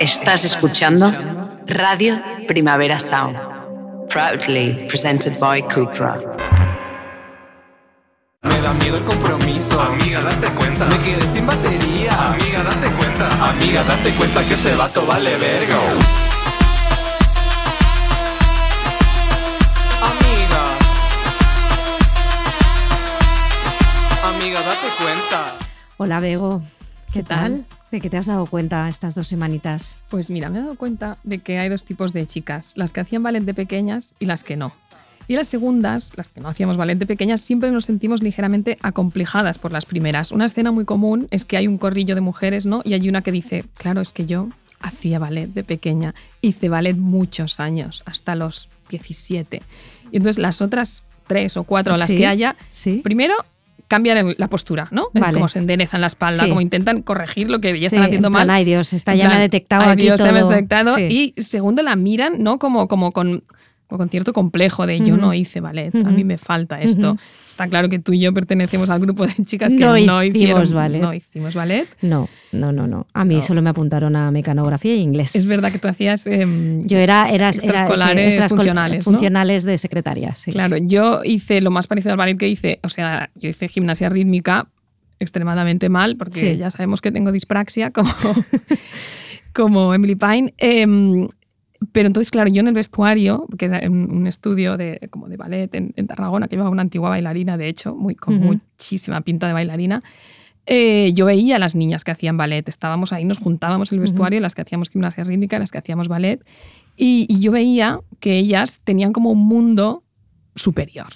Estás escuchando Radio Primavera Sound, proudly presented by Cupra. Me da miedo el compromiso. Amiga, date cuenta. Me quedé sin batería. Amiga, date cuenta. Amiga, date cuenta que ese vato vale verga. Amiga. Amiga, date cuenta. Hola, Bego. ¿Qué, ¿Qué tal? ¿De qué te has dado cuenta estas dos semanitas? Pues mira, me he dado cuenta de que hay dos tipos de chicas, las que hacían ballet de pequeñas y las que no. Y las segundas, las que no hacíamos ballet de pequeñas, siempre nos sentimos ligeramente acomplejadas por las primeras. Una escena muy común es que hay un corrillo de mujeres, ¿no? Y hay una que dice, claro, es que yo hacía ballet de pequeña, hice ballet muchos años, hasta los 17. Y entonces las otras tres o cuatro, las Sí, que haya, sí. primero cambian la postura, ¿no? Vale. Como se enderezan la espalda, Sí. como intentan corregir lo que ya Sí, están haciendo en plan, mal. Ay, Dios, esta En ya me ha plan, detectado "Ay, aquí Dios, te me has todo". detectado. Sí. Y segundo, la miran, ¿no? Como, como con, con cierto complejo de yo no hice ballet, a mí me falta esto. Está claro que tú y yo pertenecemos al grupo de chicas que No no, hicieron ballet. No hicimos ballet. No, no, no, no. A mí No. solo me apuntaron a mecanografía e inglés. Es verdad que tú hacías... em, Yo era, era, era Extraescolares sí, funcionales, ¿no? funcionales de secretaria, sí. Claro, yo hice lo más parecido al ballet que hice, o sea, yo hice gimnasia rítmica extremadamente mal, porque Sí. ya sabemos que tengo dispraxia, como, como Emily Pine. Em, pero entonces, claro, yo en el vestuario, que era un estudio de, como de ballet en, en Tarragona, que llevaba una antigua bailarina, de hecho, muy, con muchísima pinta de bailarina, eh, yo veía a las niñas que hacían ballet. Estábamos ahí, nos juntábamos el vestuario, las que hacíamos gimnasia rítmica, las que hacíamos ballet, y, y yo veía que ellas tenían como un mundo superior,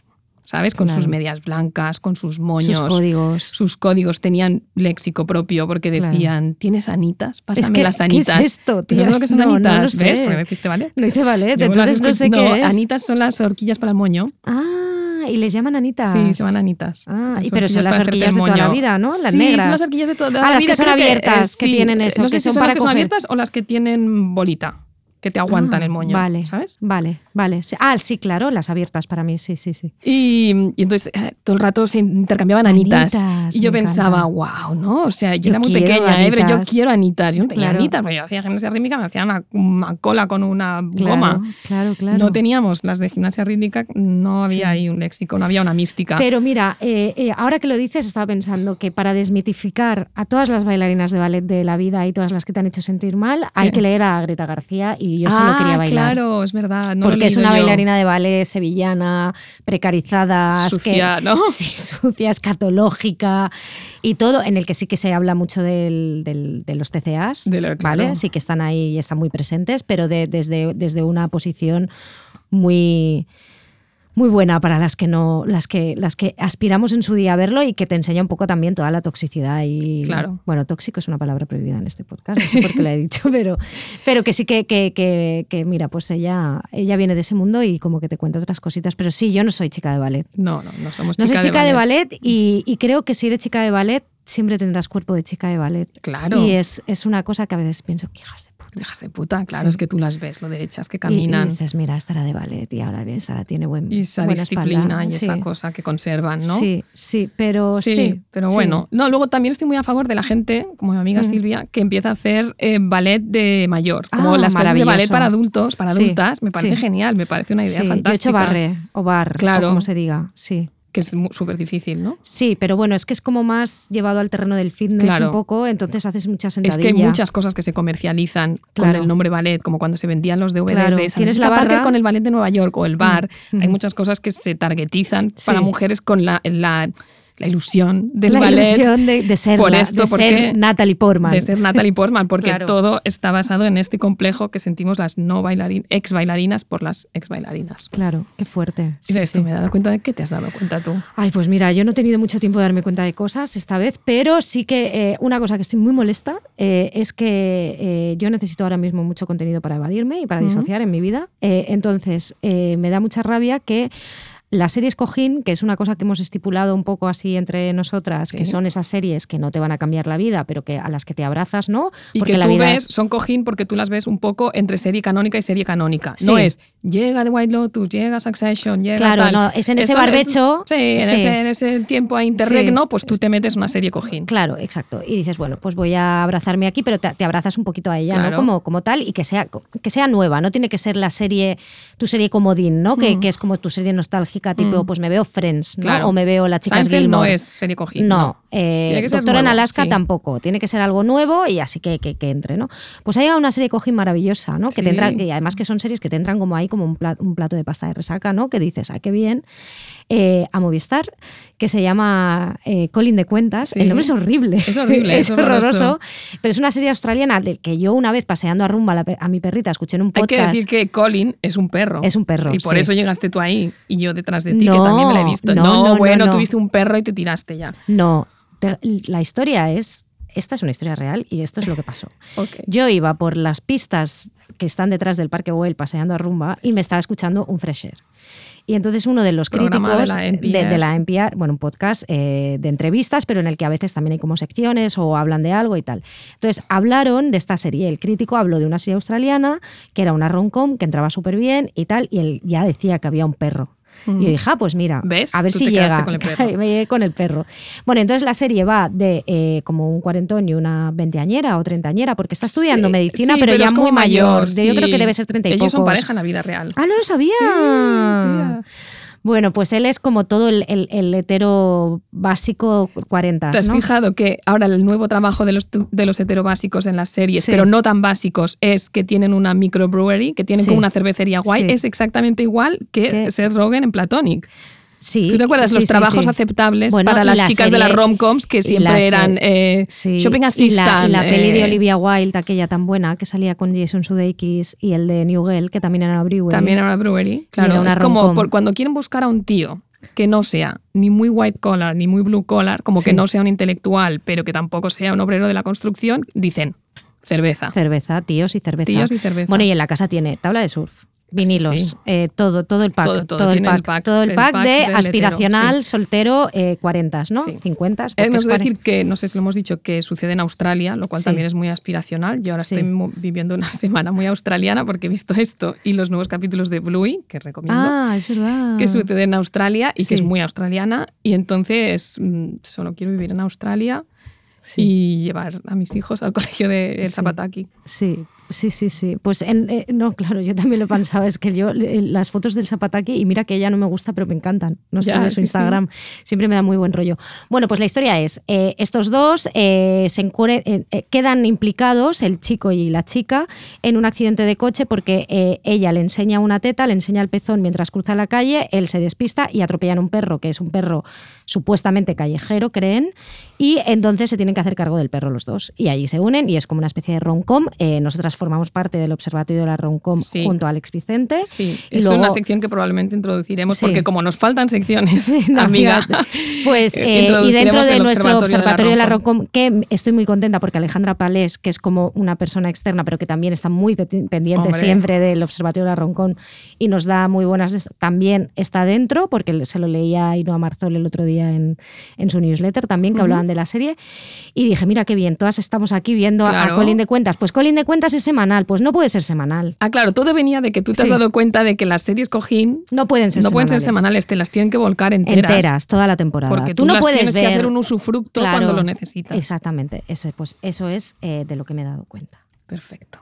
¿sabes? Con sus medias blancas, con sus moños. Sus códigos. sus códigos tenían léxico propio porque Claro. decían, ¿tienes anitas? Pásame que, las ¿qué anitas. es esto, lo que son No, no anitas? lo sé. ¿Ves? Porque no hiciste ballet. No hice ballet, Yo entonces no sé qué es. Anitas son las horquillas para el moño. Ah, y les llaman anitas. Sí, se llaman anitas. Ah, y pero son las horquillas de toda la vida, ¿no? Las sí, negras. son las horquillas de toda la Ah, las que son creo abiertas, eh, que sí. tienen eso, No que sé si son son para las que son abiertas o las que tienen bolita, que te aguantan Ah, el moño. Vale, ¿Sabes? Vale, vale. Ah, sí, claro, las abiertas para mí, sí, sí, sí. Y, y entonces eh, todo el rato se intercambiaban anitas. Anitas, y yo pensaba, encanta. wow, ¿no? O sea, yo, Yo era muy pequeña, ¿eh? pero yo quiero anitas. Yo no tenía Claro. anitas, porque yo hacía gimnasia rítmica, me hacía una, una cola con una Claro, goma. Claro, claro. No teníamos las de gimnasia rítmica, no había Sí. ahí un léxico, no había una mística. Pero mira, eh, eh, ahora que lo dices, estaba pensando que para desmitificar a todas las bailarinas de ballet de la vida y todas las que te han hecho sentir mal, hay que leer a Greta García y yo solo ah, quería bailar. claro, es verdad. No porque es una yo. bailarina de ballet sevillana, precarizada, Sucia, ¿no? Sí, sucia, escatológica y todo, en el que sí que se habla mucho del- del- de los TCAs, De lo- ¿vale? claro. Sí que están ahí y están muy presentes, pero de- desde, desde una posición muy muy buena para las que no las que las que aspiramos en su día a verlo y que te enseña un poco también toda la toxicidad y Claro. bueno tóxico es una palabra prohibida en este podcast no sé por qué la he dicho pero pero que sí que, que, que, que, mira pues ella ella viene de ese mundo y como que te cuenta otras cositas pero sí yo no soy chica de ballet No, no, no somos no chica soy chica de ballet. ballet, y, y creo que si eres chica de ballet siempre tendrás cuerpo de chica de ballet Claro. y es, es una cosa que a veces pienso que hijas de puta Dejas de puta, claro, Sí. es que tú las ves, lo derechas que caminan. y, dices mira esta era de ballet y ahora ves ahora tiene buen Y esa buena disciplina espalda. y esa cosa que conservan, ¿no? Sí, sí, pero sí. Sí, pero bueno. No, luego también estoy muy a favor de la gente, como mi amiga Mm. Silvia, que empieza a hacer eh, ballet de mayor. Como Ah, las clases de ballet para adultos, para adultas, me parece genial, me parece una idea Sí, yo he fantástica. hecho barre o bar, Claro. o como se diga, sí. Que es súper difícil, ¿no? Sí, pero bueno, es que es como más llevado al terreno del fitness Claro. un poco, entonces haces mucha Es sentadilla. que hay muchas cosas que se comercializan Claro. con el nombre ballet, como cuando se vendían los DVDs Claro, de San tienes la barra. con el ballet de Nueva York o el bar. Mm, Hay muchas cosas que se targetizan para mujeres con la, la, la ilusión del la ballet. ilusión de, de ser, por la- esto, de ¿por ser qué? Natalie Portman. de ser Natalie Portman, porque Claro. todo está basado en este complejo que sentimos las no bailarin ex bailarinas por las ex bailarinas. Claro, qué fuerte. Y Sí, de esto sí. me he dado cuenta de que te has dado cuenta tú. Ay, pues mira, yo no he tenido mucho tiempo de darme cuenta de cosas esta vez, pero sí que eh, una cosa que estoy muy molesta eh, es que eh, yo necesito ahora mismo mucho contenido para evadirme y para disociar en mi vida. Entonces, me da mucha rabia que las series cojín, que es una cosa que hemos estipulado un poco así entre nosotras, que son esas series que no te van a cambiar la vida, pero que a las que te abrazas, ¿no? Y Porque que la tú vida ves, son cojín porque tú las ves un poco entre serie canónica y serie canónica. No es llega The White Lotus, llega Succession, llega Claro, tal. no, es en ese Eso barbecho. sí, en, Sí. Ese, en ese tiempo a interregno, pues tú te metes una serie cojín. Claro, exacto. Y dices, bueno, pues voy a abrazarme aquí, pero te, te abrazas un poquito a ella, Claro. ¿no? Como, como tal, y que sea, que sea nueva, no tiene que ser la serie, tu serie comodín, ¿no? Que, que es como tu serie nostálgica, tipo, pues me veo Friends, ¿no? Mm. Claro. O me veo La Chicas Seinfeld no Gilmore. es serie cojín. No, eh, Doctor en Alaska sí. tampoco. Tiene que ser algo nuevo y así que, que, que entre, ¿no? Pues hay una serie cojín maravillosa, ¿no? Que te entra- que además que son series que te entran como ahí, como un plato, un plato de pasta de resaca, ¿no? Que dices, ¡ay, qué bien! Eh, a Movistar, que se llama eh, Colin de Cuentas. Sí. El nombre es horrible. Es horrible, es horroroso. Pero es una serie australiana del que yo una vez paseando a rumba a, la pe- a mi perrita escuché en un Hay podcast. que decir que Colin es un perro. Es un perro, Y por sí. eso llegaste tú ahí y yo detrás de ti, No, que también me la he visto. no, No, no, no, bueno, no. tuviste un perro y te tiraste ya. No, te- la historia es. Esta es una historia real y esto es lo que pasó. Yo iba por las pistas que están detrás del Parque Güell paseando a rumba y me estaba escuchando un fresher. Y entonces uno de los de críticos la NPR. de, de la NPR, bueno, un podcast eh, de entrevistas, pero en el que a veces también hay como secciones o hablan de algo y tal. Entonces hablaron de esta serie. El crítico habló de una serie australiana que era una rom-com que entraba súper bien y tal, y él ya decía que había un perro. Y yo dije, ah, pues mira, ¿Ves? a ver Tú si te llega. con el perro. me llegué con el perro. Bueno, entonces la serie va de eh, como un cuarentón y una veinteañera o treintañera, porque está estudiando Sí, medicina, sí, pero, ya es muy mayor. de- Yo sí. creo que debe ser treinta y Ellos son pareja en la vida real. Ah, no lo sabía. tía. Bueno, pues él es como todo el, el- el hetero básico 40. ¿Te has ¿no? fijado que ahora el nuevo trabajo de los, de los heterobásicos en las series, Sí. pero no tan básicos, es que tienen una microbrewery, que tienen Sí. como una cervecería guay? Es exactamente igual que ¿Qué? Seth Rogen en Platonic. Sí, ¿Tú te acuerdas sí, los sí, trabajos sí. aceptables Bueno, para las la chicas de las romcoms que siempre la eran eh, shopping y la, assistant? y la peli de eh, Olivia Wilde, aquella tan buena, que salía con Jason Sudeikis, y el de New Girl, que también era Brewery. También era una brewery. Claro, una es como por- cuando quieren buscar a un tío que no sea ni muy white collar ni muy blue collar, como que no sea un intelectual, pero que tampoco sea un obrero de la construcción, dicen cerveza. Cerveza, tíos y cerveza. Tíos y cerveza. Bueno, y en la casa tiene tabla de surf, vinilos, Sí, sí. eh, todo, todo el pack. Todo, todo, el tiene pack, el pack, todo el el pack pack de aspiracional, hetero, soltero, eh, 40, ¿no? Sí. 50. Eh, Hemos de 40. decir que, no sé si lo hemos dicho, que sucede en Australia, lo cual Sí. también es muy aspiracional. Yo ahora Sí. estoy viviendo una semana muy australiana porque he visto esto y los nuevos capítulos de Bluey, que recomiendo. Ah, es verdad. que sucede en Australia y que es Sí. muy australiana. Y entonces mm, solo quiero vivir en Australia Sí. y llevar a mis hijos al colegio de El Sí. Zapataki. Sí, sí, sí, sí. Pues en- eh, no, claro, yo también lo pensaba. Es que yo eh, las fotos del Zapataki, y mira que ella no me gusta, pero me encantan. No sé, Ya, de su sí, sí. Instagram. Siempre me da muy buen rollo. Bueno, pues la historia es, eh, estos dos eh, se quedan implicados, el chico y la chica, en un accidente de coche porque ella le enseña una teta, le enseña el pezón mientras cruza la calle, él se despista y atropellan un perro, que es un perro supuestamente callejero, creen, y entonces se tienen que hacer cargo del perro los dos. Y allí se unen y es como una especie de roncom. Eh, nosotras formamos parte del Observatorio de la Roncom Sí. junto a Alex Vicente. Sí, Y es luego- una sección que probablemente introduciremos Sí. porque como nos faltan secciones, no, amiga. Pues, eh, y dentro de nuestro observatorio de la Roncom. Roncom, que estoy muy contenta porque Alejandra Palés, que es como una persona externa, pero que también está muy pendiente Hombre. siempre del observatorio de la Roncom y nos da muy buenas, también está dentro, porque se lo leía a Inoa Marzol el otro día en, en su newsletter también, que hablaban de la serie. Y dije, mira qué bien, todas estamos aquí viendo a- a Claro. Colin de Cuentas. Pues Colin de Cuentas es semanal, pues no puede ser semanal. Ah, claro, todo venía de que tú te has Sí. dado cuenta de que las series cojín No pueden ser no pueden ser semanales. semanales, te las tienen que volcar enteras. Enteras, toda la temporada. Porque tú tú no las puedes tienes ver que hacer un usufructo Claro, cuando lo necesitas. Exactamente, ese, pues eso es eh, de lo que me he dado cuenta. Perfecto.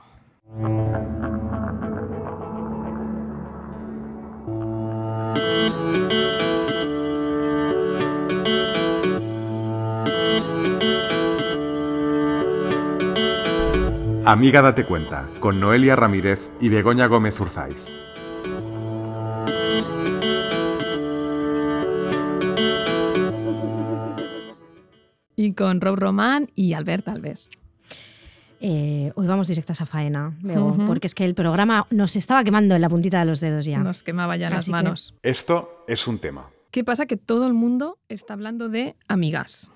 Amiga Date Cuenta, con Noelia Ramírez y Begoña Gómez Urzaiz. Y con Rob Román y Albert Alves. Eh, hoy vamos directas a faena, Bego, porque es que el programa nos estaba quemando en la puntita de los dedos ya. Nos quemaba ya las que- manos. Esto es un tema. ¿Qué pasa? Que todo el mundo está hablando de amigas.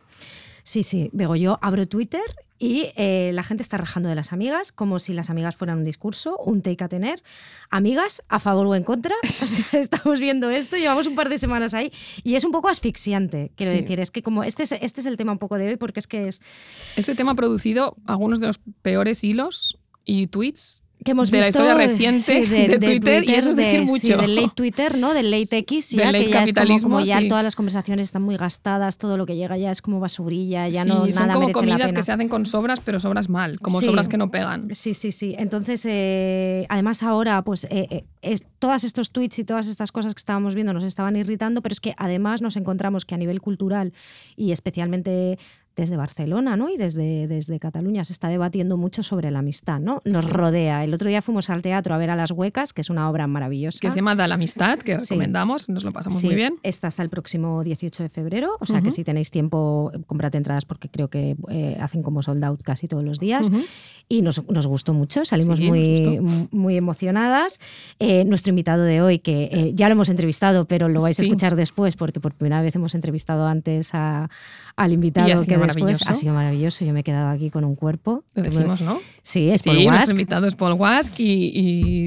Sí, sí, Bego, yo abro Twitter Y eh, la gente está rajando de las amigas, como si las amigas fueran un discurso, un take a tener. Amigas, a favor o en contra. Estamos viendo esto, llevamos un par de semanas ahí y es un poco asfixiante. Quiero Sí. decir, es que como este es, este es el tema un poco de hoy, porque es que es Este tema ha producido algunos de los peores hilos y tweets que hemos de la visto historia reciente sí, de, Twitter, y eso es de- decir sí, mucho. del late Twitter, ¿no? Del late X, ya late que ya es como, ya sí. todas las conversaciones están muy gastadas, todo lo que llega ya es como basurilla, ya Sí, no son nada como merece la comidas pena. que se hacen con sobras, pero sobras mal, como Sí. sobras que no pegan. Sí, sí, sí. Entonces, eh, además ahora, pues eh, eh, es, todos estos tweets y todas estas cosas que estábamos viendo nos estaban irritando, pero es que además nos encontramos que a nivel cultural y especialmente desde Barcelona ¿no? y desde, desde Cataluña se está debatiendo mucho sobre la amistad, ¿no? Nos rodea. El otro día fuimos al teatro a ver a Las Huecas, que es una obra maravillosa. Que se llama Da la Amistad, que Sí. recomendamos, nos lo pasamos Sí, muy bien. Está hasta el próximo 18 de febrero, o sea que si tenéis tiempo, comprad entradas porque creo que eh, hacen como sold out casi todos los días. Y nos, nos gustó mucho, salimos muy, muy emocionadas. Eh, nuestro invitado de hoy, que eh, ya lo hemos entrevistado, pero lo vais a escuchar después, porque por primera vez hemos entrevistado antes a- al invitado que después ha sido maravilloso. Yo me he quedado aquí con un cuerpo. Lo decimos, ¿no? Sí, es Sí, Paul nuestro invitado es Paul Wask y,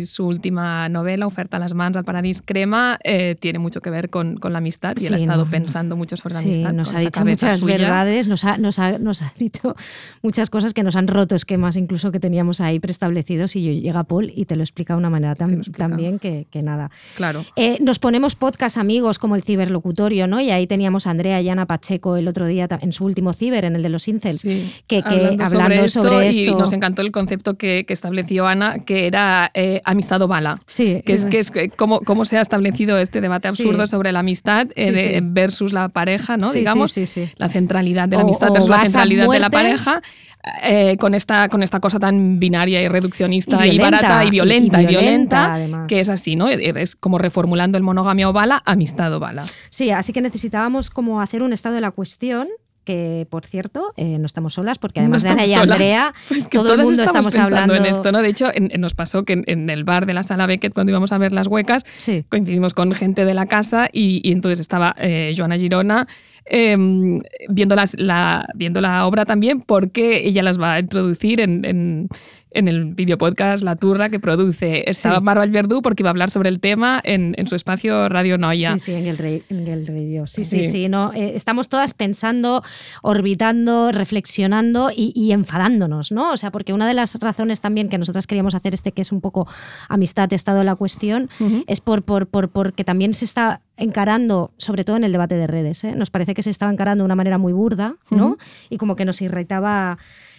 y su última novela, Oferta a las mans al paradís crema, eh, tiene mucho que ver con, con la amistad y él ha estado no, pensando mucho sobre la Sí, amistad. nos ha dicho muchas suya. verdades, nos ha, nos, ha, nos ha dicho muchas cosas que nos han roto esquemas incluso que teníamos ahí preestablecidos y yo- llega Paul y te lo explica de una manera tan, bien que, que nada. Claro. Eh, nos ponemos podcast amigos como el ciberlocutorio, ¿no? Y ahí teníamos a Andrea y Ana Pacheco el otro día en su último ciber, en el de los incels, Sí, que, que hablando, sobre, y esto. nos encantó el concepto que, que estableció Ana, que era eh, amistad o bala. Sí, Que es, que es cómo, cómo se ha establecido este debate Sí. absurdo sobre la amistad eh, Sí, sí. versus la pareja, ¿no? Sí, sí, Digamos, sí, sí. la centralidad de la amistad o versus la centralidad de la pareja. eh, con, esta, con esta cosa tan binaria y reduccionista Y y, barata y y- violenta y y, violenta, que es así, ¿no? Es como reformulando el monogamia o bala, amistad o bala. Sí, así que necesitábamos como hacer un estado de la cuestión que por cierto eh, no estamos solas porque además No de Ana y solas. Andrea Pues que todo el mundo estamos hablando en esto, ¿no? De hecho, en- en- nos pasó que en, en el bar de la sala Beckett, cuando íbamos a ver las huecas, Sí. coincidimos con gente de la casa y, y entonces estaba eh, Joana Girona em, viendo, las- la, viendo la obra también porque ella las va a introducir en, en- en el video podcast La Turra que produce. Estaba Sí. Marval Verdú porque iba a hablar sobre el tema en, en su espacio Radio Noia. Sí, sí, en el, rey- en el radio. Sí, sí, Sí. sí. no, eh, estamos todas pensando, orbitando, reflexionando y, y enfadándonos, ¿no? O sea, porque una de las razones también que nosotras queríamos hacer este, que es un poco amistad, estado de la cuestión, es por, por, por, porque también se está encarando, sobre todo en el debate de redes, ¿eh? nos parece que se estaba encarando de una manera muy burda, ¿no? Y como que nos irritaba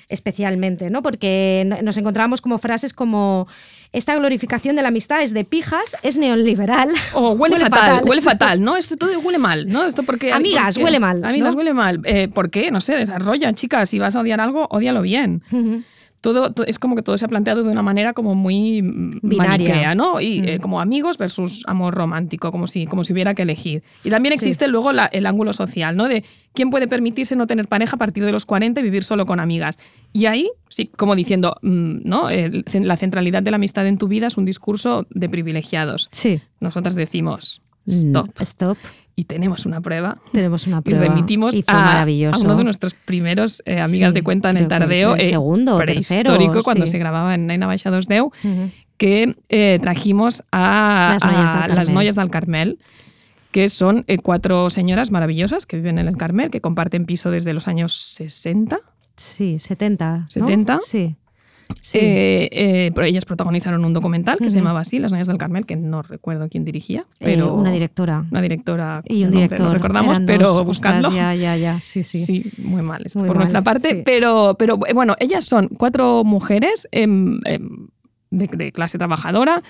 especialmente, ¿no? Porque no- nos encontrábamos como frases como esta glorificación de la amistad es de pijas, es neoliberal. O huele, fatal, huele fatal, ¿no? Esto todo huele mal, ¿no? Esto porque Amigas, porque- huele mal, Amigas, ¿no? huele mal. Eh, ¿Por qué? No sé, desarrolla, chicas. Si vas a odiar algo, ódialo bien. Todo, to- es como que todo se ha planteado de una manera como muy mm, Binaria. maniquea, ¿no? Y eh, Mm. como amigos versus amor romántico, como si, como si hubiera que elegir. Y también Sí. existe luego la- el ángulo social, ¿no? De quién puede permitirse no tener pareja a partir de los 40 y vivir solo con amigas. Y ahí, sí, como diciendo, mm, ¿no? El- la centralidad de la amistad en tu vida es un discurso de privilegiados. Sí. Nosotras decimos, Mm, stop. Y tenemos una prueba. Tenemos una Y prueba. remitimos y fue a, uno de nuestros primeros eh, amigas Sí, de cuenta en el tardeo. el eh, segundo o tercero, prehistórico, cuando se grababa en Naina Baixa 2 Deu, Ujú. que eh, trajimos a, Las Noias a del Carmel. Noias del Carmel, que son eh, cuatro señoras maravillosas que viven en el Carmel, que comparten piso desde los años 60. Sí, 70. ¿no? 70. Sí. Sí. Eh, eh, pero ellas protagonizaron un documental que se llamaba así, Las Noias del Carmel, que no recuerdo quién dirigía, Eh, pero una directora. una directora Y un director. no recordamos, pero buscando. Ya, ya, ya. Sí, sí. Sí, muy mal esto Muy por mal, nuestra parte, sí. pero, pero bueno, ellas son cuatro mujeres em, em, de, de clase trabajadora.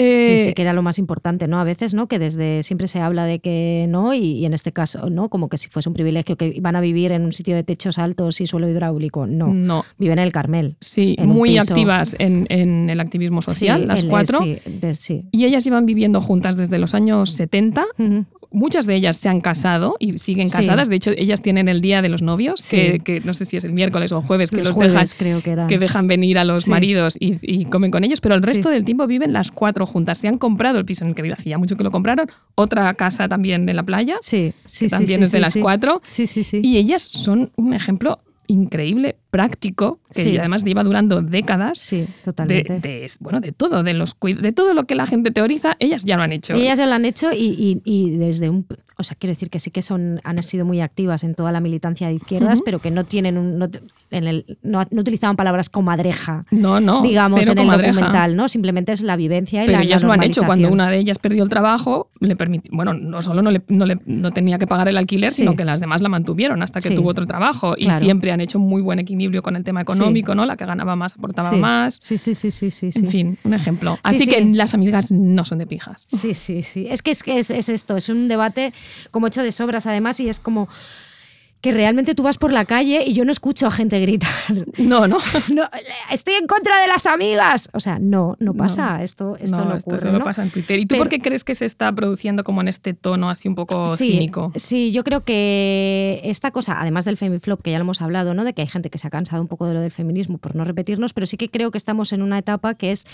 Sí, eh, sí, que era lo más importante, ¿no? A veces, ¿no? Que desde siempre se habla de que no, y, y en este caso, ¿no? Como que si fuese un privilegio que iban a vivir en un sitio de techos altos y suelo hidráulico. No. No, Viven en el Carmel. sí, muy activas en, en el activismo social, Sí, las el- cuatro. Sí, de- sí. Y ellas iban viviendo juntas desde los años 70. Ujú. Muchas de ellas se han casado y siguen Sí. casadas. De hecho, ellas tienen el Día de los Novios, Sí. que, que no sé si es el miércoles o el jueves, que Los los, jueves, dejan creo que dejan venir a los Sí. maridos y, y comen con ellos, pero el resto del tiempo viven las cuatro juntas. Se han comprado el piso en el que vive, hacía mucho que lo compraron, otra casa también en la playa, Sí, sí, que sí. también es de las cuatro, Sí, sí, sí. y ellas son un ejemplo increíble práctico, que Sí. además lleva durando décadas. Sí, De, totalmente. de- bueno, de todo, de, los, de todo lo que la gente teoriza, ellas ya lo han hecho. Ellas ya lo han hecho y, y- y desde un... O sea, quiero decir que sí que son, han sido muy activas en toda la militancia de izquierdas, Ujú. pero que no tienen un... No, en el, no, no utilizaban palabras comadreja, no, no, digamos, en el documental, ¿no? Simplemente es la vivencia y Pero la, la ellas lo han hecho. Cuando una de ellas perdió el trabajo, le permiti- bueno, no solo no, le- no le- no tenía que pagar el alquiler, Sí. sino que las demás la mantuvieron hasta que tuvo otro trabajo. Y Claro. siempre han hecho muy buen equilibrio con el tema económico, ¿no? La que ganaba más aportaba Sí. más. Sí, sí, sí, sí, sí. En fin, un ejemplo. Sí, Así sí. que las amigas no son de pijas. Sí, sí, sí. Es que es, es, es esto, es un debate como hecho de sobras además y es como que realmente tú vas por la calle y yo no escucho a gente gritar. No, no. No, estoy en contra de las amigas. O sea, no, no pasa. Esto, esto no, esto ocurre. solo ¿no? pasa en Twitter. ¿Y tú Pero- por qué crees que se está produciendo como en este tono así un poco Sí, cínico? sí, yo creo que esta cosa, además del femiflop, que ya lo hemos hablado, ¿no? De que hay gente que se ha cansado un poco de lo del feminismo, por no repetirnos, pero sí que creo que estamos en una etapa que es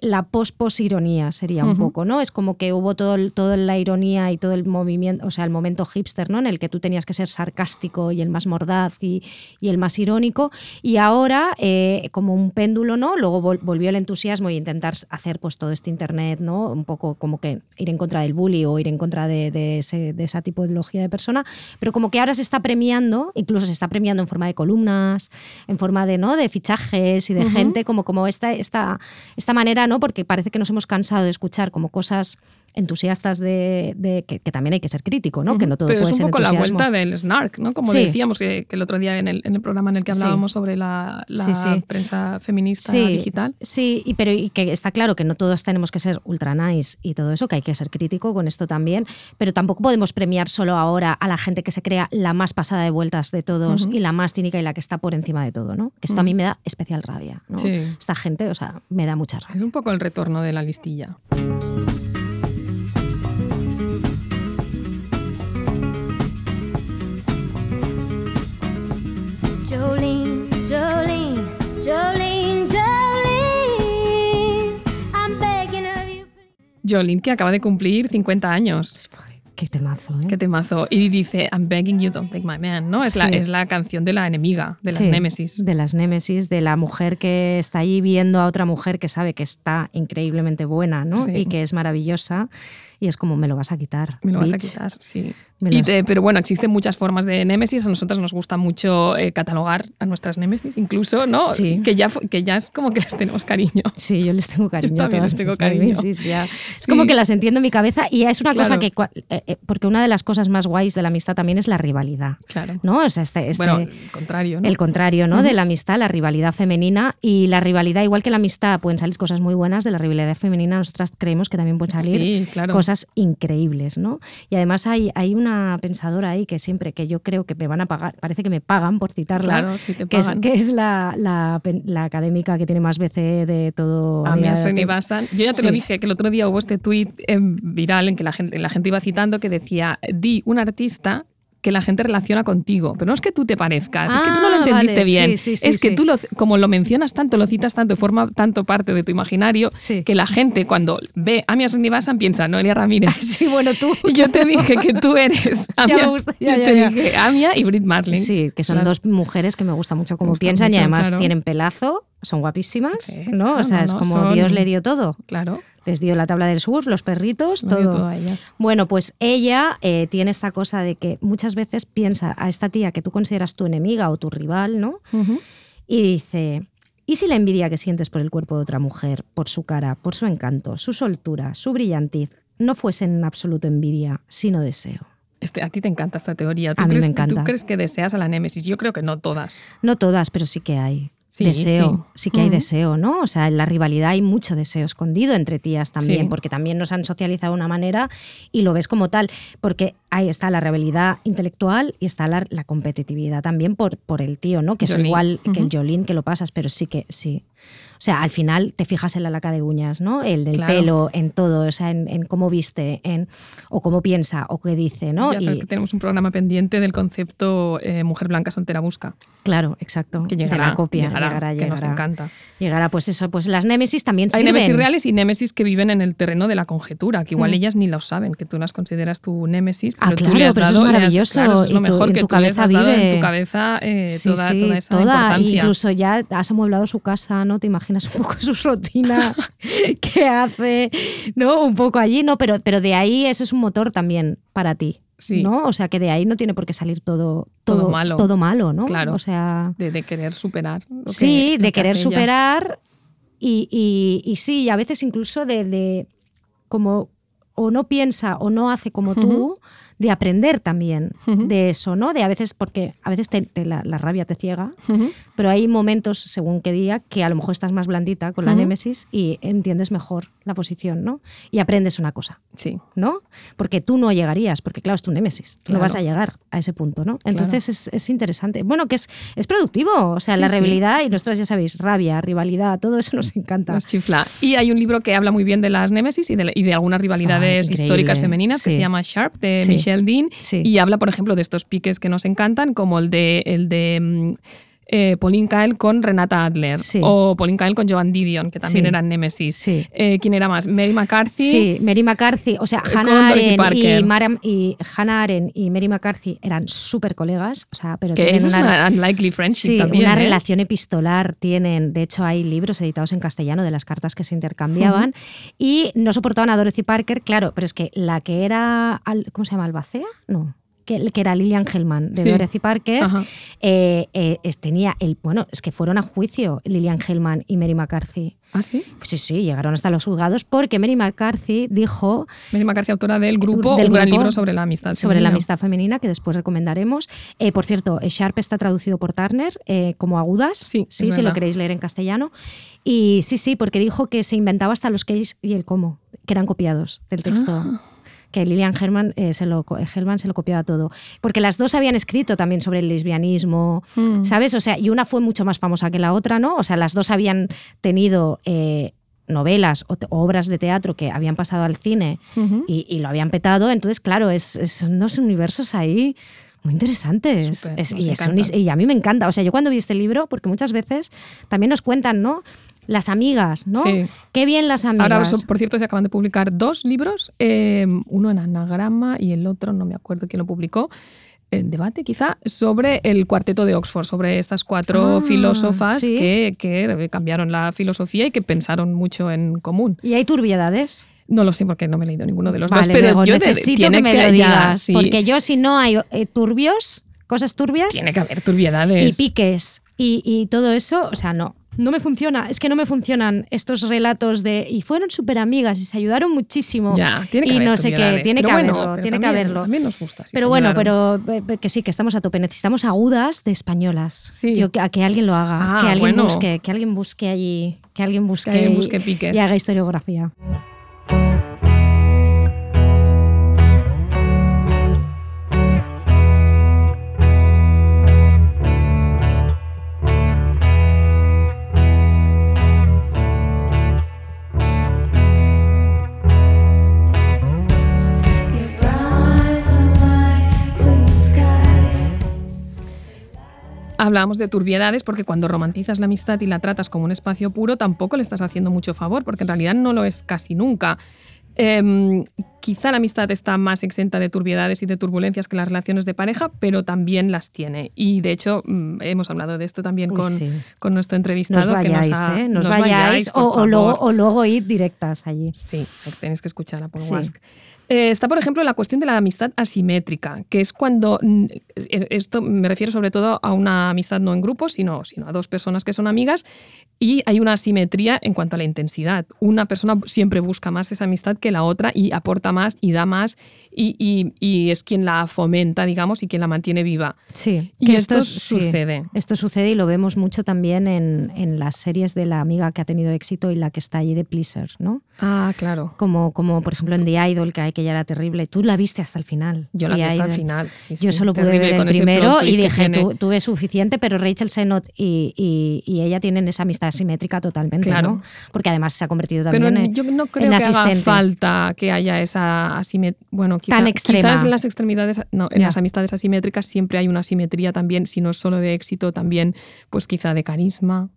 la pos-pos-ironía, sería un poco, ¿no? Es como que hubo todo, el- toda la ironía y todo el movimiento, o sea, el momento hipster, ¿no? En el que tú tenías que ser sarcástico y el más mordaz y, y el más irónico. Y ahora, eh, como un péndulo, ¿no? Luego vol- volvió el entusiasmo y intentar hacer pues todo este internet, ¿no? Un poco como que ir en contra del bully o ir en contra de, de ese, de esa tipología de persona, pero como que ahora se está premiando, incluso se está premiando en forma de columnas, en forma de, ¿no? de fichajes y de gente, como, como esta, esta, esta manera, ¿no? Porque parece que nos hemos cansado de escuchar como cosas entusiastas de, de- que, que también hay que ser crítico, ¿no? Que no todo Pero puede es un ser poco la vuelta del snark, ¿no? Como Sí. decíamos que, que el otro día en el, en el programa en el que Sí. hablábamos sobre la, la Sí, sí. prensa feminista digital. Sí, y, pero y que está claro que no todos tenemos que ser ultra nice y todo eso, que hay que ser crítico con esto también, pero tampoco podemos premiar solo ahora a la gente que se crea la más pasada de vueltas de todos y la más cínica y la que está por encima de todo, ¿no? Que esto a mí me da especial rabia, ¿no? Sí. Esta gente, o sea, me da mucha rabia. Es un poco el retorno de la listilla. Jolene, que acaba de cumplir 50 años. Qué temazo, ¿eh? Qué temazo. Y dice, I'm begging you, don't take my man, ¿no? Es, la, es la canción de la enemiga, de las Sí, némesis. De las némesis, de la mujer que está allí viendo a otra mujer que sabe que está increíblemente buena, ¿no? Sí. Y que es maravillosa. Y es como, me lo vas a quitar. Me lo vas a bitch". quitar, sí. Y te- pero bueno, existen muchas formas de némesis. A nosotras nos gusta mucho eh, catalogar a nuestras némesis, incluso, ¿no? Sí. Que ya, que ya es como que les tenemos cariño. Sí, yo les tengo cariño. a también todas les tengo cariño. némesis, ya. Es como que las entiendo en mi cabeza y es una cosa que, eh, eh, porque una de las cosas más guays de la amistad también es la rivalidad, Claro. ¿no? O sea, este, este- Bueno, el contrario, ¿no? el contrario, ¿no? De la amistad, la rivalidad femenina y la rivalidad, igual que la amistad, pueden salir cosas muy buenas de la rivalidad femenina, nosotras creemos que también pueden salir Sí, claro. cosas increíbles, ¿no? Y además hay, hay una pensadora ahí que siempre, que yo creo que me van a pagar, parece que me pagan por citarla, Claro, sí te que es, pagan. que es la, la, pen- la académica que tiene más BCE de todo. De- Srinivasan. Yo ya te lo dije, que el otro día hubo este tuit em, viral en que la gente, la gente iba citando que decía, di un artista que la gente relaciona contigo, pero no es que tú te parezcas, es que tú no lo Ah, entendiste vale, bien, sí, sí, sí, es que tú, lo, como lo mencionas tanto, lo citas tanto, forma tanto parte de tu imaginario, que la gente cuando ve a Amia Srinivasan piensa, Noelia Ramírez. Sí, bueno, tú. Y yo te dije que tú eres Amia. me gusta, ya, yo ya, te dije Amia y Brit Marlin. Sí, que son Las- dos mujeres que me gusta mucho cómo piensan y además claro. tienen pelazo, son guapísimas, Sí, ¿no? claro, o sea, no, es como Dios le dio todo. Claro, Les dio la tabla del surf, los perritos, todo. todo a ellas. Bueno, pues ella eh, tiene esta cosa de que muchas veces piensa a esta tía que tú consideras tu enemiga o tu rival, ¿no? Y dice, ¿y si la envidia que sientes por el cuerpo de otra mujer, por su cara, por su encanto, su soltura, su brillantiz, no fuesen en absoluto envidia, sino deseo? Este, a ti te encanta esta teoría. ¿Tú A mí crees, me encanta. ¿Tú crees que deseas a la Némesis? Yo creo que no todas. No todas, pero sí que hay. Sí, deseo, sí. sí, que hay deseo, ¿no? O sea, en la rivalidad hay mucho deseo escondido entre tías también, Sí. porque también nos han socializado de una manera y lo ves como tal, porque ahí está la rivalidad intelectual y está la, la competitividad también por, por el tío, ¿no? Que es igual que el. Jolín que lo pasas, pero sí que sí. O sea, al final te fijas en la laca de uñas, ¿no? El del Claro. pelo, en todo, o sea, en, en cómo viste, en, o cómo piensa, o qué dice, ¿no? Ya sabes Y- que tenemos un programa pendiente del concepto eh, mujer blanca soltera busca, Claro, exacto. que de llegará, la copia, llegará, llegará, que nos encanta. Llegará, pues eso, pues las némesis también Hay sirven. némesis reales y némesis que viven en el terreno de la conjetura, que igual Mm. ellas ni lo saben, que tú las consideras tu némesis, Ah, pero tú claro, le has pero eso es dado, has- maravilloso, claro, es lo tu- mejor que tú les has dado en vive. tu cabeza eh, Sí, toda, sí, toda esa toda. importancia. Incluso ya has amueblado su casa, ¿no? Te imaginas un poco su rutina, qué hace, ¿no? Un poco allí, ¿no? Pero, pero de ahí ese es un motor también para ti, Sí. ¿no? O sea, que de ahí no tiene por qué salir todo, Todo todo, malo. Todo malo, ¿no? Claro. O sea, de, de querer superar. lo que- sí, de que querer superar y, y- y sí, y a veces incluso de, de como o no piensa o no hace como tú, de aprender también de eso, ¿no? De a veces, porque a veces te- te la, la rabia te ciega, pero hay momentos, según qué día, que a lo mejor estás más blandita con la némesis y entiendes mejor la posición, ¿no? Y aprendes una cosa, Sí. ¿no? Porque tú no llegarías, porque claro, es tu némesis, Claro. no vas a llegar a ese punto, ¿no? Entonces es, es interesante. Bueno, que es, es productivo, o sea, Sí, la sí. rivalidad, y nosotros ya sabéis, rabia, rivalidad, todo eso nos encanta. Nos chifla. Y hay un libro que habla muy bien de las némesis y de, y de algunas rivalidades históricas femeninas que se llama Sharp, de. Michelle Sí. Y habla, por ejemplo, de estos piques que nos encantan, como el de, el de mm, eh, Pauline Kael con Renata Adler. Sí. O Pauline Kael con Joan Didion, que también Sí. eran némesis. Sí. Eh, ¿Quién era más? Mary McCarthy. Sí, Mary McCarthy, o sea, Eh, Hannah Arendt, y, Hannah Arendt y Mary McCarthy eran súper colegas, o sea, pero Que eso es una, una unlikely friendship también. una ¿eh? relación epistolar tienen. De hecho, hay libros editados en castellano de las cartas que se intercambiaban y no soportaban a Dorothy Parker, claro, pero es que la que era, Al- ¿cómo se llama? ¿Albacea? No. Que, que era Lillian Hellman de Sí. Dorothy Parker, eh, eh, es- tenía el. Bueno, es que fueron a juicio Lillian Hellman y Mary McCarthy. ¿Ah, sí? Sí, sí, llegaron hasta los juzgados porque Mary McCarthy dijo Mary McCarthy, autora del grupo, Del un gran grupo libro sobre la amistad. sobre la femenina. amistad femenina que después recomendaremos. Eh, por cierto, Sharp está traducido por Turner eh, como agudas, Sí, sí si lo queréis leer en castellano. Y sí, sí, porque dijo que se inventaba hasta los qué y el cómo, que eran copiados del texto. Ah. Que Lillian Hellman, eh, se lo, Hellman se lo copiaba todo. Porque las dos habían escrito también sobre el lesbianismo, Mm. ¿sabes? O sea, y una fue mucho más famosa que la otra, ¿no? O sea, las dos habían tenido eh, novelas o, obras de teatro que habían pasado al cine y, y lo habían petado. Entonces, claro, es, es- son dos universos ahí muy interesantes. Súper, Es- nos y, es un- encantan. y a mí me encanta. O sea, yo cuando vi este libro, porque muchas veces también nos cuentan, ¿no? Las amigas, ¿no? Sí. Qué bien las amigas. Ahora, por cierto, se acaban de publicar dos libros, eh, uno en anagrama y el otro, no me acuerdo quién lo publicó, en debate quizá, sobre el cuarteto de Oxford, sobre estas cuatro Ah, filósofas sí. que, que cambiaron la filosofía y que pensaron mucho en común. y hay turbiedades. No lo sé porque no me he leído ninguno de los vale, dos, pero yo necesito que me lo ya, digas. sí, Porque yo, si no hay eh, turbios, cosas turbias tiene que haber y turbiedades. piques y, y todo eso, o sea, no. No me funciona, es que no me funcionan estos relatos de y fueron súper amigas y se ayudaron muchísimo. Ya, tiene que y haber no sé qué, tiene Pero que bueno, haberlo, tiene que también- haberlo. También nos gusta. si pero bueno, ayudaron. pero eh, que sí, que estamos a tope. Necesitamos agudas de españolas. Sí. Yo, que, a que alguien lo haga, Ah, que alguien bueno. busque, que alguien busque allí, que alguien busque, alguien y- busque piques. y haga historiografía. Hablábamos de turbiedades porque cuando romantizas la amistad y la tratas como un espacio puro, tampoco le estás haciendo mucho favor, porque en realidad no lo es casi nunca. Em, quizá la amistad está más exenta de turbiedades y de turbulencias que las relaciones de pareja, pero también las tiene. Y de hecho, mm, hemos hablado de esto también Uy, con, sí. con nuestro entrevistado. que nos ha- ¿eh? Nos vayáis, o, o luego, o luego ir directas allí. Sí, tenéis que escuchar a Paul Sí. Eh, está, por ejemplo, la cuestión de la amistad asimétrica, que es cuando, mm, es- esto me refiero sobre todo a una amistad no en grupo, sino, sino a dos personas que son amigas, y hay una asimetría en cuanto a la intensidad. Una persona siempre busca más esa amistad que la otra y aporta más y da más y, y- y es quien la fomenta, digamos, y quien la mantiene viva. Sí, Y que esto sí, sucede. esto sucede y lo vemos mucho también en, en las series de la amiga que ha tenido éxito y la que está allí de Pleaser, ¿no? Ah, claro. Como, como por ejemplo en The Idol, que aquella era terrible. Tú la viste hasta el final. Yo la vi hasta el final. sí, Yo sí, solo pude terrible, ver el primero y que dije. "Tu- tuve suficiente, pero Rachel Sennott y, y- y ella tienen esa amistad asimétrica totalmente, Claro. ¿no? Porque además se ha convertido Pero también en, yo no creo que haga asistente. falta que haya esa asimetría. Bueno, quizá- Tan extrema. quizás en las extremidades, no, en Ya. las amistades asimétricas siempre hay una asimetría también, si no solo de éxito, también, pues quizá de carisma,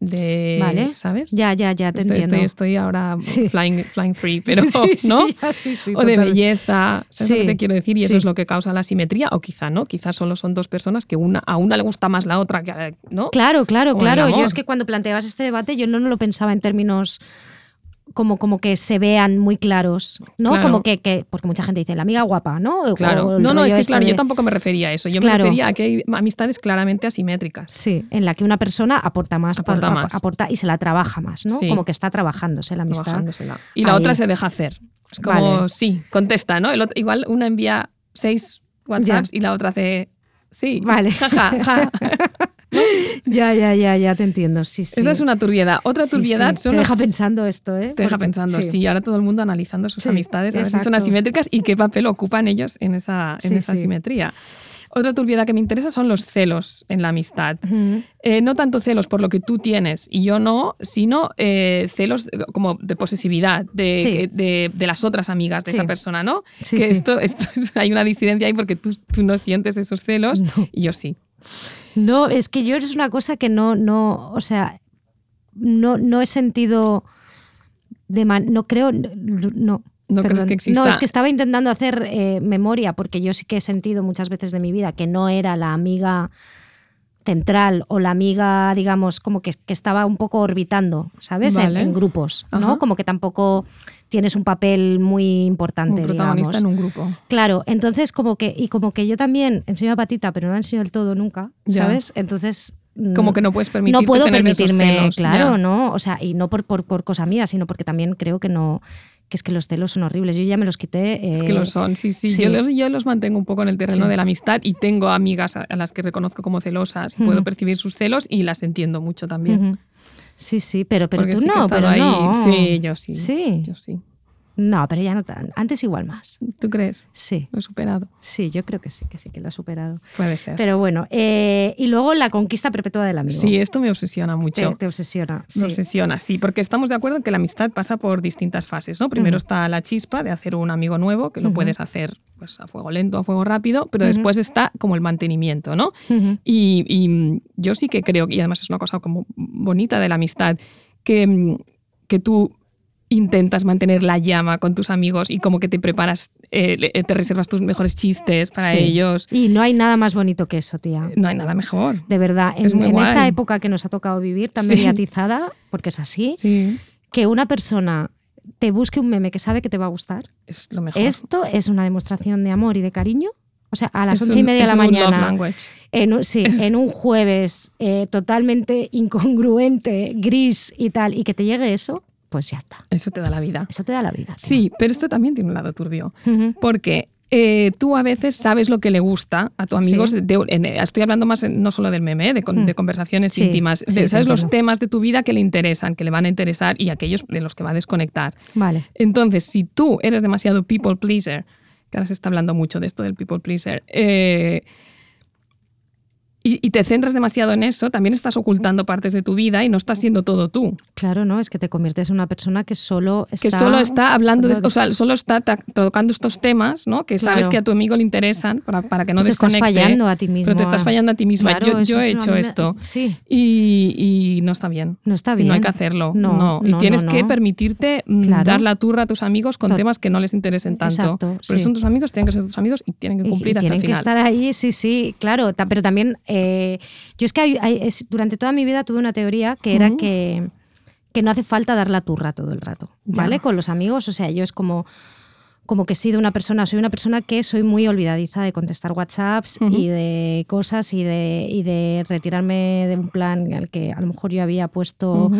de. Vale. ¿Sabes? Ya, ya, ya, te estoy, entiendo. estoy, estoy ahora Sí. flying, flying free, pero Sí, sí, ¿no? ya, sí, sí, o de belleza, ¿sabes lo que te quiero decir? Y eso es lo que causa la asimetría, o quizá no, quizás solo son dos personas que una, a una le gusta más la otra, que a- ¿no? Claro, claro, Como claro. Yo es que cuando planteabas este debate, yo no, no lo pensaba en términos como, como que se vean muy claros, ¿no? Claro. Como que, que- porque mucha gente dice, la amiga guapa, ¿no? Claro. No, no, es que este claro, de- yo tampoco me refería a eso. Yo Claro. me refería a que hay amistades claramente asimétricas. Sí, en la que una persona aporta más, Aporta ap- más. aporta y se la trabaja más, ¿no? Sí. Como que está trabajándose la amistad. trabajándosela. Y la Ahí. otra se deja hacer. Es como, Vale. sí, contesta, ¿no? El otro- igual una envía seis WhatsApps y la otra hace, sí, Vale. jaja, ja. Ya, ya, ya, ya te entiendo. Sí, sí. Esa es una turbiedad. Otra Sí, turbiedad sí. son Te deja pensando esto, ¿eh? Te deja pensando, sí. ahora todo el mundo analizando sus amistades, a ver si son asimétricas y qué papel ocupan ellos en esa, en Sí, esa asimetría. Otra turbiedad que me interesa son los celos en la amistad. Eh, no tanto celos por lo que tú tienes y yo no, sino eh, celos como de posesividad de, Sí. que- de, de las otras amigas de Sí. esa persona, ¿no? Sí, que. Esto, esto hay una disidencia ahí porque tú, tú no sientes esos celos No. y yo sí. No, es que yo es una cosa que no, no, o sea, no, no he sentido de man- no creo, no. ¿No crees que exista? No, es que estaba intentando hacer eh, memoria porque yo sí que he sentido muchas veces de mi vida que no era la amiga central o la amiga, digamos, como que, que estaba un poco orbitando, ¿sabes? En- Vale. En, grupos, Ajá. ¿no? Como que tampoco tienes un papel muy importante, Como protagonista digamos. en un grupo. Claro, entonces como que, y como que yo también enseño a patita, pero no la enseño del todo nunca, Ya. ¿sabes? Entonces... mm, Como que no puedes permitirte no puedo esos permitirme, celos, claro, ya. ¿no? O sea, y no por, por, por cosa mía, sino porque también creo que no, que es que los celos son horribles. Yo ya me los quité. Es que eh, lo son, sí, sí. sí. Yo, los, yo los mantengo un poco en el terreno Sí. de la amistad y tengo amigas a, las que reconozco como celosas. Puedo percibir sus celos y las entiendo mucho también. Sí, sí, pero, pero Porque tú sí no, pero ahí. no. Sí, yo sí. Sí. Yo sí. No, pero ya no tan. Antes igual más. ¿Tú crees? Sí, Lo he superado. sí, yo creo que sí, que sí que lo ha superado. Puede ser. Pero bueno, eh, y luego la conquista perpetua del amigo. sí, esto me obsesiona te, mucho. te obsesiona. Me sí. obsesiona, sí, porque estamos de acuerdo en que la amistad pasa por distintas fases, ¿no? Primero está la chispa de hacer un amigo nuevo, que lo puedes hacer pues, a fuego lento, a fuego rápido, pero después está como el mantenimiento, ¿no? Y, y, yo sí que creo, y además es una cosa como bonita de la amistad, que, que tú intentas mantener la llama con tus amigos y como que te preparas, eh, le- te reservas tus mejores chistes para Sí. ellos. Y no hay nada más bonito que eso, tía. No hay nada mejor. De verdad, en, Es muy en esta época que nos ha tocado vivir, tan Sí. mediatizada, porque es así, Sí, que una persona te busque un meme que sabe que te va a gustar, es lo mejor. esto es una demostración de amor y de cariño. O sea, a las Es once y un- media de la mañana, en un, sí, en un jueves eh, totalmente incongruente, gris y tal, y que te llegue eso, pues ya está. Eso te da la vida. Eso te da la vida. Sí, pero esto también tiene un lado turbio. Porque eh, tú a veces sabes lo que le gusta a tu amigo. Sí. de- en- estoy hablando más en- no solo del meme, eh, de, con- Mm. de conversaciones Sí, íntimas. sí, De- te sabes los temas de tu vida que le interesan, que le van a interesar y aquellos de los que va a desconectar. Vale. Entonces, si tú eres demasiado people pleaser, que ahora se está hablando mucho de esto del people pleaser, eh, y, y te centras demasiado en eso, también estás ocultando partes de tu vida y no estás siendo todo tú. Claro, ¿no? Es que te conviertes en una persona que solo está... que solo está hablando de o sea, solo está tocando estos temas, ¿no? Que sabes Claro. que a tu amigo le interesan para, para que no te estás desconecte. fallando a ti mismo. Pero te estás fallando a ti misma. Claro, yo eso yo he hecho manera- esto Sí. y, y no está bien. No está Y bien. no hay que hacerlo. No, No, Y tienes no, que permitirte mm, Claro. dar la turra a tus amigos con Tot- temas que no les interesen tanto. Exacto, Pero sí. son tus amigos, tienen que ser tus amigos y tienen que Y- cumplir y hasta tienen el final. que estar ahí, sí, sí, claro. Ta- Pero también, eh, yo es que hay- hay- es- durante toda mi vida tuve una teoría que era que, que no hace falta dar la turra todo el rato, Ya. ¿vale? Con los amigos, o sea, yo es como como que he sido una persona, soy una persona que soy muy olvidadiza de contestar WhatsApps y de cosas y de, y de retirarme de un plan al que a lo mejor yo había puesto,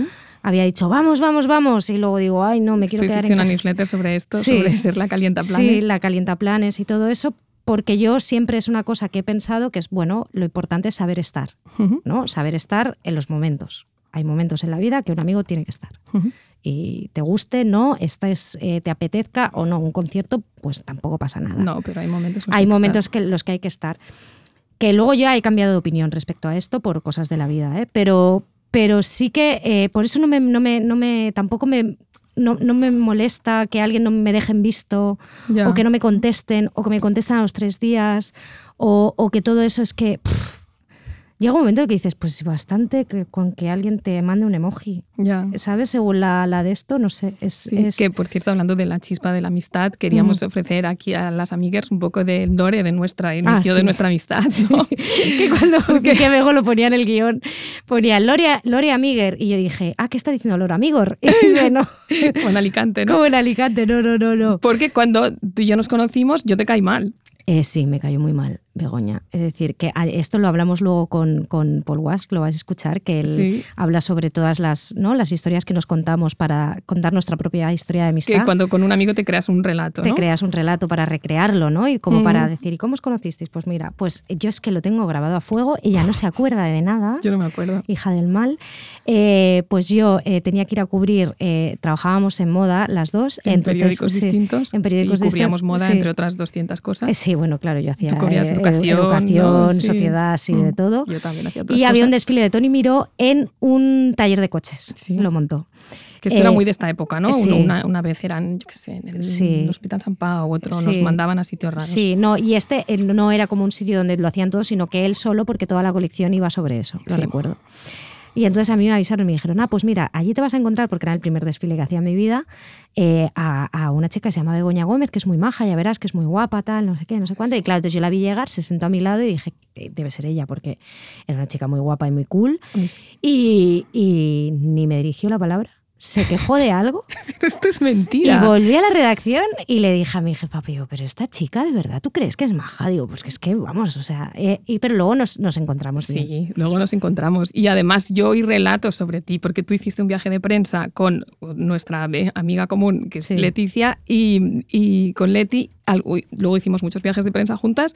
había dicho, vamos, vamos, vamos, y luego digo, ay, no, me quiero quedar en una newsletter sobre esto, Sí. sobre ser la calienta Sí, planes. la calientaplanes y todo eso, porque yo siempre es una cosa que he pensado que es, bueno, lo importante es saber estar, Ujú. ¿no? Saber estar en los momentos. Hay momentos en la vida que un amigo tiene que estar. Ujú. y te guste, no, estés, eh, te apetezca o no un concierto, pues tampoco pasa nada. No, pero hay momentos. en los hay que momentos que los que hay que estar. Que luego ya he cambiado de opinión respecto a esto por cosas de la vida, ¿eh? pero, pero sí que eh, por eso no me, no me, no me tampoco me no, no me molesta que alguien no me deje en visto o que no me contesten o que me contesten a los tres días o, o que todo eso es que pff, llega un momento en el que dices pues bastante que con que alguien te mande un emoji Ya. ¿sabes? según la, la de esto no sé es, Sí, es- Que por cierto, hablando de la chispa de la amistad, queríamos ofrecer aquí a las amigas un poco del dore de nuestra inicio Ah, sí. de nuestra amistad. ¿no? que cuando que Bego lo ponía en el guion, ponía Loria, Loria Amiger. Y yo dije, ah, ¿qué está diciendo Lora Amigor? Y dice, no, Como en Alicante, ¿no? como en Alicante, no, no, no, no. Porque cuando tú y yo nos conocimos, yo te caí mal. Eh, sí, me cayó muy mal, Begoña. Es decir, que esto lo hablamos luego con, con Paul Wask, lo vais a escuchar, que él Sí. habla sobre todas las, ¿no? las historias que nos contamos para contar nuestra propia historia de amistad. Que cuando con un amigo te creas un relato, te ¿no? creas un relato para recrearlo, ¿no? Y como para decir, ¿y cómo os conocisteis? Pues mira, pues yo es que lo tengo grabado a fuego, ella no se acuerda de nada. Yo no me acuerdo. hija del mal, eh, pues yo eh, tenía que ir a cubrir, eh, trabajábamos en moda las dos. En entonces, periódicos sí, distintos. En periódicos y cubríamos distin- moda, sí. entre otras 200 cosas. Sí, bueno, claro, yo hacía Tú cubrías educación, educación, ¿no? Sociedad, sí, de Mm. todo. Yo también hacía otras Y había un cosas. desfile de Tony Miró en un taller de coches. Lo montó. Que eso era Eh, muy de esta época, ¿no? sí. Una, una vez eran, yo qué sé, en el, Sí. Hospital San Pau, otro nos Sí. mandaban a sitios raros. Sí, no, y este no era como un sitio donde lo hacían todos, sino que él solo, porque toda la colección iba sobre eso, lo recuerdo. Y entonces a mí me avisaron y me dijeron, ah, pues mira, allí te vas a encontrar, porque era el primer desfile que hacía en mi vida, eh, a, a una chica que se llama Begoña Gómez, que es muy maja, ya verás, que es muy guapa, tal, no sé qué, no sé cuánto. Y claro, entonces yo la vi llegar, se sentó a mi lado y dije, "Eh, debe ser ella, porque era una chica muy guapa y muy cool. Sí. Y ni me dirigió la palabra, se quejó de algo. Pero esto es Y mentira. volví a la redacción y le dije a mi jefa, pero, pero esta chica, ¿de verdad tú crees que es maja? Digo, pues que es que, vamos, o sea, eh, y, pero luego nos, nos encontramos bien. Sí, luego nos encontramos. Y además yo oí relatos sobre ti, porque tú hiciste un viaje de prensa con nuestra amiga común, que es Sí. Leticia, y, y con Leti, luego hicimos muchos viajes de prensa juntas,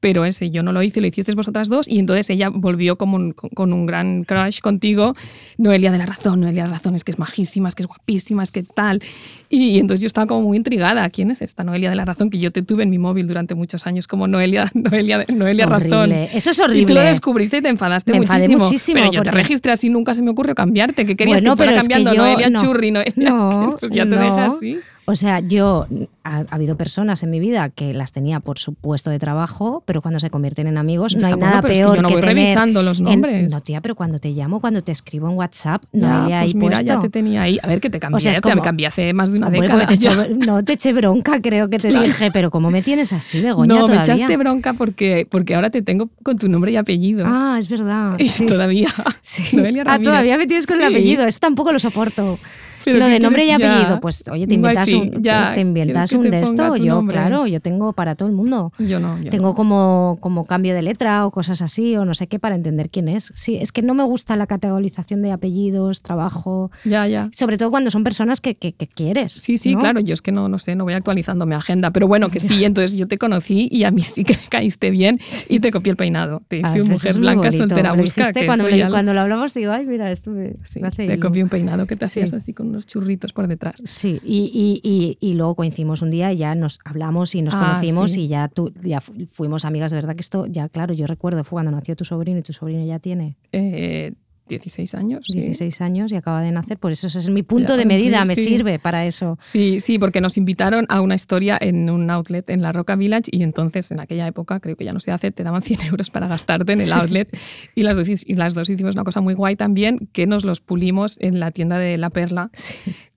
pero ese yo no lo hice, lo hicisteis vosotras dos, y entonces ella volvió como un- con, con un gran crush contigo, Noelia de la Razón, Noelia de la Razón, es que es majísima, es que es guapísima, es que tal. Y, y entonces yo estaba como muy intrigada, ¿quién es esta Noelia de la Razón? Que yo te tuve en mi móvil durante muchos años como Noelia, Noelia, Noelia Razón. Horrible. Eso es Y tú lo horrible. descubriste y te enfadaste Me muchísimo. muchísimo, Pero yo te registré así, nunca se me ocurrió cambiarte. que querías Bueno, que fuera pero es que cambiando yo- Noelia no. Churri? Noelia, es que, No, pues ya te no. dejas así. O sea, yo ha, ha habido personas en mi vida que las tenía por su puesto de trabajo, pero cuando se convierten en amigos no Ya, hay bueno, nada pero es que peor yo no que voy tener revisando los en- nombres. no, tía, pero cuando te llamo, cuando te escribo en WhatsApp, no Ya, ahí pues mira, ya puesto. te tenía ahí. A ver, que te cambié. O sea, es te como- cambié hace más de una Hombre, década. porque te ya. eché- no te eché bronca, creo que te Claro. dije, pero ¿cómo me tienes así, Begoña? no, me todavía? echaste bronca porque, porque ahora te tengo con tu nombre y apellido. Ah, es verdad. y sí. todavía. Sí. Ah, todavía me tienes con el Sí. apellido. Eso tampoco lo soporto. Pero lo ¿qué de nombre y? Ya. apellido, pues oye, te inventas un, ya. te inventas ¿Quieres que un te de esto. Yo, nombre? claro, yo tengo para todo el mundo. Yo no. Yo Tengo no. como, como cambio de letra o cosas así, o no sé qué, para entender quién es. Sí, es que no me gusta la categorización de apellidos, trabajo, Ya, ya. sobre todo cuando son personas que, que- que quieres. Sí, sí, ¿no? claro, yo es que no, no sé, no voy actualizando mi agenda, pero bueno, que sí, entonces yo te conocí y a mí sí que caíste bien y te copié el peinado. Te Ah, hice un pues mujer es muy blanca soltera busca, cuando, al- cuando lo hablamos digo, ay, mira, esto me, Sí, me hace te copié un peinado que te hacías Sí. así con unos churritos por detrás. Sí, y, y- y- y luego coincidimos un día y ya nos hablamos y nos Ah, conocimos sí. y ya, tú, ya fu- fuimos amigas. De verdad que esto, ya claro, yo recuerdo, fue cuando nació tu sobrino y tu sobrino ya tiene Eh, 16 años. sí. 16 años y acaba de nacer. Por eso ese es mi punto Ya, de medida, me sirve para eso. Sí, sí, porque nos invitaron a una historia en un outlet en la Roca Village y entonces en aquella época, creo que ya no se hace, te daban 100 euros para gastarte en el outlet y las, dos, y las dos hicimos una cosa muy guay también, que nos los pulimos en la tienda de La Perla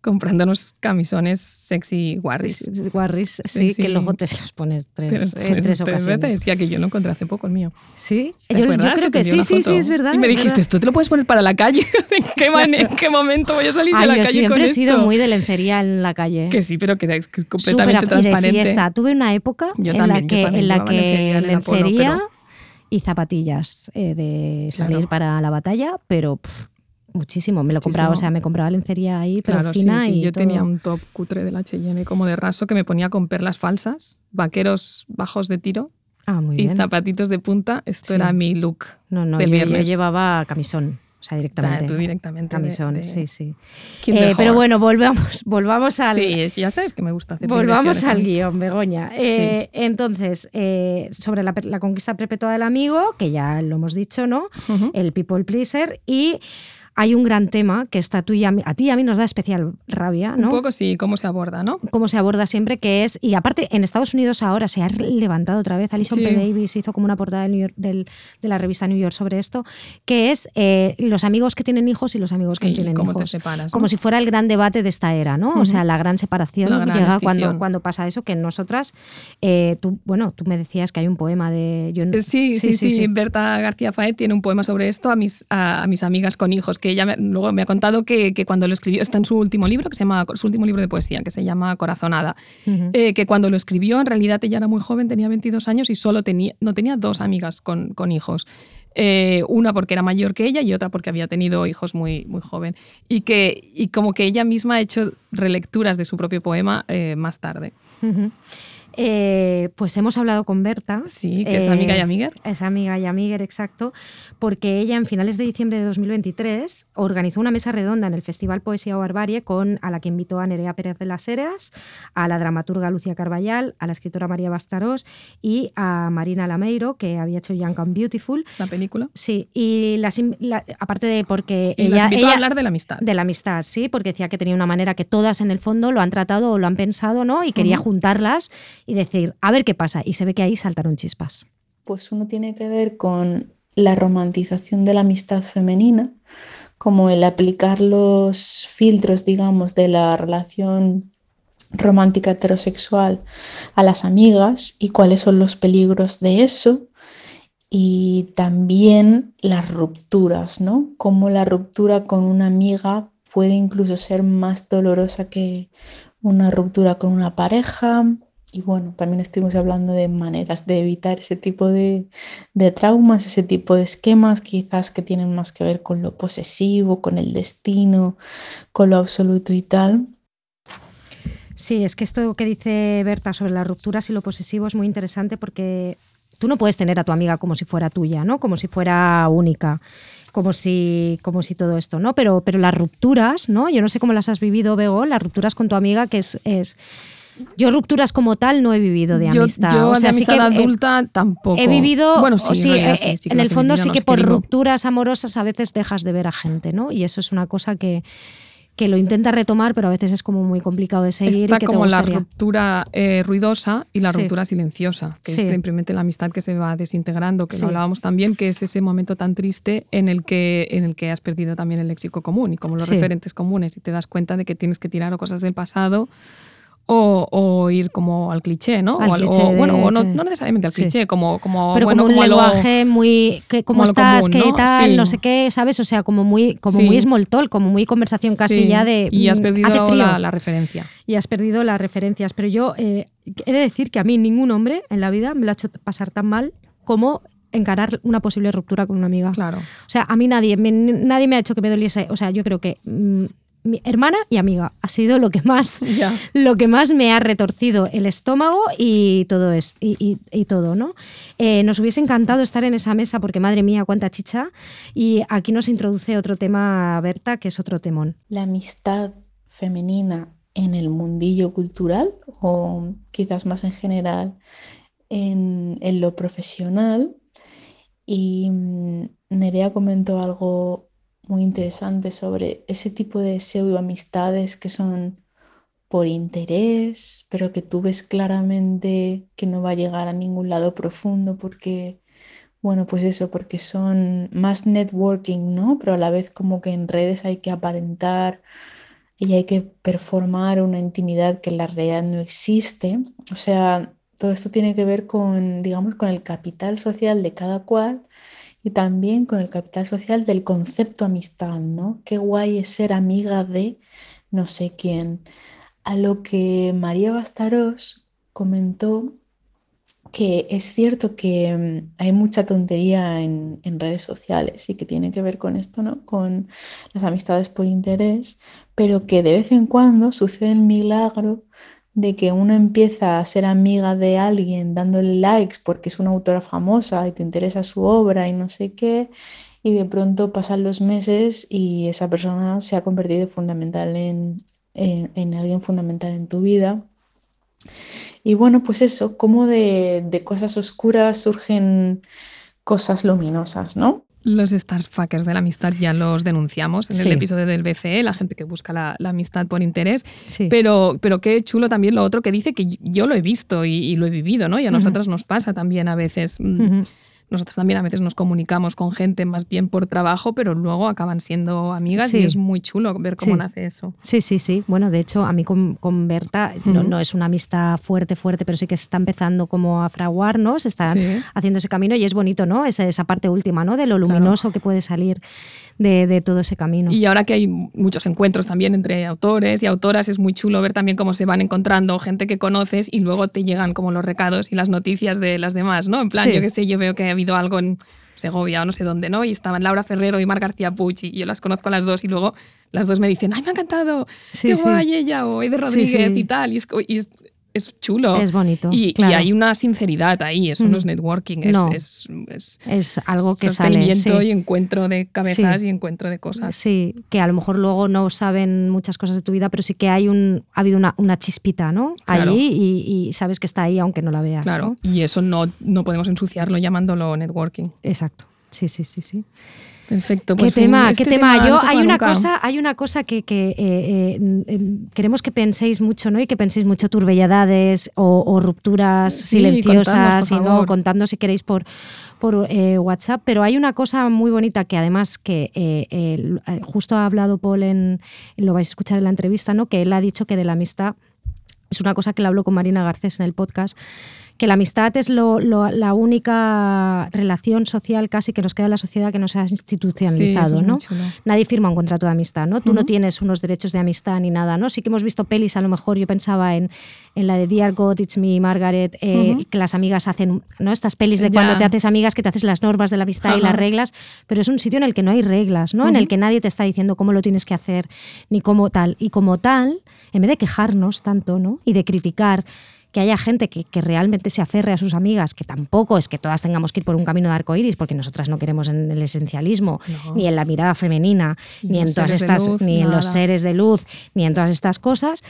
comprándonos camisones sexy guarris. Guarris, sí, Sí, que luego te los pones tres, en pues, tres ocasiones. veces, ya que yo lo encontré hace poco el mío. Sí, ¿Te yo, yo creo que sí, sí, sí, es verdad. Y me dijiste, esto te lo puedes poner para la calle. ¿En qué, man- en qué momento voy a salir de Ay, la yo calle siempre con he esto? sido muy de lencería en la calle. Que sí, pero que es completamente af- y de transparente. fiesta. Tuve una época Yo en también, la que, en la lencería que Apolo, lencería pero- y zapatillas eh, de salir Claro. para la batalla, pero pff, muchísimo. Me lo compraba, o sea, me compraba lencería ahí, pero Claro, sí, fina sí. y Yo todo. tenía un top cutre del H&M como de raso que me ponía con perlas falsas, vaqueros bajos de tiro Ah, muy y bien. zapatitos de punta. Esto Sí. era mi look. No, no, del yo, yo viernes. llevaba camisón. O sea, directamente. Tú directamente. de- Camisón, de sí, sí. Eh, pero bueno, volvamos, volvamos al, Sí, ya sabes que me gusta hacer Volvamos al guion, Begoña. Eh, Entonces, eh, sobre la, la conquista perpetua del amigo, que ya lo hemos dicho, ¿no? El people pleaser. Y hay un gran tema que está tú y a, mí, a ti y a mí nos da especial rabia, ¿no? Un poco sí, cómo se aborda, ¿no? Cómo se aborda siempre, que es. Y aparte, en Estados Unidos ahora se ha levantado otra vez. Alison Sí. P. Davis hizo como una portada del New York- del- de la revista New York sobre esto, que es eh, los amigos que tienen hijos y los amigos que Sí, no tienen cómo te hijos. separas, Como si fuera el gran debate de esta era, ¿no? O sea, la gran separación La gran llega cuando, cuando pasa eso, que nosotras, eh, tú, bueno, tú me decías que hay un poema de... yo- Sí, sí, sí, Berta García Faet tiene un poema sobre esto a mis, a, a mis amigas con hijos, que ella me- luego me ha contado que, que cuando lo escribió, está en su último libro, que se llama, su último libro de poesía, que se llama Corazonada, Ujú. eh, que cuando lo escribió, en realidad ella era muy joven, tenía 22 años y solo tenía, no tenía dos amigas con, con hijos. Eh, una porque era mayor que ella y otra porque había tenido hijos muy, muy joven. Y, que, y como que ella misma ha hecho relecturas de su propio poema eh, más tarde. Ujú. Eh, pues hemos hablado con Berta. Sí, que es amiga y amiguer. Es amiga y amiguer, exacto, porque ella en finales de diciembre de 2023 organizó una mesa redonda en el Festival Poesía o Barbarie con, a la que invitó a Nerea Pérez de las Heras, a la dramaturga Lucia Carballal, a la escritora María Bastarós y a Marina Lameiro, que había hecho Young and Beautiful. La película. Sí, y las, la- aparte de porque Y ella, las invitó a hablar de la amistad. de la amistad, sí, porque decía que tenía una manera que todas en el fondo lo han tratado o lo han pensado, ¿no? Y quería juntarlas y decir, a ver qué pasa. Y se ve que ahí saltaron chispas. pues uno tiene que ver con la romantización de la amistad femenina, como el aplicar los filtros, digamos, de la relación romántica heterosexual a las amigas y cuáles son los peligros de eso. Y también las rupturas, ¿no? Cómo la ruptura con una amiga puede incluso ser más dolorosa que una ruptura con una pareja. Y bueno, también estuvimos hablando de maneras de evitar ese tipo de, de traumas, ese tipo de esquemas, quizás que tienen más que ver con lo posesivo, con el destino, con lo absoluto y tal. Sí, es que esto que dice Berta sobre las rupturas y lo posesivo es muy interesante porque tú no puedes tener a tu amiga como si fuera tuya, ¿no? Como si fuera única, como si, como si todo esto, ¿no? Pero, pero las rupturas, ¿no? Yo no sé cómo las has vivido, Bego, las rupturas con tu amiga, que es... es yo rupturas como tal no he vivido de amistad. yo o sea, de sí que amistad he- adulta tampoco. He vivido, bueno, sí, sí, realidad eh, sí, sí que en el fondo vivido, sí que por rupturas amorosas a veces dejas de ver a gente, ¿no? Y eso es una cosa que, que lo intentas retomar, pero a veces es como muy complicado de seguir. Está y que te como la ruptura eh, ruidosa y la Sí. ruptura silenciosa, que Sí. es simplemente la amistad que se va desintegrando, que Sí. lo hablábamos también, que es ese momento tan triste en el que, en el que has perdido también el léxico común y como los referentes comunes y te das cuenta de que tienes que tirar o cosas del pasado o, o ir como al cliché, ¿no? Al o, cliché de bueno, o no, necesariamente al Sí. cliché, como, como, pero bueno, como un lo- lenguaje muy que, como ¿cómo estás? común, ¿Qué ¿no? tal? Sí. No sé qué, ¿sabes? O sea, como muy, como Sí. muy small talk, como muy conversación casi ya de Y has mm, perdido hace frío. la, la referencia. y has perdido las referencias. Pero yo eh, he de decir que a mí ningún hombre en la vida me lo ha hecho pasar tan mal como encarar una posible ruptura con una amiga. Claro. O sea, a mí nadie me, nadie me ha hecho que me doliese. O sea, yo creo que mm, mi hermana y amiga ha sido lo que más lo que más me ha retorcido el estómago y todo es, y, y- y todo, ¿no? Eh, nos hubiese encantado estar en esa mesa porque madre mía, cuánta chicha. Y aquí nos introduce otro tema, Berta, que es otro temón. La amistad femenina en el mundillo cultural o quizás más en general en, en lo profesional. Y mm, Nerea comentó algo muy interesante sobre ese tipo de pseudoamistades que son por interés, pero que tú ves claramente que no va a llegar a ningún lado profundo porque, bueno, pues eso, porque son más networking, ¿no? Pero a la vez como que en redes hay que aparentar y hay que performar una intimidad que en la realidad no existe. O sea, todo esto tiene que ver con, digamos, con el capital social de cada cual y también con el capital social del concepto amistad, ¿no? Qué guay es ser amiga de no sé quién. A lo que María Bastarós comentó que es cierto que mm, hay mucha tontería en, en redes sociales y que tiene que ver con esto, ¿no? Con las amistades por interés, pero que de vez en cuando sucede el milagro de que uno empieza a ser amiga de alguien dándole likes porque es una autora famosa y te interesa su obra y no sé qué, y de pronto pasan los meses y esa persona se ha convertido fundamental en, en, en alguien fundamental en tu vida. Y bueno, pues eso, como de, de cosas oscuras surgen cosas luminosas, ¿no? Los starfuckers de la amistad ya los denunciamos en Sí. el episodio del BCE, la gente que busca la, la amistad por interés. Sí. Pero, pero qué chulo también lo otro que dice que yo lo he visto y, y lo he vivido, ¿no? Y a Ujú. nosotras nos pasa también a veces. mm. Nosotros también a veces nos comunicamos con gente más bien por trabajo, pero luego acaban siendo amigas Sí. y es muy chulo ver cómo Sí. nace eso. Sí, sí, sí. Bueno, de hecho, a mí con, con Berta no, no es una amistad fuerte, fuerte, pero sí que se está empezando como a fraguar, ¿no? Se está Sí. haciendo ese camino y es bonito, ¿no? Esa, esa parte última, ¿no? De lo luminoso que puede salir de, de todo ese camino. Y ahora que hay muchos encuentros también entre autores y autoras, es muy chulo ver también cómo se van encontrando gente que conoces y luego te llegan como los recados y las noticias de las demás, ¿no? En plan, yo qué sé, yo veo que ha habido algo en Segovia o no sé dónde, ¿no? Y estaban Laura Ferrero y Mar García Puig y yo las conozco a las dos y luego las dos me dicen, ¡ay, me ha encantado! Sí, ¡Qué sí. guay ella! O Ede Rodríguez sí. y tal. Y es, y es, es chulo. Es bonito, Y, y hay una sinceridad ahí, eso no es networking, es, No. es, es es algo que sale. sí. y encuentro de cabezas Sí. y encuentro de cosas. Sí, que a lo mejor luego no saben muchas cosas de tu vida, pero sí que hay un, ha habido una, una chispita, ¿no? Claro. Allí y, y sabes que está ahí aunque no la veas. Claro, ¿no? y eso no, no podemos ensuciarlo llamándolo networking. Exacto. Sí, sí, sí, sí. Perfecto. ¿Qué pues tema? este ¿Qué tema? no Yo se hay una nunca. cosa, hay una cosa que, que, eh, eh, queremos que penséis mucho, ¿no? Y que penséis mucho turbellidades o, o rupturas Sí, silenciosas, y no contando si queréis por por eh, WhatsApp. Pero hay una cosa muy bonita que además que justo ha hablado Paul en, lo vais a escuchar en la entrevista, ¿no? Que él ha dicho que de la amistad es una cosa que le habló con Marina Garcés en el podcast, que la amistad es lo- lo- la única relación social casi que nos queda en la sociedad que no se ha institucionalizado, es ¿no? Nadie firma un contrato de amistad, ¿no? Tú no tienes unos derechos de amistad ni nada, ¿no? Sí que hemos visto pelis, a lo mejor yo pensaba en, en la de Dear God, It's Me, Margaret, eh, que las amigas hacen, ¿no? Estas pelis de Ya. cuando te haces amigas, que te haces las normas de la amistad y las reglas, pero es un sitio en el que no hay reglas, ¿no? En el que nadie te está diciendo cómo lo tienes que hacer ni cómo tal. Y como tal, en vez de quejarnos tanto, ¿no? Y de criticar que haya gente que, que realmente se aferre a sus amigas, que tampoco es que todas tengamos que ir por un camino de arco iris, porque nosotras no queremos en el esencialismo, No. ni en la mirada femenina, Ni ni en los todas estas, luz, ni en los seres de luz, ni en todas estas cosas.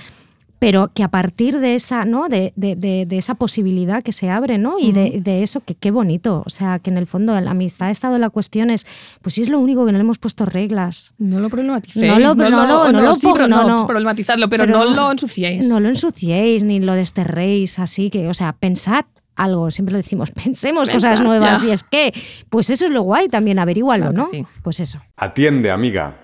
Pero que a partir de esa, ¿no? De, de- de- de esa posibilidad que se abre, ¿no? Y de, de eso, que qué bonito. O sea, que en el fondo la amistad ha estado la cuestión es, pues sí es lo único que no le hemos puesto reglas. No lo problematicéis. No lo- no lo- no lo sí, pero no, no, no. problematizadlo, pero, Pero no lo ensuciéis. No lo ensuciéis ni lo desterréis, así que, o sea, pensad algo, siempre lo decimos, pensemos Pensad, cosas nuevas ya. y es que, pues eso es lo guay también, averígualo, Claro ¿no? sí. Pues eso, Atiende, amiga.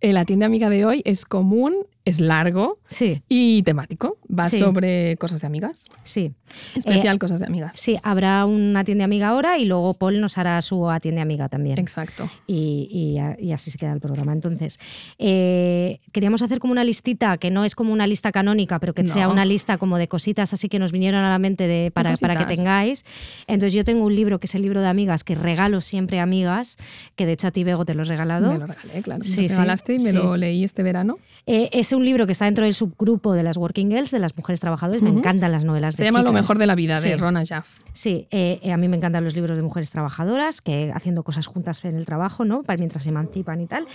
La tienda amiga de hoy es común, es largo sí, y temático. Va Sí. sobre cosas de amigas. sí. Especial cosas de amigas. Sí, habrá una atiende amiga ahora y luego Paul nos hará su atiende amiga también. Exacto. y, y así se queda el programa. Entonces, eh, queríamos hacer como una listita, que no es como una lista canónica, pero que No. sea una lista como de cositas así que nos vinieron a la mente de, para, para que tengáis. Entonces, yo tengo un libro que es el libro de amigas, que regalo siempre a amigas, que de hecho a ti, Bego, te lo he regalado. Me lo regalé, claro. Sí, me lo sí, regalaste y me lo leí este verano. Eh, es un libro que está dentro del subgrupo de las Working Girls, de las mujeres trabajadoras. Me encantan las novelas Se de llama Lo chicas. mejor de la vida, Sí. de Rona Jaff. Sí, eh, eh, a mí me encantan los libros de mujeres trabajadoras, que haciendo cosas juntas en el trabajo, ¿no? Para mientras se emancipan y tal.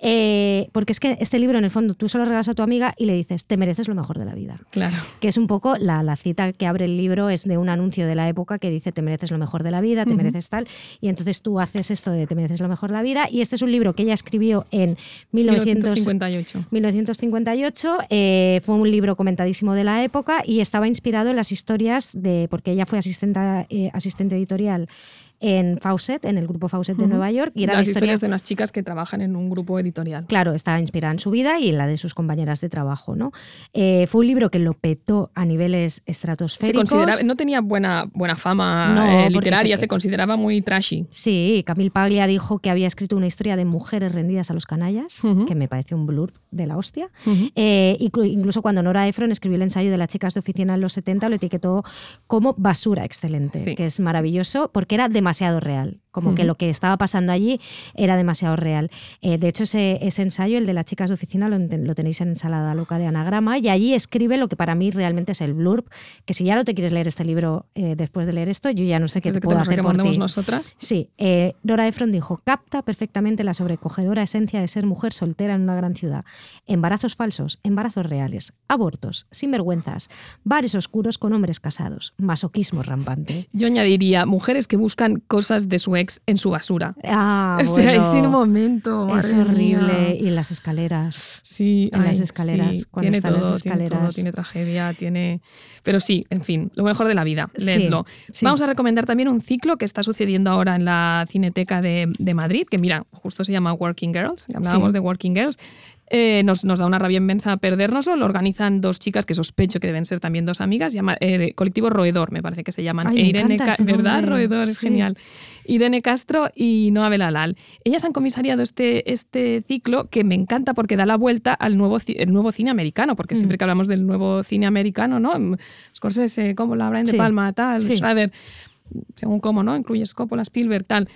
Eh, porque es que este libro, en el fondo, tú solo regalas a tu amiga y le dices, te mereces lo mejor de la vida. Claro. Que es un poco la, la cita que abre el libro, es de un anuncio de la época que dice, te mereces lo mejor de la vida, te mereces tal. Y entonces tú haces esto de te mereces lo mejor de la vida. Y este es un libro que ella escribió en 1900 1958. 1958 eh, fue un libro comentadísimo de la época y estaba inspirado en las historias de, porque ella fue asistente, eh, asistente editorial en Fawcett, en el grupo Fawcett de Ujú. Nueva York, y era Las la historia historias de unas chicas que trabajan en un grupo editorial. Claro, estaba inspirada en su vida y en la de sus compañeras de trabajo. ¿no? Eh, fue un libro que lo petó a niveles Se estratosféricos. consideraba, no tenía buena, buena fama No, eh, literaria, se- se, consideraba muy trashy. Sí, Camille Paglia dijo que había escrito una historia de mujeres rendidas a los canallas, Ujú. que me parece un blurb de la hostia. Ujú. Eh, inclu- incluso cuando Nora Ephron escribió el ensayo de las chicas de oficina en los 70, lo etiquetó como basura excelente, Sí. que es maravilloso, porque era demasiado demasiado real. Como que lo que estaba pasando allí era demasiado real. Eh, de hecho, ese, ese ensayo, el de las chicas de oficina, lo, tenéis en Ensalada Loca de Anagrama, y allí escribe lo que para mí realmente es el blurb, que si ya no te quieres leer este libro eh, después de leer esto, yo ya no sé qué te que puedo hacer por ti. nosotras. Sí, eh, Nora Ephron dijo, capta perfectamente la sobrecogedora esencia de ser mujer soltera en una gran ciudad. Embarazos falsos, embarazos reales, abortos, sinvergüenzas, bares oscuros con hombres casados, masoquismo rampante. Yo añadiría mujeres que buscan cosas de su ex en su basura. Ah, o sea, bueno, ese momento. es horrible. mía. Y en las escaleras. Sí, en las escaleras, sí, cuando tiene está en todo, las tiene todo, escaleras. tiene tragedia, tiene. Pero sí, en fin, lo mejor de la vida. Sí, Leedlo. sí. Vamos a recomendar también un ciclo que está sucediendo ahora en la Cineteca de, de Madrid, que mira, justo se llama Working Girls. Hablábamos de Working Girls. Eh, nos, nos da una rabia inmensa perdernoslo. Lo organizan dos chicas que sospecho que deben ser también dos amigas. Llama, eh, Colectivo Roedor, me parece que se llaman. Ay, E Irene ¿Verdad? Roedor, es genial. Irene Castro y Noa Belalal. Ellas han comisariado este, este ciclo que me encanta porque da la vuelta al nuevo, el nuevo cine americano, porque Mm. siempre que hablamos del nuevo cine americano, ¿no? Mm, Scorsese, como la Brian de Sí. Palma, tal, Sí. Schrader, según cómo, ¿no? Incluyes Coppola, Spielberg, tal.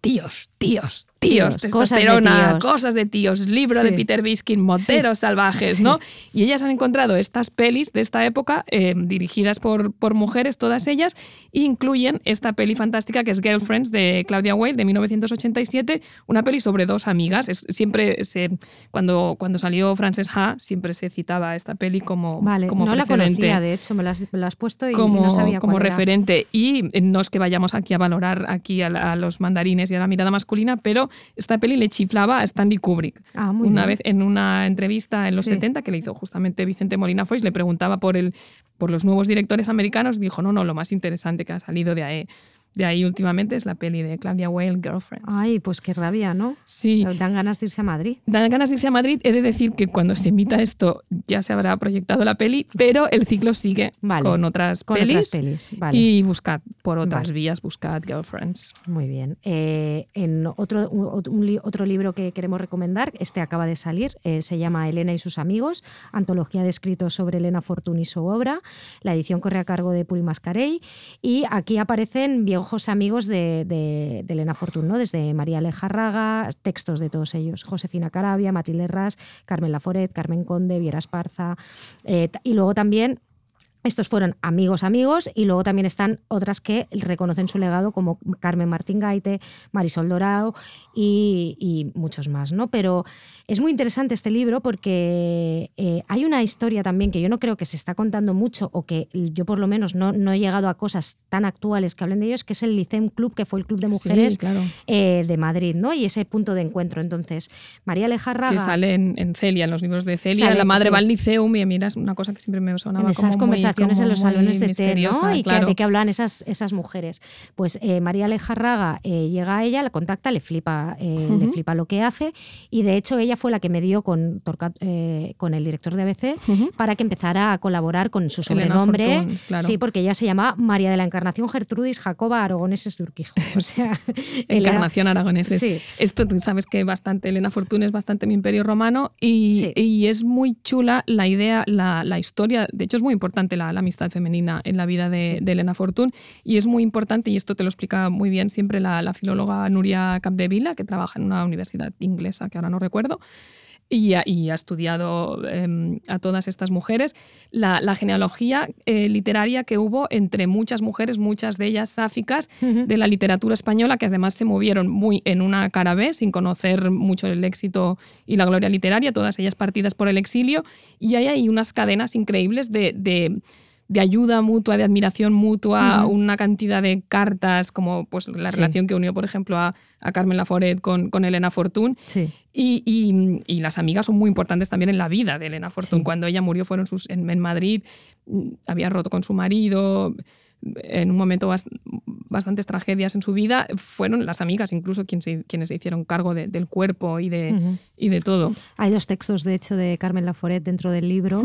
Tíos, tíos, tíos, Tíos, cosas de testosterona, tíos. cosas de tíos, libro de Sí. Peter Biskin, moteros salvajes, Sí. ¿no? Y ellas han encontrado estas pelis de esta época, eh, dirigidas por, por mujeres, todas ellas, e incluyen esta peli fantástica que es Girlfriends de Claudia Weil de 1987, una peli sobre dos amigas. Es, siempre se, cuando, cuando salió Frances Ha, siempre se citaba esta peli como, Vale, como no la precedente conocía, de hecho, me la has, me la has puesto y como, no sabía como cuál era. referente. Y no es que vayamos aquí a valorar aquí a, la- a los mandarines y a la mirada masculina, pero esta peli le chiflaba a Stanley Kubrick. Ah, muy Una bien. vez en una entrevista en los Sí. 70 que le hizo justamente Vicente Molina Foix, le preguntaba por, el, por los nuevos directores americanos, dijo, no, no, lo más interesante que ha salido de ahí, de ahí últimamente es la peli de Claudia Weil, Girlfriends. Ay, pues qué rabia, ¿no? sí. Dan ganas de irse a Madrid. Dan ganas de irse a Madrid. He de decir que cuando se emita esto ya se habrá proyectado la peli, pero el ciclo sigue Vale. con otras Con pelis. otras pelis, vale. Y buscad por otras Vale. vías, buscad Girlfriends. Muy bien. Eh, en otro, un- otro libro que queremos recomendar, este acaba de salir, eh, se llama Elena y sus amigos, antología de escritos sobre Elena Fortuny y su obra. La edición corre a cargo de Puri Mascarell y aquí aparecen viejos amigos de, de- Elena Fortuny, ¿no? desde María Lejarraga, textos de todos ellos, Josefina Carabia, Matilde Ras, Carmen Laforet, Carmen Conde, Viera Esparza, eh, y luego también estos fueron amigos amigos y luego también están otras que reconocen su legado como Carmen Martín Gaite, Marisol Dorao y, y muchos más, ¿no? Pero es muy interesante este libro porque eh, hay una historia también que yo no creo que se está contando mucho o que yo por lo menos no, no he llegado a cosas tan actuales que hablen de ellos, que es el Licem Club, que fue el club de mujeres Sí, claro. eh, de Madrid, ¿no? Y ese punto de encuentro. Entonces, María Lejarraga... Que sale en, en Celia, en los libros de Celia. Sale, la madre sí. va al liceum y mira, es una cosa que siempre me sonaba en esas como muy- conversaciones en los salones de té, ¿no? Y que- de qué hablan esas, esas mujeres. Pues eh, María Lejarraga eh, llega a ella, la contacta, le flipa, eh, le flipa lo que hace y de hecho ella fue la que me dio con, con el director de ABC para que empezara a colaborar con su sobrenombre. Claro. Sí, porque ella se llama María de la Encarnación Gertrudis Jacoba Aragoneses de Urquijo. O sea, Encarnación aragoneses. Sí. Esto tú sabes que bastante, Elena Fortuna es bastante mi imperio romano y, Sí. y es muy chula la idea, la, la historia. De hecho, es muy importante la, la amistad femenina en la vida de, Sí. de Elena Fortún y es muy importante, y esto te lo explica muy bien siempre la, la filóloga Nuria Capdevila, que trabaja en una universidad inglesa que ahora no recuerdo. Y ha, y ha estudiado em, a todas estas mujeres, la, la genealogía eh, literaria que hubo entre muchas mujeres, muchas de ellas sáficas, de la literatura española, que además se movieron muy en una cara B, sin conocer mucho el éxito y la gloria literaria, todas ellas partidas por el exilio, y hay ahí unas cadenas increíbles de, de- de ayuda mutua, de admiración mutua, una cantidad de cartas, como pues, la Sí. relación que unió, por ejemplo, a, a Carmen Laforet con, con Elena Fortún. Sí. Y, y- y las amigas son muy importantes también en la vida de Elena Fortún. Sí. Cuando ella murió fueron sus, en, en Madrid, mm, había roto con su marido, en un momento bas- bastantes tragedias en su vida, fueron las amigas incluso quien se- quienes se hicieron cargo de- del cuerpo y de, y de todo. Hay dos textos, de hecho, de Carmen Laforet dentro del libro,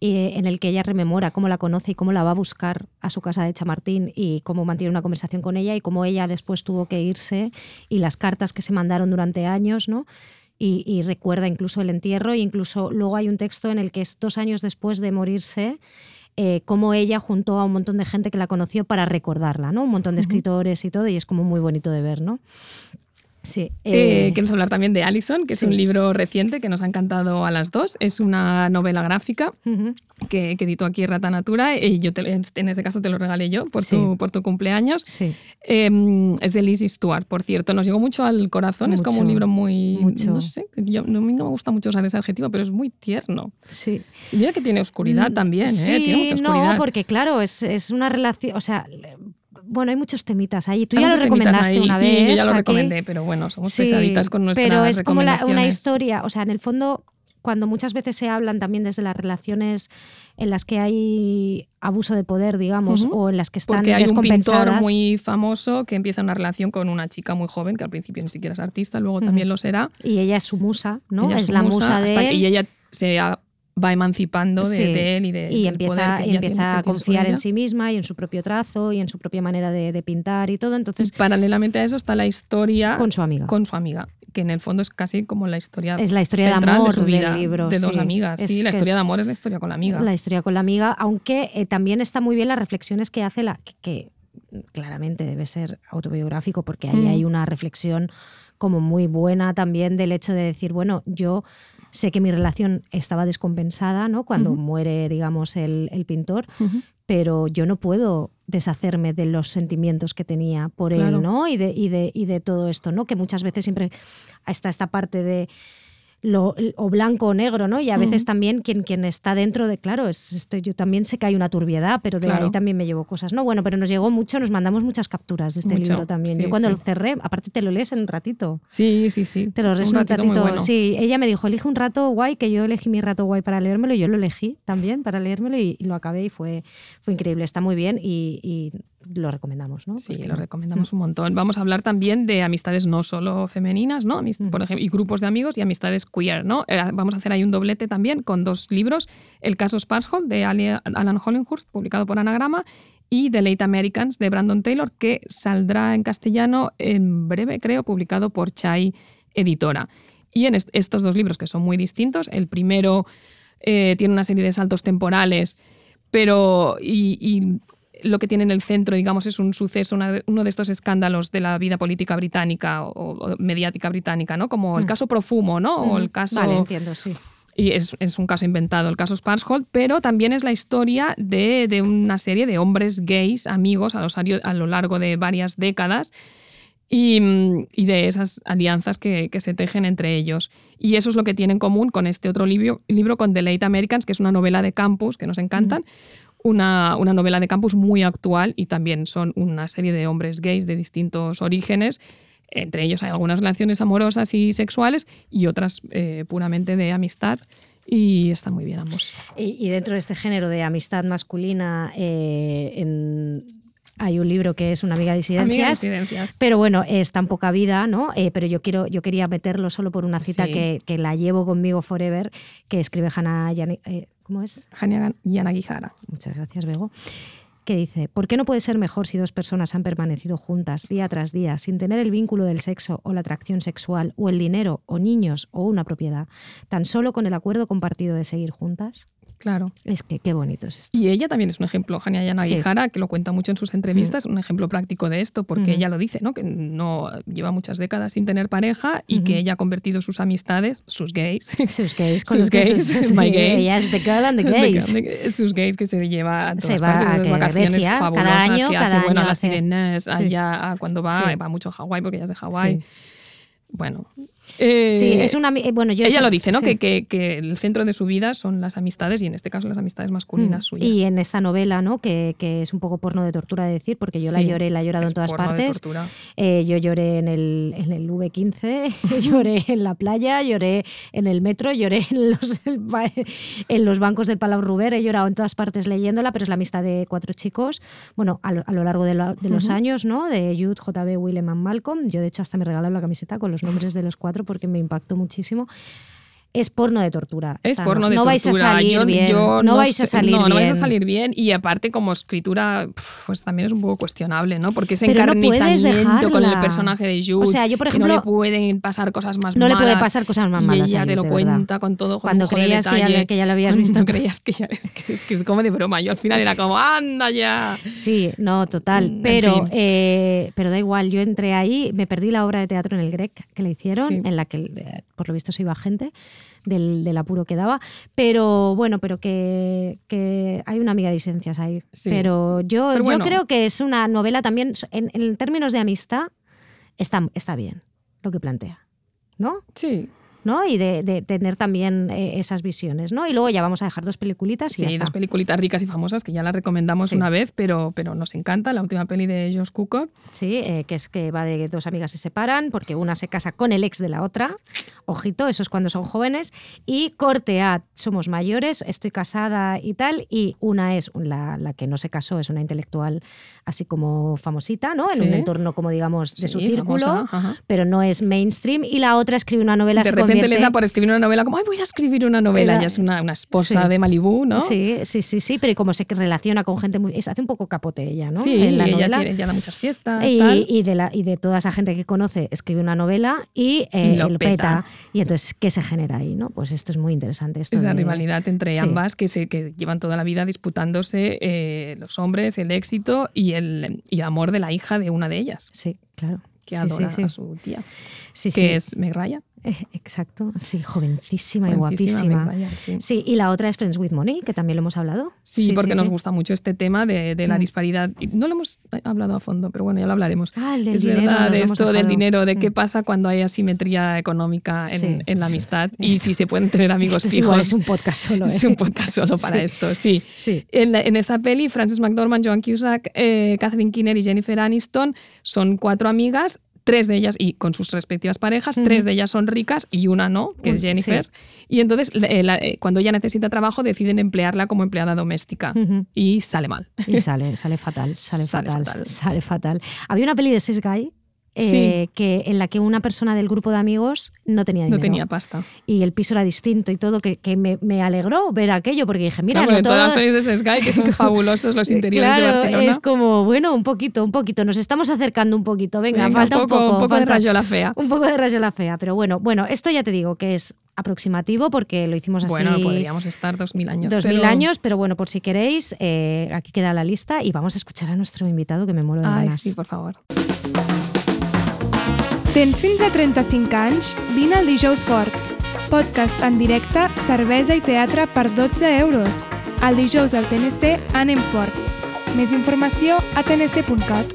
eh, en el que ella rememora cómo la conoce y cómo la va a buscar a su casa de Chamartín y cómo mantiene una conversación con ella y cómo ella después tuvo que irse y las cartas que se mandaron durante años, ¿no? Y, y recuerda incluso el entierro e incluso luego hay un texto en el que es dos años después de morirse eh, cómo ella juntó a un montón de gente que la conoció para recordarla, ¿no? Un montón de escritores y todo, y es como muy bonito de ver, ¿no? Sí. Eh, eh, queremos hablar también de Allison, que es un libro reciente que nos ha encantado a las dos. Es una novela gráfica que, que editó aquí Rata Natura y yo te- en este caso te lo regalé yo por, Sí. tu, por tu cumpleaños. Sí. Eh, es de Lizzie Stewart, por cierto. Nos llegó mucho al corazón. es como un libro muy. mucho. No sé, yo, no, a mí no me gusta mucho usar ese adjetivo, pero es muy tierno. Sí. Y mira que tiene oscuridad también, ¿eh? Mm, Sí, Tiene mucha oscuridad. no, porque claro, es, es una relación, o sea, bueno, hay muchos temitas ahí. Tú Hay ya lo recomendaste ahí. una sí, vez. yo ya lo aquí. recomendé, pero bueno, somos Sí, pesaditas con nuestras Pero es como la- una historia, o sea, en el fondo, cuando muchas veces se hablan también desde las relaciones en las que hay abuso de poder, digamos, o en las que están Porque hay un pintor descompensadas. muy famoso que empieza una relación con una chica muy joven, que al principio ni siquiera es artista, luego también lo será. Y ella es su musa, ¿no? Ella es su la musa de él. Y ella se va emancipando de, Sí. de él y, de, y poder empieza, que y empieza tiene- que a confiar en sí misma y en su propio trazo y en su propia manera de, de pintar y todo. Entonces, Y paralelamente a eso está la historia con su amiga. con su amiga, que en el fondo es casi como la historia Es la historia de amor su del vida, libro, de dos sí. amigas. Es sí, la que historia es- de amor es la historia con la amiga. La historia con la amiga, aunque eh, también está muy bien las reflexiones que hace la que, que claramente debe ser autobiográfico porque ahí Mm. hay una reflexión como muy buena también del hecho de decir, bueno, yo sé que mi relación estaba descompensada, ¿no? Cuando muere, digamos, el, el pintor, pero yo no puedo deshacerme de los sentimientos que tenía por Claro. él, ¿no? Y de, y, de, y de todo esto, ¿no? Que muchas veces siempre está esta parte de lo, o blanco o negro, ¿no? Y a veces también quien, quien está dentro de, claro, es esto, yo también sé que hay una turbiedad, pero de Claro. ahí también me llevo cosas, ¿no? Bueno, pero nos llegó mucho, nos mandamos muchas capturas de este Mucho, libro también. sí, yo cuando sí. lo cerré, aparte te lo lees en un ratito. Sí, sí, sí. Te lo lees en un ratito ratito. muy bueno. Sí, ella me dijo, elige un rato guay, que yo elegí mi rato guay para leérmelo, y yo lo elegí también para leérmelo y, y lo acabé y fue, fue increíble. Está muy bien y, y lo recomendamos, ¿no? Sí, Porque lo no- recomendamos un montón. Vamos a hablar también de amistades no solo femeninas, ¿no? Amist- por ejemplo, y grupos de amigos y amistades queer, ¿no? Eh, vamos a hacer ahí un doblete también con dos libros, El caso Sparsholt de Alan Hollinghurst, publicado por Anagrama, y The Late Americans de Brandon Taylor, que saldrá en castellano en breve, creo, publicado por Chai Editora. Y en est- estos dos libros, que son muy distintos, el primero eh, tiene una serie de saltos temporales, pero y, y lo que tiene en el centro, digamos, es un suceso, una- uno de estos escándalos de la vida política británica o, o mediática británica, ¿no? Como el Mm. caso Profumo, ¿no? O el caso Vale, entiendo, sí. y es, es un caso inventado, el caso Sparsholt, pero también es la historia de, de una serie de hombres gays, amigos, a, los- a lo largo de varias décadas, y, mm, y de esas alianzas que, que se tejen entre ellos. Y eso es lo que tiene en común con este otro libro, libro con The Late Americans, que es una novela de campus que nos encantan. Una, una novela de campus muy actual y también son una serie de hombres gays de distintos orígenes. Entre ellos hay algunas relaciones amorosas y sexuales y otras eh, puramente de amistad. Y están muy bien ambos. Y, y dentro de este género de amistad masculina, eh, en- hay un libro que es Una amiga de disidencias. Amiga de disidencias. Pero bueno, es tan poca vida, ¿no? Eh, pero yo quiero, yo quería meterlo solo por una cita Sí. que, que la llevo conmigo forever, que escribe Hannah Yani- eh, ¿Cómo es? Yanagihara. Muchas gracias, Bego. Que dice, ¿por qué no puede ser mejor si dos personas han permanecido juntas día tras día sin tener el vínculo del sexo o la atracción sexual o el dinero o niños o una propiedad, tan solo con el acuerdo compartido de seguir juntas? Claro. Es que qué bonito es esto. Y ella también es un ejemplo, Hania Yanagihara, que lo cuenta mucho en sus entrevistas, un ejemplo práctico de esto, porque ella lo dice, ¿no? que no lleva muchas décadas sin tener pareja y que ella ha convertido sus amistades, sus gays, Sus gays, con Sus gays, sus- my sí, gays. Ella es the girl and the de- gays. de- sus gays que se lleva a todas Se partes, esas que vacaciones Grecia, cada fabulosas año, que hace, cada bueno, a las sirenas, Sí. allá cuando va, Sí. va mucho a Hawái porque ella es de Hawái. Sí. Bueno. Eh, Sí, es una. eh, Bueno, yo ella sé- lo dice, ¿no? sí. Que, que- que el centro de su vida son las amistades y en este caso las amistades masculinas Mm. suyas. Y en esta novela, ¿no? Que, que es un poco porno de tortura de decir, porque yo la Sí, lloré, la he llorado en todas partes. Eh, yo lloré en el, en el V15, lloré en la playa, lloré en el metro, lloré en los, en los bancos del Palau Ruber, he llorado en todas partes leyéndola, pero es la amistad de cuatro chicos, bueno, a lo, a lo largo de, lo- de los Ujú. años, ¿no? De Jude, JB, Willem y Malcolm. Yo, de hecho, hasta me regalaron la camiseta con los nombres de los cuatro porque me impactó muchísimo. Es porno de tortura. Es porno no. de no vais a tortura. salir Yo- bien. yo no, vais a salir no, bien. no vais a salir bien. Y aparte, como escritura, pues también es un poco cuestionable, ¿no? Porque ese encarnizamiento con el personaje de Jude. O sea, yo, por que no ejemplo, le pueden pasar cosas más no le malas. puede pasar cosas más y malas a ella te lo verdad. cuenta con todo con Cuando creías que ya, detalle. que ya lo habías visto. creías que ya es que, es que es como de broma. Yo al final era como, anda ya. Sí, no, total. Mm, en Pero, fin. eh, pero da igual, yo entré ahí, me perdí la obra de teatro en el Grec que le hicieron, Sí. en la que por lo visto se iba gente del, del apuro que daba. Pero bueno, pero que, que hay una amiga de licencias ahí. Sí. Pero yo, Pero yo creo que es una novela también, en, en términos de amistad, está, está bien lo que plantea. ¿No? Sí, ¿no? Y de, de tener también eh, esas visiones, ¿no? Y luego ya vamos a dejar dos peliculitas y sí, ya está. dos peliculitas ricas y famosas que ya las recomendamos Sí. una vez, pero, pero nos encanta. La última peli de Josh Cukor. Sí, eh, que es que va de dos amigas se separan porque una se casa con el ex de la otra. Ojito, eso es cuando son jóvenes. Y corte A, somos mayores, estoy casada y tal. Y una es la, la que no se casó, es una intelectual así como famosita, ¿no? En Sí. un entorno como digamos de su círculo, famosa, pero no es mainstream. Y la otra escribe una novela de repente le da por escribir una novela como, ay, voy a escribir una novela. Era- Ya es una, una esposa Sí. de Malibú, ¿no? Sí, sí, sí, sí, pero como se relaciona con gente muy... es- hace un poco capote ella, ¿no? Sí, En la ella, novela. tiene- ella da muchas fiestas. Y, tal. y de la, y de toda esa gente que conoce, escribe una novela y, eh, Y lo peta. peta. Y entonces, ¿qué se genera ahí? ¿no? Pues esto es muy interesante. Esto Esa de- rivalidad entre Sí. ambas que, se, que llevan toda la vida disputándose eh, los hombres, el éxito y el, y el amor de la hija de una de ellas, Sí, claro. que adora sí, sí. a su tía, Sí, que es Meg Ryan. Eh, Exacto, sí, jovencísima y guapísima. Sí. Sí, y la otra es Friends with Money, que también lo hemos hablado. Sí, porque nos gusta mucho este tema de, de la Mm. disparidad. No lo hemos hablado a fondo, pero bueno, ya lo hablaremos. Ah, el del es dinero, verdad, de esto del dinero, de qué Mm. pasa cuando hay asimetría económica en, la amistad y si se pueden tener amigos Esto es fijos. es un podcast solo. Es ¿eh? un podcast solo para esto, sí. Sí. En, la- en esta peli, Frances McDormand, Joan Cusack, eh, Catherine Keener y Jennifer Aniston son cuatro amigas. Tres de ellas, y con sus respectivas parejas, tres de ellas son ricas y una no, que es Jennifer. sí. Y entonces, eh, la- eh, cuando ella necesita trabajo, deciden emplearla como empleada doméstica. Y sale mal. Y sale, sale fatal, sale, Sale fatal, fatal. sale fatal. Había una peli de Six Guy eh, que, en la que una persona del grupo de amigos no tenía dinero. No tenía pasta. y el piso era distinto y todo, que, que me, me alegró ver aquello, porque dije, mira, Claro, no en todas las todo... pelis de Sky, que son fabulosos los interiores Claro, de Barcelona. es como, bueno, un poquito, un poquito, nos estamos acercando un poquito, venga, Venga, falta un poco, un poco. un poco de falta- rayola fea. Un poco de rayola fea, pero bueno, bueno, esto ya te digo que es aproximativo porque lo hicimos así Bueno, podríamos estar dos mil años. dos mil pero- años, pero bueno, por si queréis, eh, aquí queda la lista y vamos a escuchar a nuestro invitado que me muero de Ay, ganas. sí, por favor. Tens fins a 35 anys? Vine al Dijous Fort. Podcast en directe, cervesa i teatre per 12 euros. El dijous al TNC anem forts. Més informació a tnc.cat.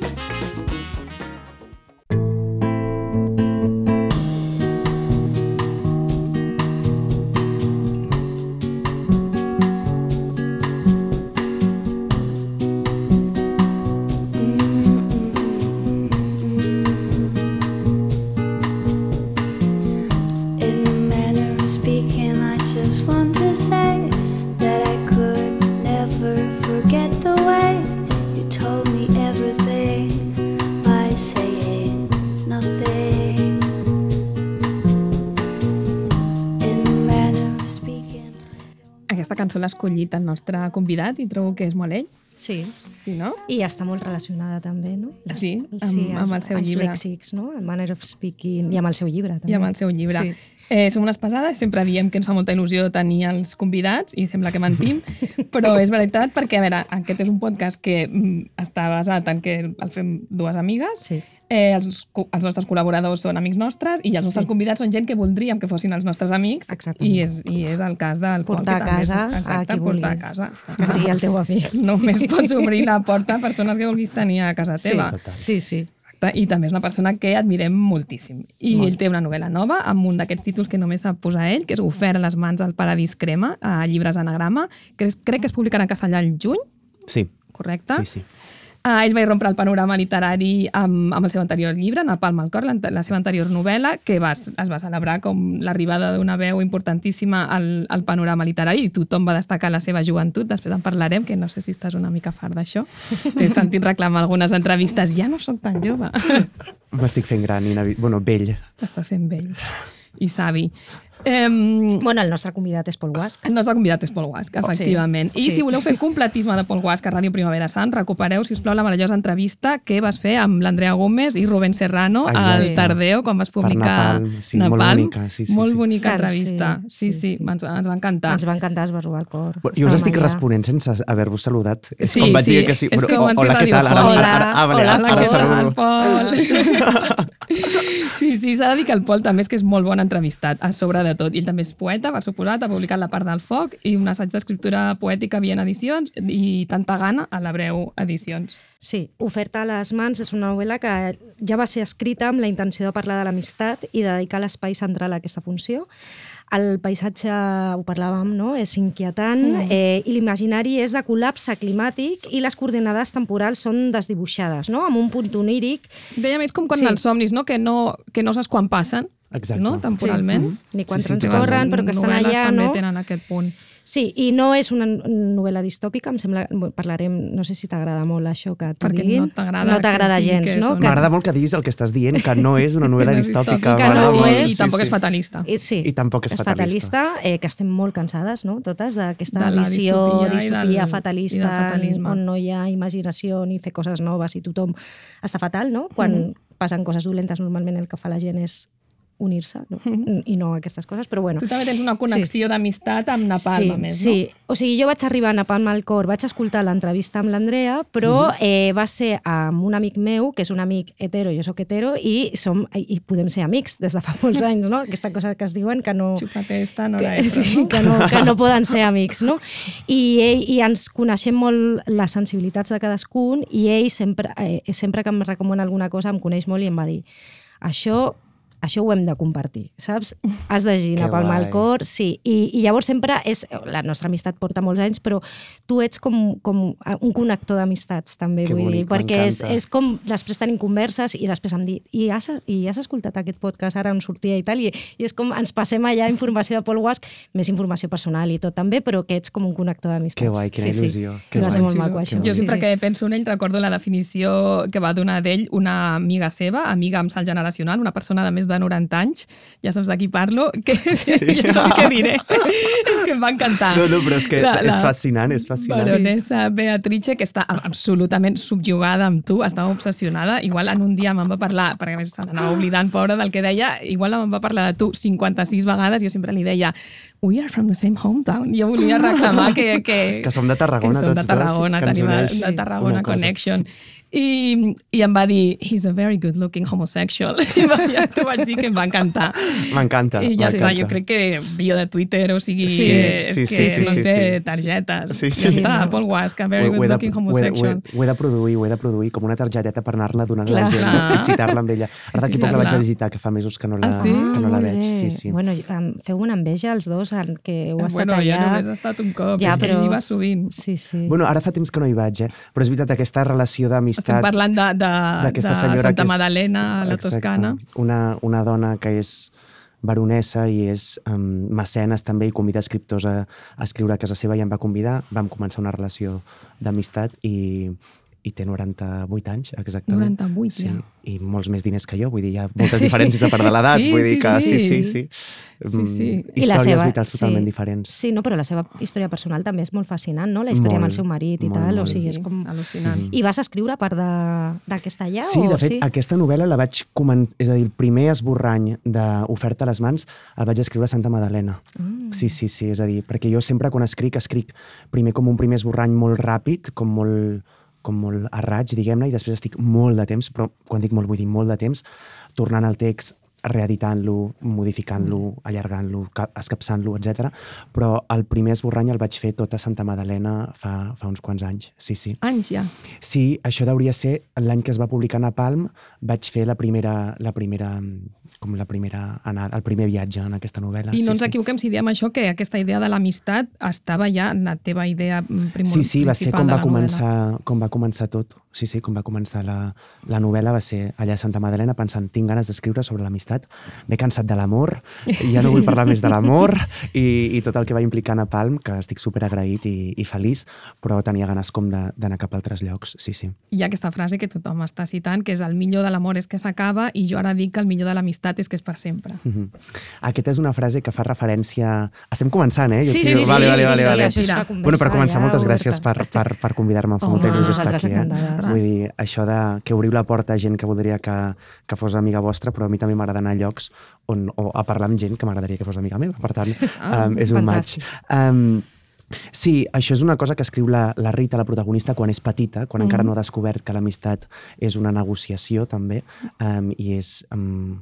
l'ha escollit el nostre convidat i trobo que és molt ell. Sí, Sí, no? i està molt relacionada també, no? Sí, amb- amb el seu els llibre. lèxics, no? El manner of speaking, i amb el seu llibre també. I amb el seu llibre. Sí. Eh, som unes pesades, sempre diem que ens fa molta il·lusió tenir els convidats i sembla que mentim, però és veritat perquè, a veure, aquest és un podcast que mm, està basat en que el fem dues amigues, Sí. eh, els, els nostres col·laboradors són amics nostres i els nostres convidats són gent que voldríem que fossin els nostres amics Exactament. i és, i és el cas del qual Portar a també és- casa a exacte, qui vulguis. portar a casa. Que sigui el teu amic. Només pots obrir la porta a persones que vulguis tenir a casa teva. Sí, sí. Exacte, I també és una persona que admirem moltíssim. I ell té una novel·la nova amb un d'aquests títols que només sap posar ell, que és Ofert a les mans al paradís crema, a llibres anagrama, que és, crec que es publicarà en castellà el juny, Sí, correcte? sí, sí. Ah, ell va irrompre el panorama literari amb, amb el seu anterior llibre, Napalm al cor, la, la seva anterior novel·la, que va, es va celebrar com l'arribada d'una veu importantíssima al, al panorama literari i tothom va destacar la seva joventut. Després en parlarem, que no sé si estàs una mica fart d'això. T'he sentit reclamar algunes entrevistes. Ja no sóc tan jove. M'estic fent gran, inavi... bueno, vell. Estàs fent vell i savi. Eh, Bueno, el nostre convidat és Pol Guasc. el nostre convidat és Pol Guasc, efectivament. I sí. si voleu fer completisme de Pol Guasc a Ràdio Primavera Sant, recupereu, si us plau, la meravellosa entrevista que vas fer amb l'Andrea Gómez i Rubén Serrano al Exacte. Tardeo, quan vas Per publicar Napalm, sí, molt bonica, sí, sí, molt sí. bonica Tant, entrevista. sí, Sí, sí, sí, sí. Ens, ens va encantar. Ens va encantar, es va robar el cor. Bueno, Jo us estic allà. responent sense haver-vos saludat. És Sí, com vaig sí, dir que sí. Però, com hola, què tal? Ara, antiradiofònic. ara, ara, vale, Hola, ara, Hola, ara què tal, saludo. Pol? Sí, sí, s'ha de dir que el Pol també és que és molt bon entrevistat, a sobre de tot. I ell també és poeta, per suposat, ha publicat La part del foc i un assaig d'escriptura poètica a Vien Edicions i Tanta gana a l'Abreu Edicions. Sí, Oferta a les mans és una novel·la que ja va ser escrita amb la intenció de parlar de l'amistat i de dedicar l'espai central a aquesta funció. El paisatge, ho parlàvem, no? és inquietant mm. eh, i l'imaginari és de col·lapse climàtic i les coordenades temporals són desdibuixades, no? amb un punt oníric Dèiem, és com quan Sí. els somnis, no? que no, que no saps quan passen, Exacte. no? temporalment. Mhm. ni quan Sí, sí, transcorren, però que estan allà, també no? tenen aquest punt. Sí, i no és una novel·la distòpica, em sembla, parlarem, no sé si t'agrada molt això que t'ho Perquè diguin. no t'agrada no t'agrada gens, no? Que- M'agrada molt que diguis el que estàs dient, que no és una novel·la distòpica. que no molt. és, I tampoc és fatalista. I, sí, I tampoc és és fatalista. fatalista, eh, que estem molt cansades, no? totes, d'aquesta visió, distopia del- i del fatalista, on no hi ha imaginació ni fer coses noves i tothom està fatal, no? Quan Mhm. passen coses dolentes, normalment el que fa la gent és unir-se, no? i no aquestes coses, però bueno. Tu també tens una connexió d'amistat amb Napalm, sí, a més, sí. O sigui, jo vaig arribar a Napalm al cor, vaig escoltar l'entrevista amb l'Andrea, però eh, va ser amb un amic meu, que és un amic hetero, jo sóc hetero, i, som, i podem ser amics des de fa molts anys, no? Aquesta cosa que es diuen que no... no? Xupate esta, no la que, sí, no? que, no, que no poden ser amics, no? I, ell, I ens coneixem molt les sensibilitats de cadascun i ell sempre, eh, sempre que em recomana alguna cosa em coneix molt i em va dir això això ho hem de compartir, saps? Has de girar pel mal cor, sí. I, I llavors sempre és... La nostra amistat porta molts anys, però tu ets com, com un connector d'amistats, també, Que vull dir, bonic, perquè és, és com després tenim converses i després em dit i has, i has escoltat aquest podcast ara on sortia i tal, i, i és com ens passem allà informació de Paul Guasc, més informació personal i tot també, però que ets com un connector d'amistats. Que guai, quina il·lusió. Que Que va ser guai. molt maco, Que això. Jo sempre sí, que penso en ell recordo la definició que va donar d'ell una amiga seva, amiga amb salt generacional, una persona de més de 90 anys, ja saps de qui parlo, que sí. ja saps què diré. és que em va encantar. No, no, però és que és fascinant, és fascinant. Baronessa Beatrice, que està absolutament subjugada amb tu, estava obsessionada. Igual en un dia me'n va parlar, perquè a més se n'anava oblidant, pobra, del que deia, igual me'n va parlar de tu 56 vegades, jo sempre li deia we are from the same hometown. Jo volia reclamar que... Que, Que som de Tarragona, que som tots de Tarragona, dos, tenim de Tarragona una cosa. I, I em va dir, he's a very good looking homosexual. I va- ja t'ho vaig dir que em va encantar. M'encanta. I ja està, jo crec que bio de Twitter, o sigui, Sí, és sí, que, sí, sí, no sí, sé, sí. targetes. Sí, sí, ja sí. està, Paul Guasca, very Ho- good he looking homosexual. Ho he, ho he de produir, ho he de produir com una targeteta per anar-la donant a la Clar. gent Clar. i citar-la amb ella. Ara d'aquí Sí, poc la vaig clar. a visitar, que fa mesos que no la, Ah, sí? que no la veig. Sí, sí. Bueno, em feu una enveja als dos, el que heu estat bueno, allà. jo només he estat un cop, Ja, ja, però- però... hi va sovint. Sí, sí. Bueno, ara fa temps que no hi vaig, eh? però és veritat, aquesta relació Estem parlant de, de, de Santa que és... Madalena, a la Exacte. Toscana. Una, una dona que és baronessa i és um, mecenes també i convida escriptors a, a escriure a casa seva i em va convidar. Vam començar una relació d'amistat i, i té 98 anys, exactament. 98, sí, ja. I molts més diners que jo, vull dir, hi ha moltes diferències a part de l'edat, Sí, vull dir sí, que sí, sí, sí. sí. Sí, Mm, sí. I la Històries seva- vitals totalment sí. diferents. Sí, no, però la seva història personal també és molt fascinant, no? La història amb el Molt, seu marit i molt, tal, o molt. sigui, Sí, és com... al·lucinant. I vas escriure a part de- d'aquesta allà? Sí, o... de fet, aquesta novel·la la vaig començar... És a dir, el primer esborrany d'Oferta a les mans el vaig escriure a Santa Madalena. Mm. Sí, sí, sí, és a dir, perquè jo sempre quan escric, escric primer com un primer esborrany molt ràpid, com molt com molt a raig, diguem-ne, i després estic molt de temps, però quan dic molt vull dir molt de temps, tornant al text, reeditant-lo, modificant-lo, allargant-lo, ca- escapçant-lo, etc. Però el primer esborrany el vaig fer tot a Santa Madalena fa, fa uns quants anys. Sí, sí. Anys ja. Sí, això hauria ser l'any que es va publicar Napalm, vaig fer la primera, la primera, com la primera anada, el primer viatge en aquesta novel·la. I no sí, ens sí. equivoquem si diem això, que aquesta idea de l'amistat estava ja en la teva idea mm, primor, Sí, sí, va ser com va, novel·la. començar, com va començar tot. Sí, sí, com va començar la, la novel·la va ser allà a Santa Madalena pensant tinc ganes d'escriure sobre l'amistat, m'he cansat de l'amor, i ja no vull parlar més de l'amor i, i tot el que va implicar Napalm, que estic super agraït i, i feliç, però tenia ganes com de- d'anar cap a altres llocs, sí, sí. Hi ha aquesta frase que tothom està citant, que és el millor de l'amor és que s'acaba i jo ara dic que el millor de l'amistat és que és per sempre. Mhm. Aquesta és una frase que fa referència... Estem començant, eh? Jo Sí, sí, sí, vale, vale, sí, vale, sí, vale. això és una Bueno, per començar, ja moltes oberta. gràcies per, per, per convidar-me. Em fa molta Home, il·lusió estar nosaltres aquí. Eh? Encantades. Vull dir, això de que obriu la porta a gent que voldria que, que fos amiga vostra, però a mi també m'agrada anar a llocs on, o a parlar amb gent que m'agradaria que fos amiga meva. Per tant, Ah, um, és un fantàstic. Um, Sí, això és una cosa que escriu la, la Rita, la protagonista, quan és petita, quan mm. encara no ha descobert que l'amistat és una negociació, també, um, i és... Um,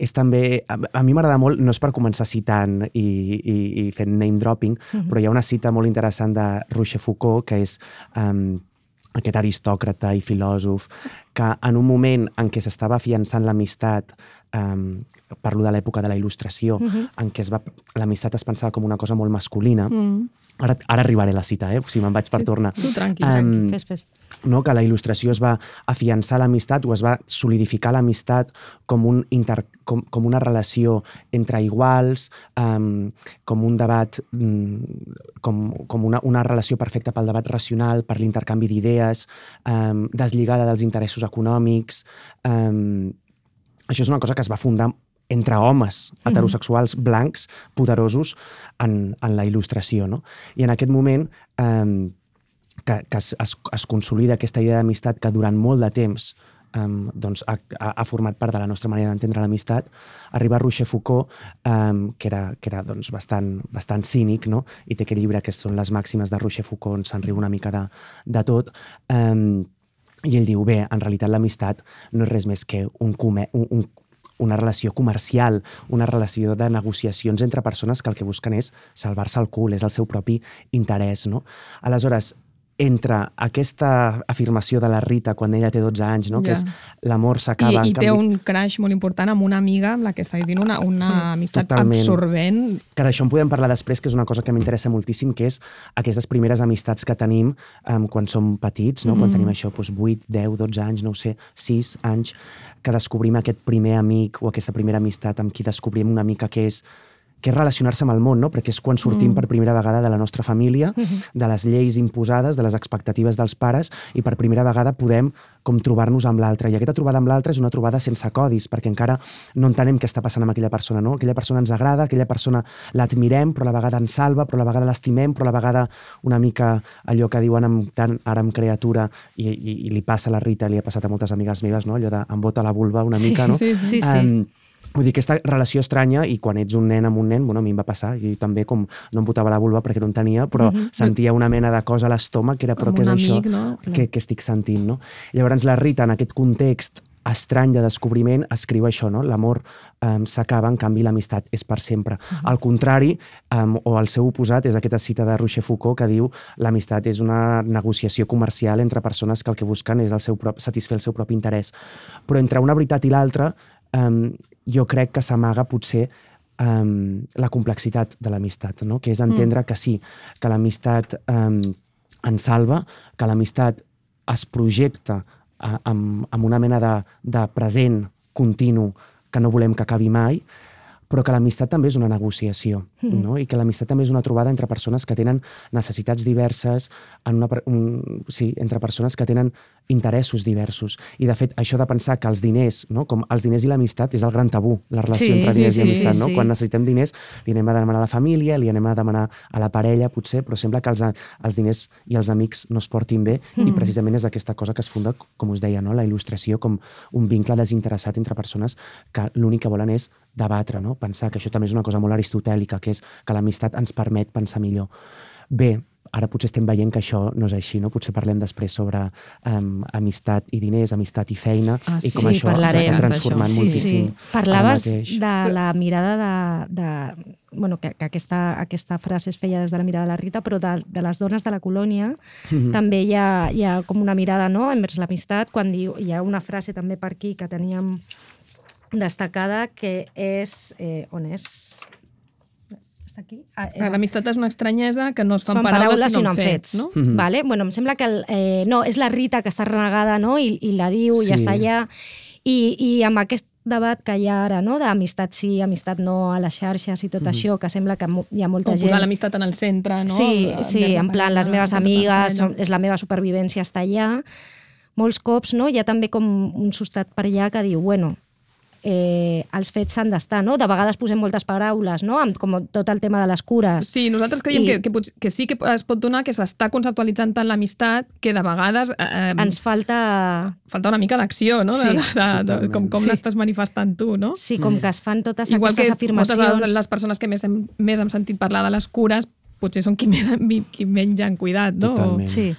és també... A, a mi m'agrada molt, no és per començar citant i, i, i fent name dropping, mm -hmm. però hi ha una cita molt interessant de Rochefoucauld, que és um, aquest aristòcrata i filòsof, que en un moment en què s'estava afiançant l'amistat, um, parlo de l'època de la il·lustració, mm -hmm. en què l'amistat es pensava com una cosa molt masculina, Mm. Ara, ara arribaré a la cita, eh? o sigui, me'n vaig per Sí, tornar. tu tranqui, Em, Fes, fes. no? que la il·lustració es va afiançar l'amistat o es va solidificar l'amistat com, un inter, com, com una relació entre iguals, um, com un debat, um, com, com una, una relació perfecta pel debat racional, per l'intercanvi d'idees, um, deslligada dels interessos econòmics. Um, això és una cosa que es va fundar entre homes heterosexuals blancs poderosos en, en la il·lustració. No? I en aquest moment um, que, que es, es, es consolida aquesta idea d'amistat que durant molt de temps um, doncs, ha, ha, format part de la nostra manera d'entendre l'amistat, arriba Rochefoucauld, um, que era, que era doncs, bastant, bastant cínic, no? i té aquest llibre que són les màximes de Rochefoucauld, on se'n riu una mica de, de tot, um, i ell diu, bé, en realitat l'amistat no és res més que un, comer, un, un, una relació comercial, una relació de negociacions entre persones que el que busquen és salvar-se el cul, és el seu propi interès. No? Aleshores, entre aquesta afirmació de la Rita quan ella té 12 anys, no? que Ja. és l'amor I, s'acaba... I en té canvi- un crash molt important amb una amiga amb la que està vivint una, una amistat Totalment. absorbent. que d'això en podem parlar després, que és una cosa que m'interessa moltíssim, que és aquestes primeres amistats que tenim um, quan som petits, no? Mm. quan tenim això, doncs, 8, 10, 12 anys, no ho sé, 6 anys, que descobrim aquest primer amic o aquesta primera amistat amb qui descobrim una mica què és que és relacionar-se amb el món, no? perquè és quan sortim mm. per primera vegada de la nostra família, de les lleis imposades, de les expectatives dels pares, i per primera vegada podem com trobar-nos amb l'altre. I aquesta trobada amb l'altre és una trobada sense codis, perquè encara no entenem què està passant amb aquella persona. No? Aquella persona ens agrada, aquella persona l'admirem, però a la vegada ens salva, però a la vegada l'estimem, però a la vegada una mica allò que diuen amb tant, ara amb criatura, i, i, i li passa a la Rita, li ha passat a moltes amigues meves, no? allò de em bota la vulva una Sí, mica, no? sí, sí, sí. Em, Vull dir, aquesta relació estranya, i quan ets un nen amb un nen, bueno, a mi em va passar, i també com no em botava la vulva perquè no en tenia, però sentia una mena de cosa a l'estómac que era, però què és un això amic, no? que, que estic sentint, no? Llavors la Rita, en aquest context estrany de descobriment, escriu això, no? L'amor um, s'acaba, en canvi l'amistat és per sempre. Al contrari, um, o el seu oposat, és aquesta cita de Rochefoucauld que diu l'amistat és una negociació comercial entre persones que el que busquen és el seu prop, satisfer el seu propi interès. Però entre una veritat i l'altra, um, jo crec que s'amaga potser um, la complexitat de l'amistat, no? que és entendre mm. que sí, que l'amistat um, ens salva, que l'amistat es projecta uh, amb, amb una mena de, de present continu que no volem que acabi mai, però que l'amistat també és una negociació, mm. no? i que l'amistat també és una trobada entre persones que tenen necessitats diverses, en una, un, sí, entre persones que tenen interessos diversos. I, de fet, això de pensar que els diners, no? com els diners i l'amistat, és el gran tabú, la relació Sí, entre diners sí, i amistat. sí, no? sí. Quan necessitem diners, li anem a demanar a la família, li anem a demanar a la parella, potser, però sembla que els, els diners i els amics no es portin bé, mm. i precisament és aquesta cosa que es funda, com us deia, no? la il·lustració com un vincle desinteressat entre persones que l'únic que volen és debatre, no? pensar que això també és una cosa molt aristotèlica, que és que l'amistat ens permet pensar millor. Bé, ara potser estem veient que això no és així, no? Potser parlem després sobre um, amistat i diners, amistat i feina, Ah, i com sí, això s'està transformant Sí, moltíssim. Sí. Parlaves ara mateix. de la mirada de... de bueno, que, que aquesta, aquesta frase es feia des de la mirada de la Rita, però de, de les dones de la colònia Mhm. també hi ha, hi ha com una mirada no? envers l'amistat, quan diu, hi ha una frase també per aquí que teníem destacada que és... Eh, on és? Aquí. Ah, eh, Clar, L'amistat és una estranyesa que no es fan, fan paraules, sinó en fets, no? Mhm. Vale? Bueno, em sembla que el, eh, no, és la Rita que està renegada no? I, i la diu Sí. i està allà. I, I amb aquest debat que hi ha ara, no? d'amistat sí, amistat no, a les xarxes i tot això, que sembla que hi ha molta O gent... posar l'amistat en el centre, no? Sí, De- sí, de- en plan, les meves amigues, són- és la meva supervivència està allà. Molts cops no? hi ha també com un sostat per allà que diu, bueno, eh, els fets s'han d'estar, no? De vegades posem moltes paraules, no? Amb com tot el tema de les cures. Sí, nosaltres creiem I- que, que, potser- que sí que es pot donar que s'està conceptualitzant tant l'amistat que de vegades eh, Ens falta... falta una mica d'acció, no? Sí, de, de, de, totalment. com com Sí. l'estàs manifestant tu, no? Sí, com que es fan totes Igual que aquestes moltes afirmacions. vegades les persones que més hem, més hem sentit parlar de les cures potser són qui, més, qui menys han cuidat, no? Totalment. Sí.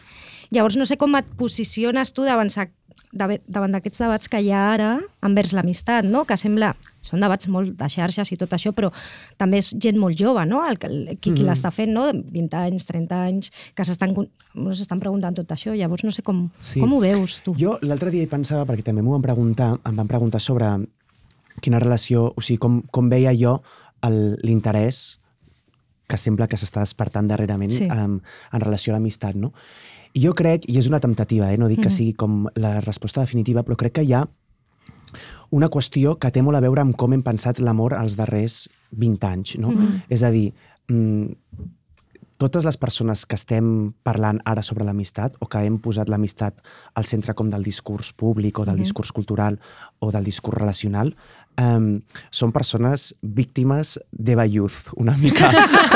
Llavors, no sé com et posiciones tu davant, davant d'aquests debats que hi ha ara envers l'amistat, no? que sembla... Són debats molt de xarxes i tot això, però també és gent molt jove, no? El, que- el, qui, qui l'està fent, no? De 20 anys, 30 anys, que s'estan no s'estan preguntant tot això. Llavors, no sé com, Sí. com ho veus, tu. Jo l'altre dia hi pensava, perquè també m'ho van preguntar, em van preguntar sobre quina relació, o sigui, com, com veia jo l'interès que sembla que s'està despertant darrerament Sí. en, en relació a l'amistat, no? I jo crec, i és una temptativa, eh? no dic que sigui com la resposta definitiva, però crec que hi ha una qüestió que té molt a veure amb com hem pensat l'amor els darrers 20 anys, no? És a dir, mm, totes les persones que estem parlant ara sobre l'amistat o que hem posat l'amistat al centre com del discurs públic o del discurs cultural o del discurs relacional um, són persones víctimes de Bayuz, una mica.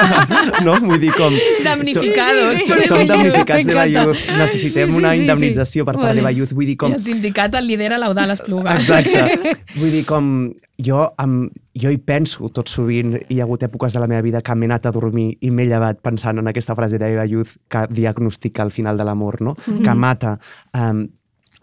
no? Vull dir, com... Damnificados. Som, Sí, sí, som sí. damnificats de. Bayuz. Necessitem Sí, sí, una sí, sí. indemnització per part Vale. de Bayuz. Vull dir, com... I el sindicat el lidera l'Eudal Espluga. Exacte. Vull dir, com jo, amb, jo hi penso tot sovint, hi ha hagut èpoques de la meva vida que m'he anat a dormir i m'he llevat pensant en aquesta frase d'Eva Youth que diagnostica el final de l'amor, no? que mata um,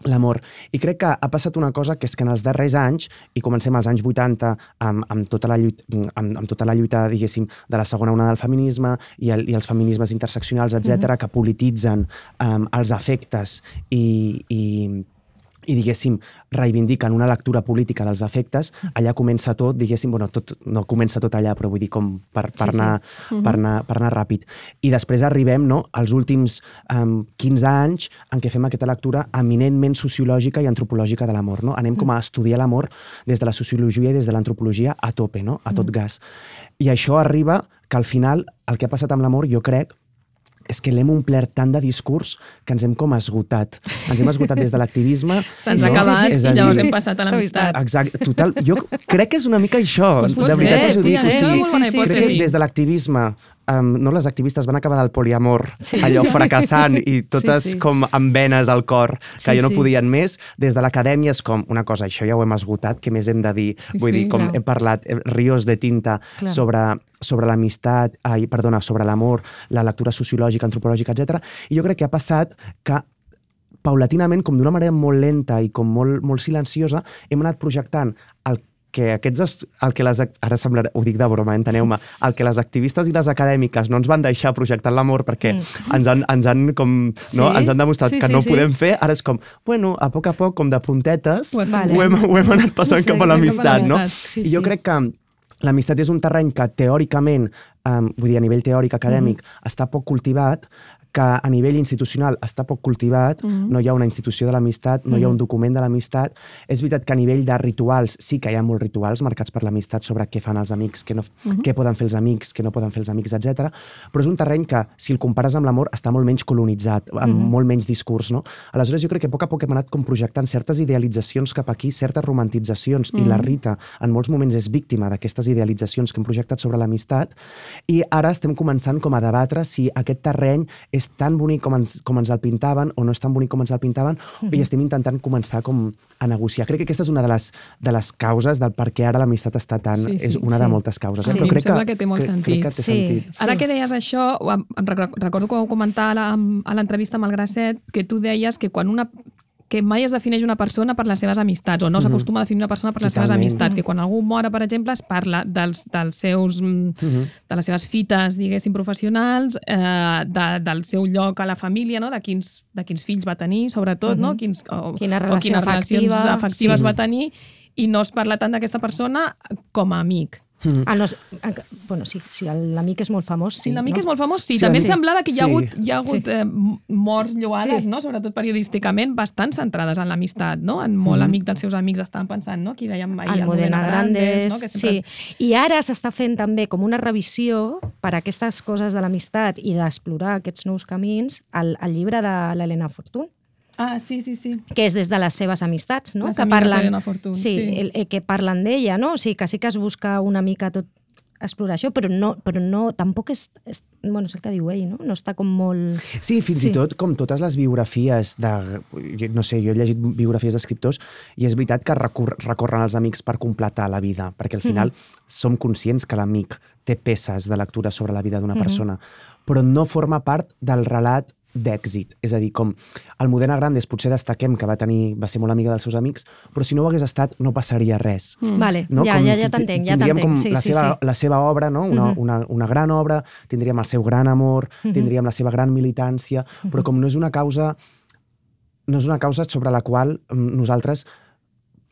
l'amor. I crec que ha passat una cosa que és que en els darrers anys, i comencem als anys 80 amb, amb, tota, la lluita, amb, amb tota la lluita, diguéssim, de la segona onada del feminisme i, el, i els feminismes interseccionals, etc que polititzen um, els afectes i, i, i diguéssim, reivindiquen una lectura política dels efectes, allà comença tot, diguéssim, bueno, tot, no comença tot allà, però vull dir com per, per, Sí, sí. anar, per, anar, per anar ràpid. I després arribem no, als últims um, 15 anys en què fem aquesta lectura eminentment sociològica i antropològica de l'amor. No? Anem com a estudiar l'amor des de la sociologia i des de l'antropologia a tope, no? a tot gas. I això arriba que al final el que ha passat amb l'amor, jo crec, és que l'hem omplert tant de discurs que ens hem com esgotat. Ens hem esgotat des de l'activisme. Se'ns no? ha acabat És i a llavors dir, hem passat a l'amistat. Exacte, total. Jo crec que és una mica això. Pot de veritat ser, us ho sí, dic. sí, o sigui, bona sí, sí, crec hipòtesi. que des de l'activisme um, no, les activistes van acabar del poliamor, sí. allò fracassant i totes Sí, sí. com amb venes al cor, que Sí, ja no sí. podien més. Des de l'acadèmia és com una cosa, això ja ho hem esgotat, què més hem de dir? Sí, Vull sí, dir, com clar. hem parlat, eh, rios de tinta Clar. sobre sobre l'amistat, ai, perdona, sobre l'amor, la lectura sociològica, antropològica, etc. I jo crec que ha passat que paulatinament, com d'una manera molt lenta i com molt, molt silenciosa, hem anat projectant el que aquests est- el que les, ara semblarà, ho dic de broma, enteneu-me, el que les activistes i les acadèmiques no ens van deixar projectar l'amor perquè mm. ens, han, ens han com, no, Sí, ens han demostrat sí, que sí, no sí. podem fer, ara és com, bueno, a poc a poc, com de puntetes, Ho Vale. ho, hem, ho hem anat passant Sí, cap a sí, l'amistat, no? l'amistat, sí, I jo sí. crec que l'amistat és un terreny que teòricament, um, vull dir, a nivell teòric, acadèmic, està poc cultivat, que a nivell institucional està poc cultivat, no hi ha una institució de l'amistat, no hi ha un document de l'amistat. És veritat que a nivell de rituals sí que hi ha molts rituals marcats per l'amistat sobre què fan els amics, què, no, què poden fer els amics, què no poden fer els amics, etc. Però és un terreny que, si el compares amb l'amor, està molt menys colonitzat, amb molt menys discurs, no? Aleshores, jo crec que a poc a poc hem anat com projectant certes idealitzacions cap aquí, certes romantitzacions, i la Rita en molts moments és víctima d'aquestes idealitzacions que hem projectat sobre l'amistat, i ara estem començant com a debatre si aquest terreny és tan bonic com ens, com ens el pintaven o no és tan bonic com ens el pintaven, i estem intentant començar com a negociar. Crec que aquesta és una de les, de les causes del per què ara l'amistat està tan... Sí, sí, és una de sí. moltes causes. Sí, eh? Però crec sembla que té molt que, sentit. Crec que té Sí. sentit. Ara que deies això, em em rec- recordo que ho comentar a l'entrevista amb el Grasset, que tu deies que quan una que mai es defineix una persona per les seves amistats, o no s'acostuma a definir una persona per les seves Totalment. amistats, que quan algú mora, per exemple, es parla dels, dels seus, mm, de les seves fites, diguéssim, professionals, eh, de, del seu lloc a la família, no? de, quins, de quins fills va tenir, sobretot, no? quins, o, Quina o relació quines relacions afectiva, afectives sí. va tenir, i no es parla tant d'aquesta persona com a amic. Mm. Ah, no, és- bueno, si, si l'amic és molt famós, sí. Si l'amic no? és molt famós, sí. Sí, També sí. em semblava que hi ha Sí. hagut, hi ha hagut Sí. eh, morts lloades, Sí. no? sobretot periodísticament, bastant centrades en l'amistat. No? En molt Mhm. amic dels seus amics estaven pensant, no? Aquí dèiem ahir, Almudena Grandes, no? que sí. I ara s'està fent també com una revisió per a aquestes coses de l'amistat i d'explorar aquests nous camins al, al llibre de l'Helena Fortun, Ah, sí, sí, sí. que és des de les seves amistats, no? Les que parlen, Fortun, sí, sí. El, el, que parlen d'ella, no? O sigui, que sí que es busca una mica tot explorar això, però no, però no tampoc és, és, bueno, és el que diu ell, no? No està com molt... Sí, fins Sí. i tot com totes les biografies de... No sé, jo he llegit biografies d'escriptors i és veritat que recor recorren als amics per completar la vida, perquè al final som conscients que l'amic té peces de lectura sobre la vida d'una persona, però no forma part del relat d'èxit. És a dir, com Almudena Grandes potser destaquem que va tenir va ser molt amiga dels seus amics, però si no ho hagués estat no passaria res. Mm. Vale, No? ja, Com ja, ja t'entenc, ja tindríem t'entenc. com Sí, la, sí, seva, sí. la seva obra, no? una, Mhm. una, una gran obra, tindríem el seu gran amor, tindríem la seva gran militància, però com no és una causa no és una causa sobre la qual mm, nosaltres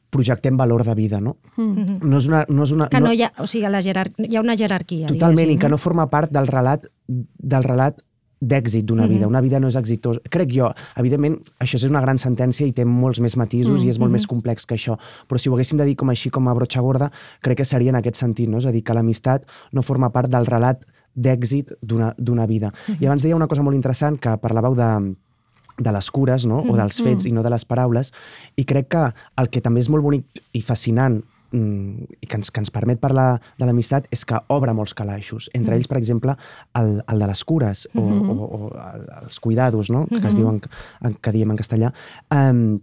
projectem valor de vida, no? Mhm. No és una... No és una Que no hi ha, o sigui, la jerar... hi ha una jerarquia, Totalment, diguéssim, i que no forma part del relat del relat d'èxit d'una vida. Una vida no és exitosa. Crec jo, evidentment, això és una gran sentència i té molts més matisos i és molt més complex que això. Però si ho haguéssim de dir com així, com a brotxa gorda, crec que seria en aquest sentit, no? És a dir, que l'amistat no forma part del relat d'èxit d'una vida. I abans deia una cosa molt interessant, que parlàveu de, de les cures no? o dels fets i no de les paraules i crec que el que també és molt bonic i fascinant mm, i que ens, que ens permet parlar de l'amistat és que obre molts calaixos. Entre ells, per exemple, el, el de les cures o, o, o el- els cuidados, no? que es diuen, en- que diem en castellà. Um,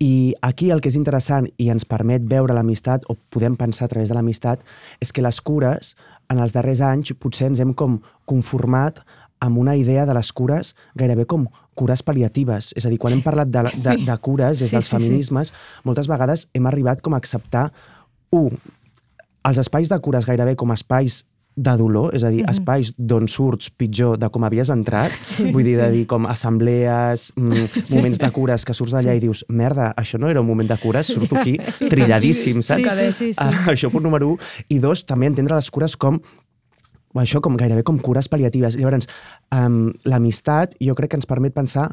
i aquí el que és interessant i ens permet veure l'amistat, o podem pensar a través de l'amistat, és que les cures, en els darrers anys, potser ens hem com conformat amb una idea de les cures gairebé com cures pal·liatives. És a dir, quan hem parlat de, de, Sí. de cures des Sí, dels sí, sí. feminismes, moltes vegades hem arribat com a acceptar, un, els espais de cures gairebé com espais de dolor, és a dir, espais d'on surts pitjor de com havies entrat, Sí, vull dir, de dir com assemblees, mm, moments de cures que surts d'allà i dius, merda, això no era un moment de cures, surto aquí trilladíssim, saps? Sí, sí, sí, sí. Ah, això punt número 1. I dos, també entendre les cures com això com gairebé com cures pal·liatives. Llavors, um, l'amistat jo crec que ens permet pensar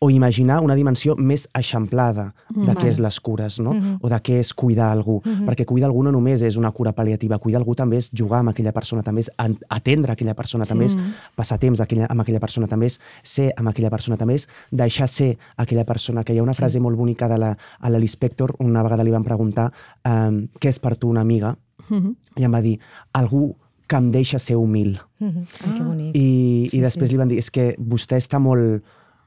o imaginar una dimensió més eixamplada de què és les cures, no? O de què és cuidar algú. Perquè cuidar algú no només és una cura pal·liativa, cuidar algú també és jugar amb aquella persona, també és en- atendre aquella persona, també és passar temps aquella, amb aquella persona, també és ser amb aquella persona, també és deixar ser aquella persona. Que hi ha una frase molt bonica de la, a la Lispector, una vegada li van preguntar um, què és per tu una amiga, i em va dir, algú que em deixa ser humil. Mhm. Ai, que bonic. I, i després li van dir, és que vostè està molt...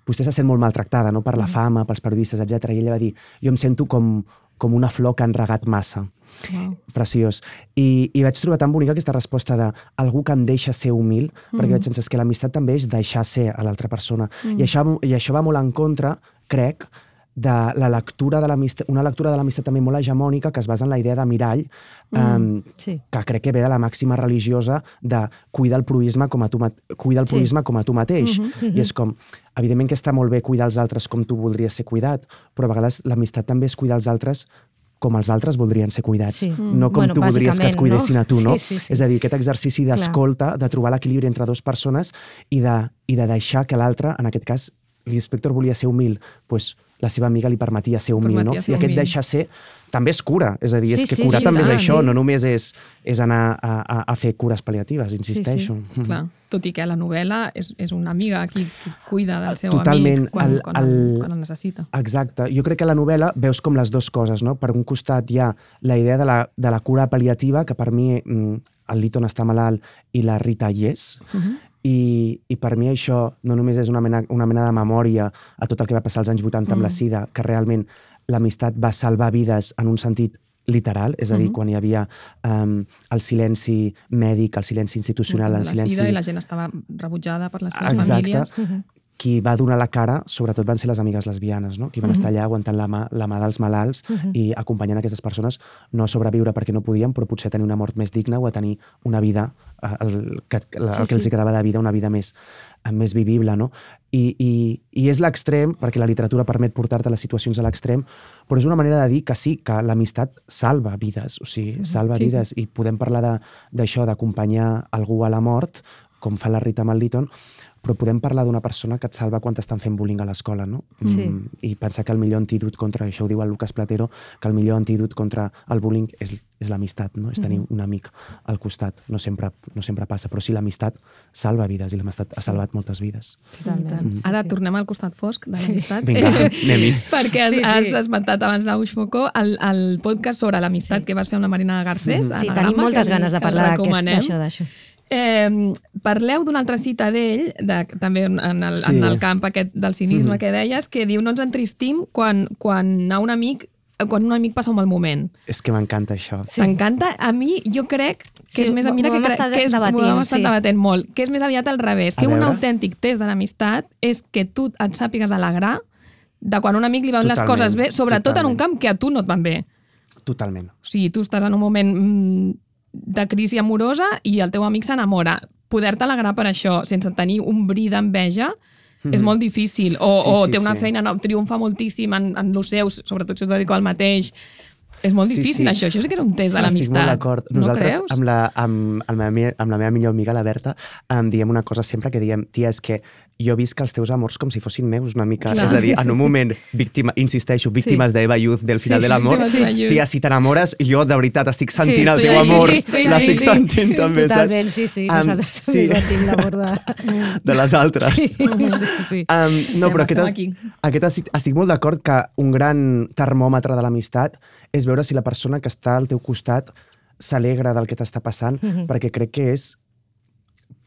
Vostè se sent molt maltractada no? per la fama, pels periodistes, etc. I ella va dir, jo em sento com, com una flor que han regat massa. Wow. Preciós. I, I vaig trobar tan bonica aquesta resposta de algú que em deixa ser humil, perquè vaig pensar "És que l'amistat també és deixar ser a l'altra persona. I, això, I això va molt en contra, crec, de la lectura de l'amistat, una lectura de l'amistat també molt hegemònica que es basa en la idea de mirall, um, sí. que crec que ve de la màxima religiosa de cuidar el proisme com a tu, cuidar el Sí. proisme com a tu mateix. I és com, evidentment que està molt bé cuidar els altres com tu voldries ser cuidat, però a vegades l'amistat també és cuidar els altres com els altres voldrien ser cuidats. Sí. No com Bueno, tu voldries que et cuidessin no? a tu, no? Sí, sí, sí. És a dir, aquest exercici d'escolta, de trobar l'equilibri entre dues persones i de, i de deixar que l'altre, en aquest cas, l'inspector volia ser humil, doncs la seva amiga li permetia ser humil, Permetia no? ser I aquest humil. deixar ser també és cura, és a dir, Sí, és que sí, curar sí, també clar, és això, sí. no només és, és anar a, a, a fer cures pal·liatives, insisteixo. Mm. Clar, tot i que la novel·la és, és una amiga qui, qui cuida del seu Totalment. amic quan, El- quan, el- quan el necessita. Exacte. Jo crec que la novel·la veus com les dues coses, no? Per un costat hi ha la idea de la, de la cura pal·liativa, que per mi mm, el Liton està malalt i la Rita hi és, i, i per mi això no només és una mena, una mena de memòria a tot el que va passar als anys 80 amb la sida, que realment l'amistat va salvar vides en un sentit literal, és a dir, quan hi havia um, el silenci mèdic, el silenci institucional, de el la silenci... sida i la gent estava rebutjada per les seves Exacte. famílies. Qui va donar la cara, sobretot van ser les amigues lesbianes, no? qui van estar allà aguantant la mà, la mà dels malalts i acompanyant aquestes persones no a sobreviure perquè no podien, però potser a tenir una mort més digna o a tenir una vida, eh, el, que, la, Sí, el que els sí. hi quedava de vida, una vida més, eh, més vivible. No? I, i, i és l'extrem, perquè la literatura permet portar-te les situacions a l'extrem, però és una manera de dir que sí, que l'amistat salva vides, o sigui, salva Sí, sí. vides, i podem parlar de- d'això, d'acompanyar algú a la mort, com fa la Rita Malliton, però podem parlar d'una persona que et salva quan t'estan fent bullying a l'escola, no? Sí. Mm, I pensar que el millor antídot contra, això ho diu el Lucas Platero, que el millor antídot contra el bullying és, és l'amistat, no? És tenir un amic al costat. No sempre, no sempre passa, però sí, l'amistat salva vides i l'amistat ha salvat moltes vides. Totalment. Sí, Ara sí. tornem al costat fosc de l'amistat. Vinga, anem-hi. Perquè has, Sí, sí. has esmentat abans d'Auix Foucault el, el podcast sobre l'amistat Sí. que vas fer amb la Marina Garcés. Sí, Anagrama, tenim moltes que- ganes de parlar d'això. Eh, parleu d'una altra cita d'ell, de, també en el, Sí. en el camp aquest del cinisme Mhm. que deies, que diu no ens entristim quan, quan a un amic quan un amic passa un mal moment. És que m'encanta això. Sí. T'encanta? A mi, jo crec que Sí, és més... Mira que, crec estar que és, debatint, ho hem estat sí. debatent molt, que és més aviat al revés, A que un veure. autèntic test de l'amistat és que tu et sàpigues alegrar de quan un amic li van les Totalment, coses bé, sobretot en un totalment. camp que a tu no et van bé. Totalment. O sigui, tu estàs en un moment mm, de crisi amorosa i el teu amic s'enamora. Poder-te alegrar per això, sense tenir un bri d'enveja, és molt difícil. O, Mhm. Sí, o sí, té una sí. feina, no, triomfa moltíssim en, en lo seu, sobretot si us dedico al mateix. És molt Sí, difícil, sí. això. Això sí que és un test de Estic l'amistat. molt d'acord. No Nosaltres, creus? amb, la, amb, amb, la meva, amb la meva millor amiga, la Berta, em diem una cosa sempre que diem, tia, és que jo visc els teus amors com si fossin meus una mica. Clar. És a dir, en un moment, víctima, insisteixo, víctimes sí. d'Eva Youth del final Sí, de l'amor, Youth. tia, si t'enamores, jo de veritat estic sentint Sí, el teu amor, sí, sí, l'estic sí, sí. sentint també, Totalment, saps? sí, sí. Em, Nosaltres sí. sentim l'amor de... de les altres. Sí, sí, sí. Um, no, però aquest, aquest estic, estic molt d'acord que un gran termòmetre de l'amistat és veure si la persona que està al teu costat s'alegra del que t'està passant, Mhm. perquè crec que és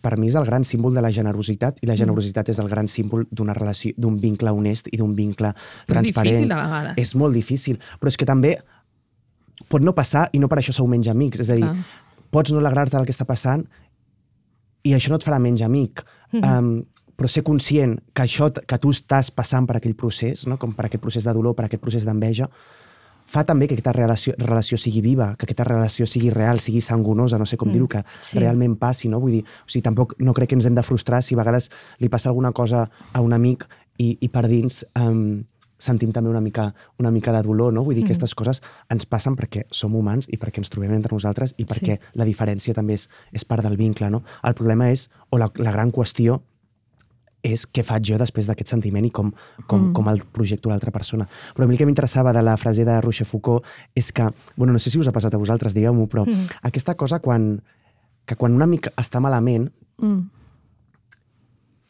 per mi és el gran símbol de la generositat i la generositat és el gran símbol d'una relació, d'un vincle honest i d'un vincle Però és transparent. difícil, de vegades. És molt difícil, però és que també pot no passar i no per això sou menys amics. És a dir, Clar. pots no alegrar-te del que està passant i això no et farà menys amic. Mhm. um, però ser conscient que això que tu estàs passant per aquell procés, no? com per aquest procés de dolor, per aquest procés d'enveja, fa també que aquesta relació, relació sigui viva, que aquesta relació sigui real, sigui sangonosa, no sé com Mm, dir-ho, que sí. realment passi, no? Vull dir, o sigui, tampoc no crec que ens hem de frustrar si a vegades li passa alguna cosa a un amic i, i per dins um, sentim també una mica, una mica de dolor, no? Vull dir, Mm. aquestes coses ens passen perquè som humans i perquè ens trobem entre nosaltres i perquè la diferència també és, és part del vincle, no? El problema és, o la, la gran qüestió és què faig jo després d'aquest sentiment i com, com, mm. com el projecto l'altra persona. Però a mi el que m'interessava de la frase de Rochefoucauld és que, bueno, no sé si us ha passat a vosaltres, digueu-m'ho, però mm. aquesta cosa quan, que quan un amic està malament, Mm.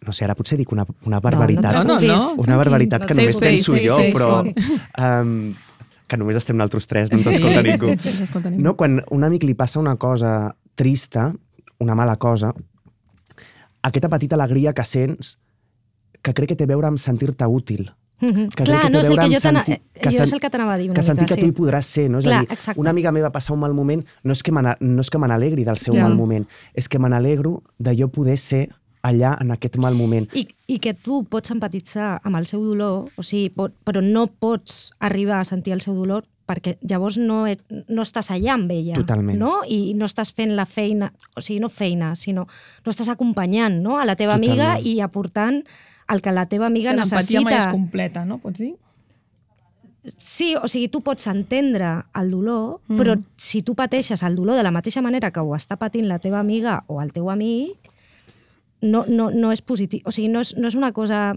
no sé, ara potser dic una, una barbaritat, No, no, no. una barbaritat que només penso jo, però um, que només estem nosaltres tres, no ens escolta ningú. Sí, s'escolta ningú. No, quan un amic li passa una cosa trista, una mala cosa, aquesta petita alegria que sents, que crec que té a veure amb sentir-te útil. Mhm. Que Clar, que no, és el que jo, sentir- eh, que jo és el que t'anava a dir una que sentir mica, que sí. tu hi podràs ser, no? És Clar, a dir, exacte. una amiga meva passa un mal moment, no és que me n'a- no és que me n'alegri del seu Ja. mal moment, és que me n'alegro de jo poder ser allà en aquest mal moment. I, I que tu pots empatitzar amb el seu dolor, o sigui, pot, però no pots arribar a sentir el seu dolor perquè llavors no, et, no estàs allà amb ella. Totalment. No? I no estàs fent la feina, o sigui, no feina, sinó no estàs acompanyant no? a la teva Totalment. amiga i aportant el que la teva amiga Que l'empatia mai és necessita. completa, no? Pots dir? Sí, o sigui, tu pots entendre el dolor, mm. però si tu pateixes el dolor de la mateixa manera que ho està patint la teva amiga o el teu amic, no, no, no és positiu. O sigui, no és, no és una cosa...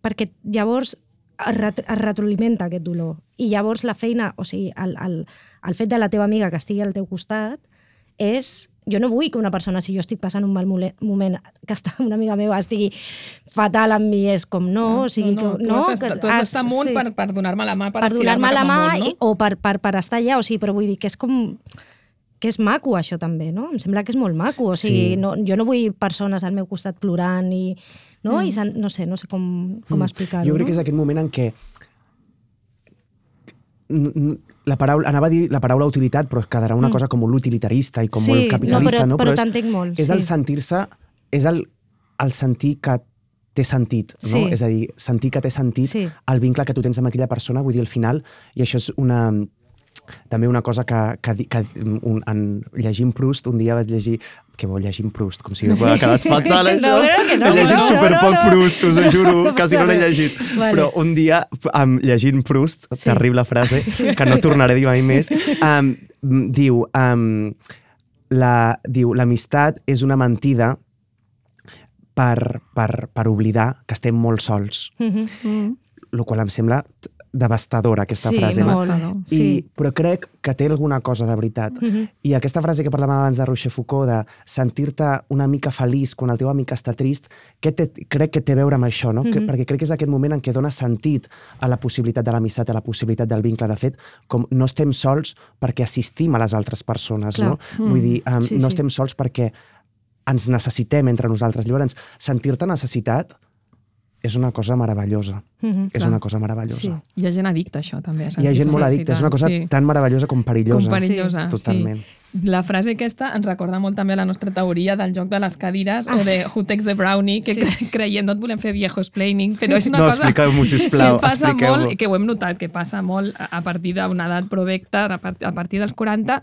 Perquè llavors es, ret, es retroalimenta aquest dolor. I llavors la feina, o sigui, el, el, el fet de la teva amiga que estigui al teu costat és... Jo no vull que una persona, si jo estic passant un mal moment, que està una amiga meva estigui fatal amb mi, és com no, o sigui, no, no, que, tu no, has d'estar- que tu has d'estar amunt sí per, per donar-me la mà, per, per donar-me la mà estirar-me cap amunt, i- o per, per, per estar allà, o sigui, però vull dir que és com que és maco això també, no? Em sembla que és molt maco, o sigui, Sí. no, jo no vull persones al meu costat plorant i, no? I sen- no sé, no sé com, com explicar-ho, Mm. Jo crec no? que és aquest moment en què la paraula, anava a dir la paraula utilitat, però quedarà una Mm. cosa com l'utilitarista i com Sí, molt no, capitalista, però- no? però és, t'entenc molt, És el sí. sentir-se, és el, el sentir que té sentit, no? Sí. És a dir, sentir que té sentit Sí. el vincle que tu tens amb aquella persona, vull dir, al final, i això és una, també una cosa que, que, que un, en, llegint Proust, un dia vaig llegir que vol llegir Proust, com si m'ha quedat fatal això. no, no, he llegit no, superpoc no, no. Proust, us ho juro, No quasi no l'he llegit. Vale. Però un dia, amb, llegint Proust, Sí. terrible frase, que no tornaré a dir mai més, um, diu, um, la, diu, l'amistat és una mentida per, per, per oblidar que estem molt sols, Mhm. el qual em sembla devastadora, aquesta Sí, frase. molt. I, Sí. Però crec que té alguna cosa de veritat. Mhm. I aquesta frase que parlàvem abans de Rochefoucauld, de sentir-te una mica feliç quan el teu amic està trist, que té, crec que té a veure amb això, no? que, Mhm. perquè crec que és aquest moment en què dona sentit a la possibilitat de l'amistat, a la possibilitat del vincle. De fet, com no estem sols perquè assistim a les altres persones, Clar. no? Mm. Vull dir, um, Sí, no estem sols perquè ens necessitem entre nosaltres. Llavors, sentir-te necessitat és una cosa meravellosa. Mhm, és clar. una cosa meravellosa. Sí. Hi ha gent addicta a això, també. Hi ha gent molt addicta, és una cosa sí. tan meravellosa com perillosa. Com perillosa, sí. Totalment. La frase aquesta ens recorda molt també a la nostra teoria del joc de les cadires Ah, o de sí. Who Takes the Brownie, que Sí. sí. creiem, no et volem fer viejo explaining, però és una No, cosa expliqueu-m'ho, sisplau, que passa molt, que ho hem notat, que passa molt a partir d'una edat provecta, a part- a partir dels 40,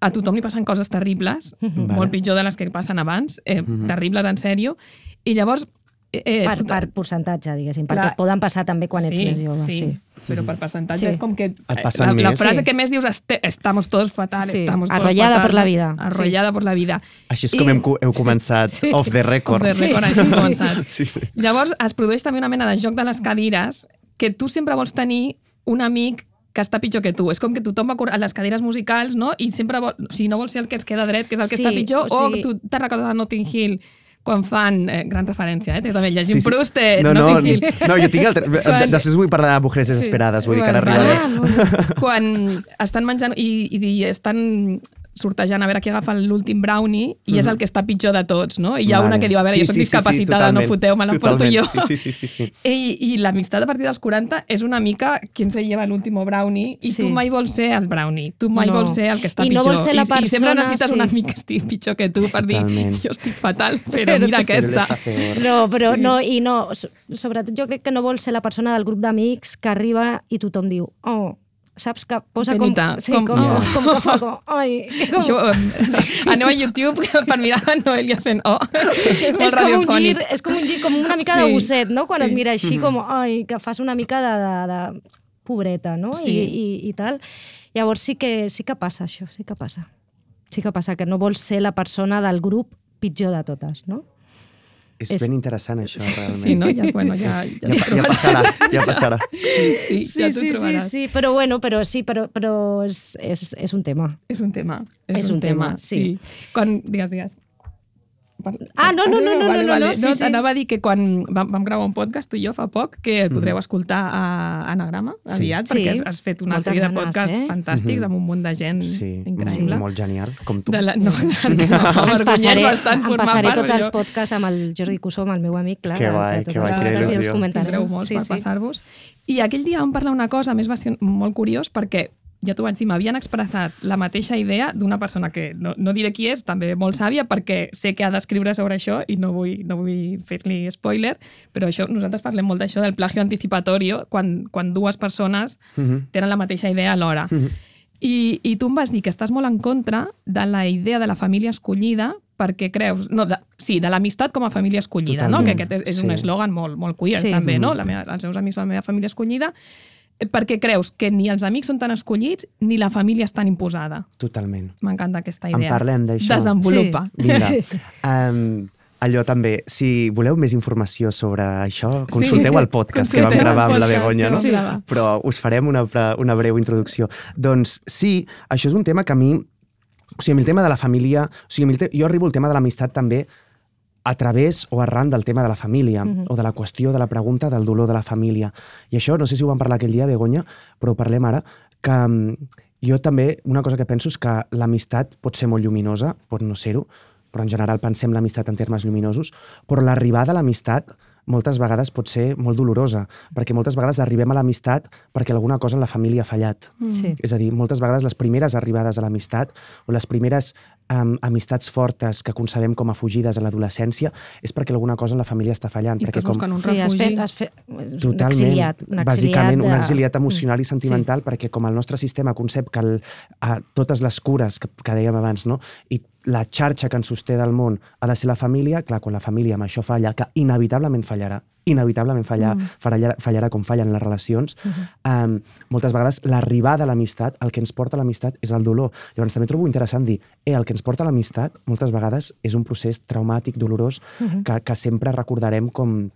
a tothom li passen coses terribles, Mhm. molt pitjor de les que passen abans, eh, terribles en sèrio, i llavors... Eh, Per, tot- per percentatge, diguéssim, Clar. perquè et poden passar també quan ets sí, més jove. Sí, Sí. però per percentatge Sí. és com que... Et eh, la, la més. frase Sí. que més dius este, estamos todos fatal, Sí, estamos todos arrollada fatal, por la vida. Arrollada por la vida. Així és com I- hem, co- heu començat, Sí. off the record. Off the record, Sí, així hem sí. començat. Sí, sí. Llavors es produeix també una mena de joc de les cadires que tu sempre vols tenir un amic que està pitjor que tu. És com que tothom va a les cadires musicals, no? I sempre vol, o sigui, no vol ser el que es queda dret, que és el que Sí, està pitjor, o o, sigui- tu te'n recordes de Notting Hill quan fan, eh, gran referència, eh? també llegim Sí, sí. Proust, eh, No, no, Hill. no, jo tinc... Altre... Quan- Després vull parlar de Mujeres Desesperades, vull dir que ara Bueno, arribaré. Ah, no, no. quan estan menjant i, i estan sortejant a veure qui agafa l'últim brownie i és el que està pitjor de tots, no? I hi ha Vale. una que diu, a veure, Sí, jo soc sí, sí, sí, discapacitada, no foteu, me l'emporto jo. Sí, sí, sí, sí, sí. I, i l'amistat a partir dels 40 és una mica qui se lleva l'últim brownie i Sí. tu mai vols ser el brownie, tu mai No. vols ser el que està I no pitjor. vols ser la I, I sempre persona- necessites sí. un amic que estigui pitjor que tu per dir, Totalment. jo estic fatal, però, mira Però aquesta. l'està peor. No, però Sí. no, i no, so- sobretot jo crec que no vol ser la persona del grup d'amics que arriba i tothom diu, oh, saps que posa com... Sí, com- com, Yeah. com, que fa com... Ai, com, Això, eh, aneu a YouTube per mirar a Noelia fent oh. És és com, un gir, és com un gir, com una mica Sí, de gosset, no? Quan sí. et mira així, com, ai, que fas una mica de, de, de pobreta, no? Sí. I, i, I tal. Llavors sí que, sí que passa això, sí que passa. Sí que passa, que no vols ser la persona del grup pitjor de totes, no? És, És- ben interessant, això, realment. Sí, no? Ja, bueno, ja, ja, Ja, pa- ja passarà, ja passarà. Sí, Sí, ja sí, sí, trobaràs. sí, però bueno, però sí, però, però és, és, és un tema. És un tema. És, És un, un tema, tema, sí. sí. Quan, digues, digues. Ah, no, no, no, no, vale, no, no, vale. no, sí, no sí. Anava a dir que quan vam, vam gravar un podcast, tu i jo, fa poc, que el podreu escoltar a Anagrama, Sí. aviat, Sí. perquè has, has fet una Moltes sèrie de podcasts eh? fantàstics amb un munt de gent Sí, increïble. molt genial, com tu. De la, no, és que Ens vergonyeix passaré, bastant em passaré part, tots els podcasts amb el Jordi Cussó, amb el meu amic, clar. Que guai, que guai, quina il·lusió. Tindreu molts Sí, per sí. passar-vos. I aquell dia vam parlar una cosa, a més va ser molt curiós, perquè ja t'ho vaig dir, m'havien expressat la mateixa idea d'una persona que no, no diré qui és, també molt sàvia, perquè sé que ha d'escriure sobre això i no vull, no vull fer-li spoiler, però això nosaltres parlem molt d'això del plagio anticipatorio, quan, quan dues persones Mhm. tenen la mateixa idea alhora. I, I tu em vas dir que estàs molt en contra de la idea de la família escollida perquè creus... No, de, sí, de l'amistat com a família escollida, no? Totalment, que aquest és, és sí. un eslògan molt, molt queer, Sí. també, no? La meva, els meus amics de la meva família escollida, perquè creus que ni els amics són tan escollits ni la família és tan imposada. Totalment. M'encanta aquesta En idea. parlem d'això. Desenvolupa. Sí. Vinga. Sí. Um, allò també, si voleu més informació sobre això, consulteu Sí, el podcast que vam consulteu gravar amb la Begoña, no? gravar. Però us farem una, una breu introducció. Doncs sí, això és un tema que a mi... O sigui, el tema de la família... O sigui, amb el te... jo arribo al tema de l'amistat també a través o arran del tema de la família, Mhm. o de la qüestió de la pregunta del dolor de la família. I això, no sé si ho vam parlar aquell dia, Begoña, però ho parlem ara, que mm, jo també, una cosa que penso és que l'amistat pot ser molt lluminosa, pot no ser-ho, però en general pensem l'amistat en termes lluminosos, però l'arribada a l'amistat moltes vegades pot ser molt dolorosa, perquè moltes vegades arribem a l'amistat perquè alguna cosa en la família ha fallat. Sí. És a dir, moltes vegades les primeres arribades a l'amistat o les primeres um, amistats fortes que concebem com a fugides a l'adolescència és perquè alguna cosa en la família està fallant. I perquè estàs buscant un Sí, has refugi. fet, has fet un Totalment. exiliat. Un exiliat Bàsicament, de... un exiliat emocional i Mm, sentimental, sí. perquè com el nostre sistema concep que el, a, totes les cures que, que dèiem abans, no? i la xarxa que ens sosté del món ha de ser la família, clar, quan la família amb això falla, que inevitablement fallarà, inevitablement fallar, Mm. fallarà, fallarà com fallen les relacions, Mm-hmm. um, moltes vegades l'arribada a l'amistat, el que ens porta a l'amistat és el dolor. Llavors també trobo interessant dir, eh, el que ens porta a l'amistat moltes vegades és un procés traumàtic, dolorós, Mm-hmm. que, que sempre recordarem com,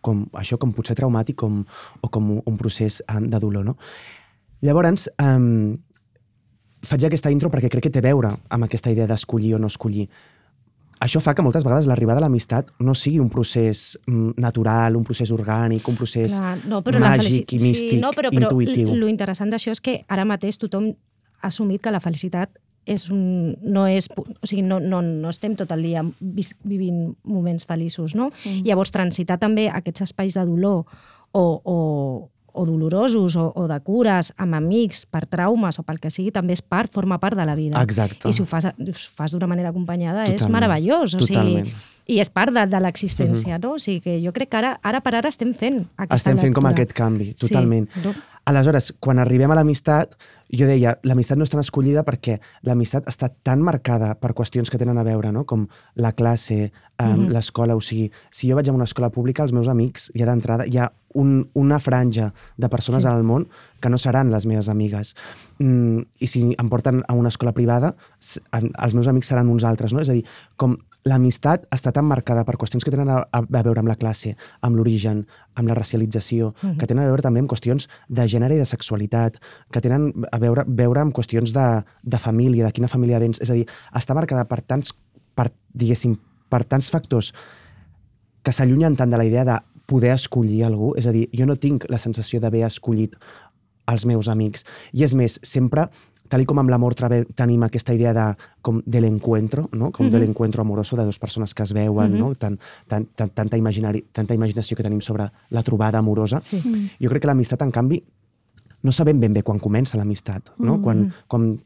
com això com potser traumàtic com, o com un, un procés um, de dolor. No? Llavors, um, faig aquesta intro perquè crec que té a veure amb aquesta idea d'escollir o no escollir. Això fa que moltes vegades l'arribada a l'amistat no sigui un procés mm, natural, un procés orgànic, un procés Clar, no, però màgic i místic, sí, no, però, però intuïtiu. Lo interessant d'això és que ara mateix tothom ha assumit que la felicitat és un, no és... O sigui, no, no, no estem tot el dia vis, vivint moments feliços, no? Mm. Llavors, transitar també aquests espais de dolor o, o, o dolorosos o, o de cures amb amics per traumes o pel que sigui, també és part, forma part de la vida. Exacte. I si ho fas, ho fas d'una manera acompanyada és Totalment. meravellós. O Totalment. sigui, i és part de, de l'existència, no? O sigui que jo crec que ara, ara per ara estem fent aquesta Estem fent com lectura. aquest canvi, totalment. Sí, no? Aleshores, quan arribem a l'amistat, jo deia, l'amistat no és tan escollida perquè l'amistat està tan marcada per qüestions que tenen a veure, no? com la classe, um, Mhm. l'escola, o sigui, si jo vaig a una escola pública, els meus amics, ja d'entrada, hi ha un, una franja de persones Sí. el món que no seran les meves amigues. Mm, I si em porten a una escola privada, els meus amics seran uns altres, no? És a dir, com l'amistat està tan marcada per qüestions que tenen a, a, veure amb la classe, amb l'origen, amb la racialització, Mhm. que tenen a veure també amb qüestions de gènere i de sexualitat, que tenen a veure, veure amb qüestions de, de família, de quina família vens. És a dir, està marcada per tants, per, diguéssim, per tants factors que s'allunyen tant de la idea de poder escollir algú. És a dir, jo no tinc la sensació d'haver escollit els meus amics. I és més, sempre, tal com amb l'amor tenim aquesta idea de, com de l'encuentro, no? com de Mhm. l'encuentro amoroso de dues persones que es veuen, Mhm. no? Tan, tan, tan, tanta, imaginari, tanta imaginació que tenim sobre la trobada amorosa. Sí. Jo crec que l'amistat, en canvi, no sabem ben bé quan comença l'amistat, no? Mhm. Quan, quan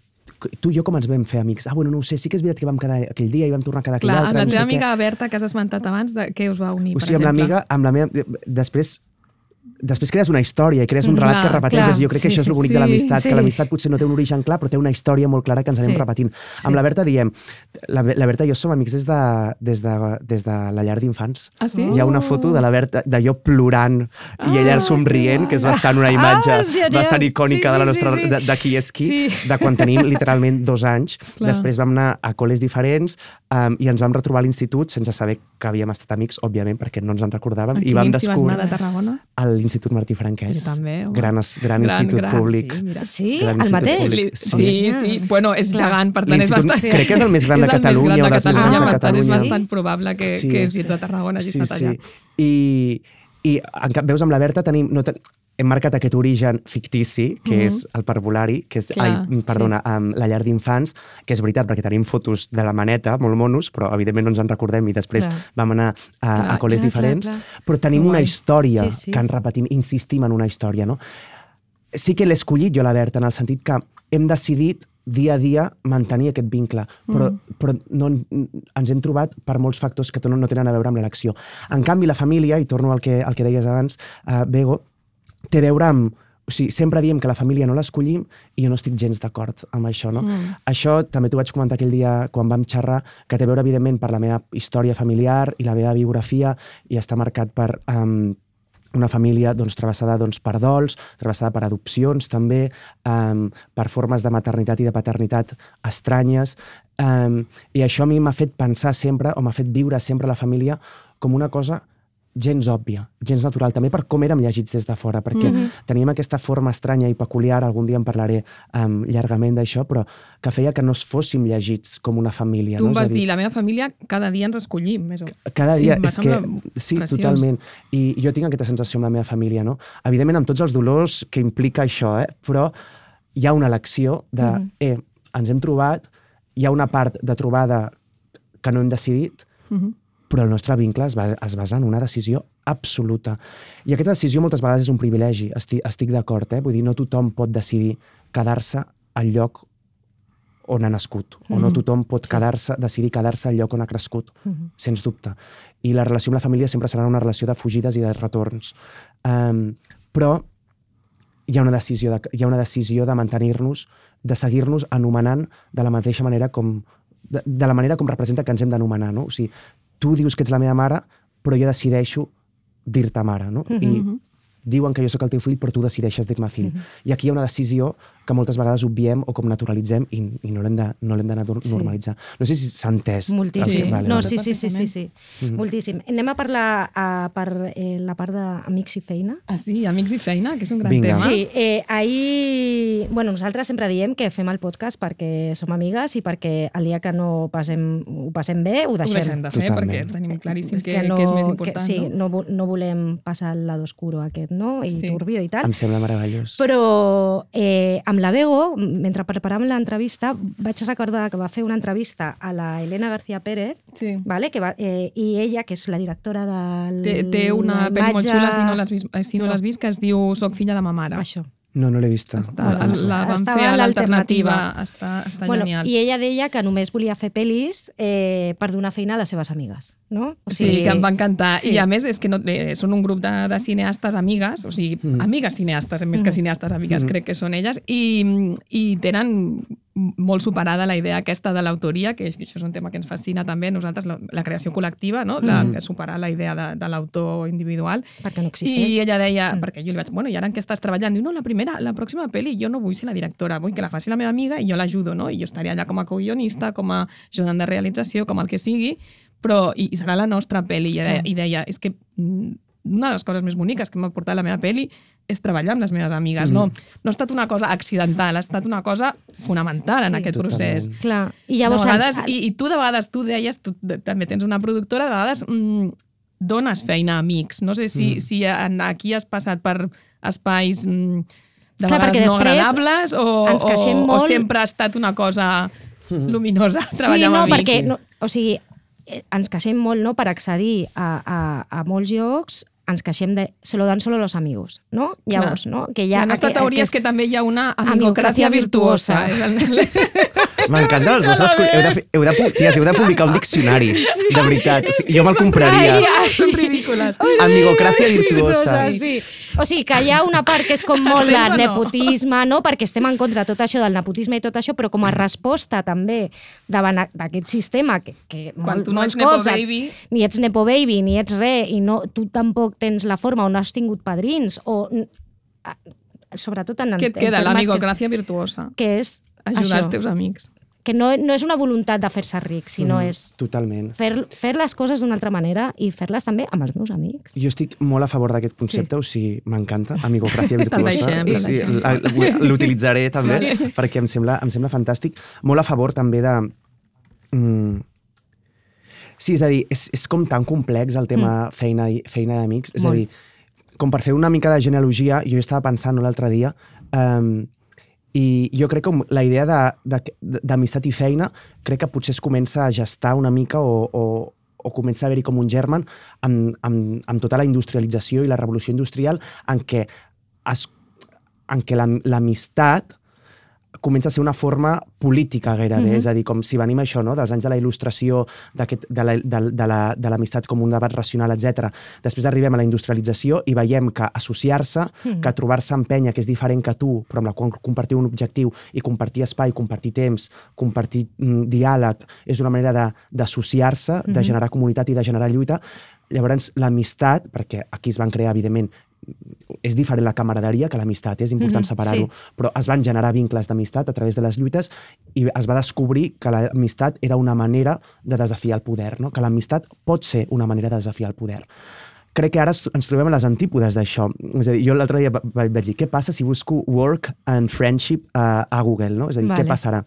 tu i jo com ens vam fer amics? Ah, bueno, no ho sé, sí que és veritat que vam quedar aquell dia i vam tornar a quedar aquell Clar, altre. amb la no teva sé què. amiga Berta, que has esmentat abans, de què us va unir, O per sigui, amb exemple? l'amiga, amb la meva... Després després crees una història i crees un relat clar, que repeteix. clar, jo crec que sí, això és el bonic sí, de l'amistat, sí. que l'amistat potser no té un origen clar, però té una història molt clara que ens anem Sí, repetint. sí. Amb la Berta diem... La, la Berta i jo som amics des de, des de, des de la llar d'infants. Ah, sí? Hi ha una foto de la Berta, de jo plorant i ella Ah, somrient, que és bastant una Ah, imatge genial. bastant icònica Sí, de la sí, nostra... sí, sí. de, de qui és qui, Sí. de quan tenim literalment dos anys. Clar. Després vam anar a col·les diferents um, i ens vam retrobar a l'institut sense saber que havíem estat amics, òbviament, perquè no ens en recordàvem. En I vam vas descobrir anar de Tarragona? A l'Institut Martí Franquès. Jo també, home. Gran, es- gran, institut públic. Sí, mira. Sí, Gran el mateix. públic. Sí, sí, sí. Bueno, és Clar. gegant, per tant és bastant... crec que és el més gran de és el més Catalunya gran o de Catalunya, de per tant és Catalunya. bastant probable que, Sí. que si ets de Tarragona hagis Sí, estat sí. allà. I, i en cap, veus, amb la Berta tenim, no, ten- hem marcat aquest origen fictici, que Mhm. és el parvulari, que és, Clar, ai, perdona, amb la llar d'infants, que és veritat, perquè tenim fotos de la maneta, molt monos, però evidentment no ens en recordem i després Clar. vam anar a, Clar, a col·les clar, diferents, clar, però tenim Que una guai. història Sí, sí. que ens repetim, insistim en una història, no? sí que l'he escollit jo, la Berta, en el sentit que hem decidit dia a dia mantenir aquest vincle, però, mm. però no, ens hem trobat per molts factors que no, no tenen a veure amb l'elecció. En canvi, la família, i torno al que, al que deies abans, uh, Bego, té a veure amb... O sigui, sempre diem que la família no l'escollim i jo no estic gens d'acord amb això, no? Mm. Això també t'ho vaig comentar aquell dia quan vam xerrar, que té a veure, evidentment, per la meva història familiar i la meva biografia i està marcat per... Um, una família doncs, travessada doncs, per dols, travessada per adopcions també, um, per formes de maternitat i de paternitat estranyes. Um, I això a mi m'ha fet pensar sempre, o m'ha fet viure sempre la família com una cosa gens òbvia, gens natural, també per com érem llegits des de fora, perquè mm -hmm. teníem aquesta forma estranya i peculiar, algun dia en parlaré um, llargament d'això, però que feia que no fóssim llegits com una família. Tu no? em vas dir, la meva família cada dia ens escollim. Més o... cada Sí, dia, va és que... Sí, preciós. totalment. I jo tinc aquesta sensació amb la meva família, no? Evidentment, amb tots els dolors que implica això, eh? Però hi ha una elecció de, mm -hmm. eh, ens hem trobat, hi ha una part de trobada que no hem decidit, Mhm. Però el nostre vincle es, va, es basa en una decisió absoluta. I aquesta decisió moltes vegades és un privilegi, estic, estic d'acord, eh? vull dir, no tothom pot decidir quedar-se al lloc on ha nascut, o no Mhm. tothom pot quedar-se, decidir quedar-se al lloc on ha crescut, Mhm. sens dubte. I la relació amb la família sempre serà una relació de fugides i de retorns. Um, però hi ha una decisió de, hi ha una decisió de mantenir-nos, de seguir-nos anomenant de la mateixa manera com de, de la manera com representa que ens hem d'anomenar, no? O sigui, tu dius que ets la meva mare, però jo decideixo dir-te mare, no? I Mhm. diuen que jo sóc el teu fill, però tu decideixes dir-me fill. I aquí hi ha una decisió que moltes vegades obviem o com naturalitzem i, i no l'hem de- no l'hem d'anar a Sí. normalitzar. No sé si s'ha entès. Moltíssim. que- no, vale. sí, sí, sí, sí, sí. Mhm. Moltíssim. Anem a parlar uh, per eh, la part d'amics i feina. Ah, sí, Amics i feina, que és un gran Vinga. tema. Sí, eh, ahir... Bueno, nosaltres sempre diem que fem el podcast perquè som amigues i perquè el dia que no passem, ho passem bé, ho Ho deixem. deixem de fer Totalment. perquè tenim claríssim És que, que, és més important. que, sí, no? no, no volem passar el lado oscuro aquest, no? I Sí. turbio i tal. Em sembla meravellós. Però eh, amb la Bego, mentre preparàvem l'entrevista, vaig recordar que va fer una entrevista a la Elena García Pérez, Sí. vale? que va, eh, i ella, que és la directora del... Té, té una pel·li molt xula, si no l'has vist, eh, si no vist, que es diu Soc filla de ma mare. Això. No, no l'he vista. Està, No vista. la van Estava fer a l'alternativa. Està, està bueno, genial. I ella deia que només volia fer pel·lis eh, per donar feina a les seves amigues, no? O Sí, que em va encantar. Sí. I a més és que no, eh, són un grup de, de cineastes amigues, o sigui, Mm. amigues cineastes, més que Mm. cineastes amigues, Mm. crec que són elles, i, i tenen molt superada la idea aquesta de l'autoria, que això és un tema que ens fascina també a nosaltres, la, la creació col·lectiva, no? la, Mm. superar la idea de, de l'autor individual. Perquè no existeix. I ella deia, Mm. perquè jo li vaig, bueno, i ara en què estàs treballant? Diu, no, la primera, la pròxima pel·li, jo no vull ser la directora, vull que la faci la meva amiga i jo l'ajudo, no? I jo estaré allà com a co-guionista, com a ajudant de realització, com el que sigui, però i, i serà la nostra pel·li. I deia, i deia és que mm, una de les coses més boniques que m'ha portat la meva pel·li és treballar amb les meves amigues. Mm. No, no ha estat una cosa accidental, ha estat una cosa fonamental en Sí. aquest Totalment. procés. Clar, i llavors... de vegades, i, I tu de vegades, tu deies, tu també tens una productora, de vegades mm, dones feina a amics. No sé si, Mm. si en, aquí has passat per espais mm, de Clar, vegades perquè no agradables o, o, o molt- sempre ha estat una cosa luminosa Sí, treballar no, amb amics. perquè, no, o sigui, eh, ens queixem molt no, per accedir a, a, a molts llocs, ens queixem de se lo dan solo los amigos, no? Llavors, no? Que Ja, ja, la nostra aquest- teoria és aquest- que també hi ha una Amigocràcia amigocràcia virtuosa. virtuosa. M'encanta els vostres... Heu de, heu, de, ties, heu de publicar un diccionari, de veritat. O sigui, jo me'l compraria. Són ridícules. Amigocràcia virtuosa. Sí. O sigui, que hi ha una part que és com molt de no? nepotisme, no? perquè estem en contra de tot això del nepotisme i tot això, però com a resposta també davant a- d'aquest sistema que, que Quan molt, tu no ets nepo cops baby. ni ets nepo baby, ni ets res, i no, tu tampoc tens la forma o no has tingut padrins, o sobretot en, Què et en queda? L'amigocràcia virtuosa. que, que és Ajudar això, els teus amics. que no, no és una voluntat de fer-se ric, sinó Mm, és Totalment. fer, fer les coses d'una altra manera i fer-les també amb els meus amics. Jo estic molt a favor d'aquest concepte, o sigui, m'encanta, amigocràcia virtuosa. Sí, L'utilitzaré també, perquè em sembla, em sembla fantàstic. Molt a favor també de... Mm, sí, és a dir, és, és com tan complex el tema feina i feina d'amics. És a Molt. dir, com per fer una mica de genealogia, jo estava pensant l'altre dia, um, i jo crec que la idea de- de- d'amistat i feina crec que potser es comença a gestar una mica o, o, o comença a haver-hi com un germen amb, amb, amb tota la industrialització i la revolució industrial en què, es, en què l'am- l'amistat comença a ser una forma política gairebé, Mhm. és a dir, com si venim això, no? dels anys de la il·lustració, de la- de, de, la- de l'amistat com un debat racional, etc. Després arribem a la industrialització i veiem que associar-se, Mhm. que trobar-se en penya que és diferent que tu, però amb la qual compartir un objectiu i compartir espai, compartir temps, compartir mm, diàleg, és una manera de- d'associar-se, de, de Mhm. generar comunitat i de generar lluita. Llavors, l'amistat, perquè aquí es van crear, evidentment, és diferent la camaraderia que l'amistat, eh? és important Mhm, separar-ho, sí. però es van generar vincles d'amistat a través de les lluites i es va descobrir que l'amistat era una manera de desafiar el poder, no? que l'amistat pot ser una manera de desafiar el poder. Crec que ara ens trobem a les antípodes d'això. És a dir, jo l'altre dia va- va- vaig dir, què passa si busco work and friendship a, a Google? No? És a dir, Vale. què passarà?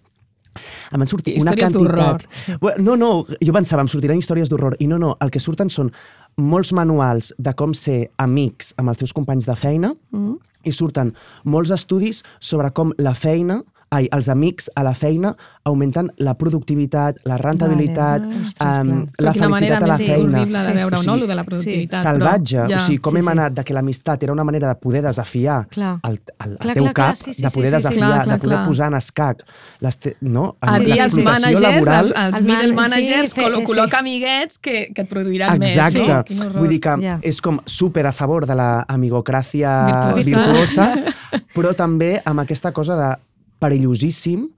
Em van sortir una Històries quantitat... No, no, jo pensava, em sortiran històries d'horror, i no, no, el que surten són molts manuals de com ser amics amb els teus companys de feina, Mm. i surten molts estudis sobre com la feina ai, els amics a la feina augmenten la productivitat, la rentabilitat, Vale. Ostres, um, clar. La quina manera felicitat a la més feina. horrible de veure-ho, O no? Lo de la productivitat. salvatge. Però, o sigui, com Sí, hem sí. anat de que l'amistat era una manera de poder desafiar Clar. el, el, el Clar, teu clar, clar, cap, sí, sí, de sí, poder sí, sí. desafiar, Clar, clar, de poder clar. posar en escac les te, no? a dir als l'explotació managers, laboral. Els man- middle managers, sí, sí, fe- col·loca sí. amiguets que, que et produiran Exacte. més. Quin horror. Vull dir que Ja. és com super a favor de la amigocràcia Virtuosa. virtuosa, però també amb aquesta cosa de perillosíssim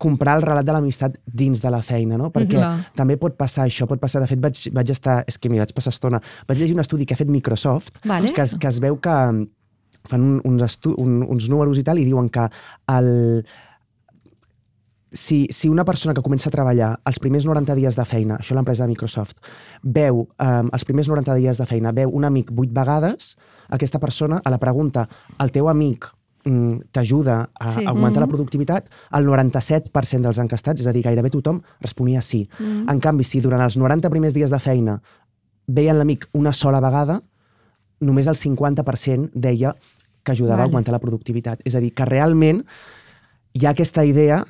comprar el relat de l'amistat dins de la feina, no? Perquè Clar. també pot passar això, pot passar... De fet, vaig, vaig estar... És que m'hi vaig passar estona. Vaig llegir un estudi que ha fet Microsoft, Vale. que, es, que es veu que fan un, uns, estu, un, uns números i tal, i diuen que el, si, si una persona que comença a treballar els primers 90 dies de feina, això l'empresa de Microsoft, veu um, els primers 90 dies de feina, veu un amic 8 vegades, aquesta persona, a la pregunta, el teu amic mm, t'ajuda a Sí. augmentar la productivitat, el 97% dels encastats, és a dir, gairebé tothom, responia sí. Mm. En canvi, si durant els 90 primers dies de feina veien l'amic una sola vegada, només el 50% deia que ajudava Vale. a augmentar la productivitat. És a dir, que realment hi ha aquesta idea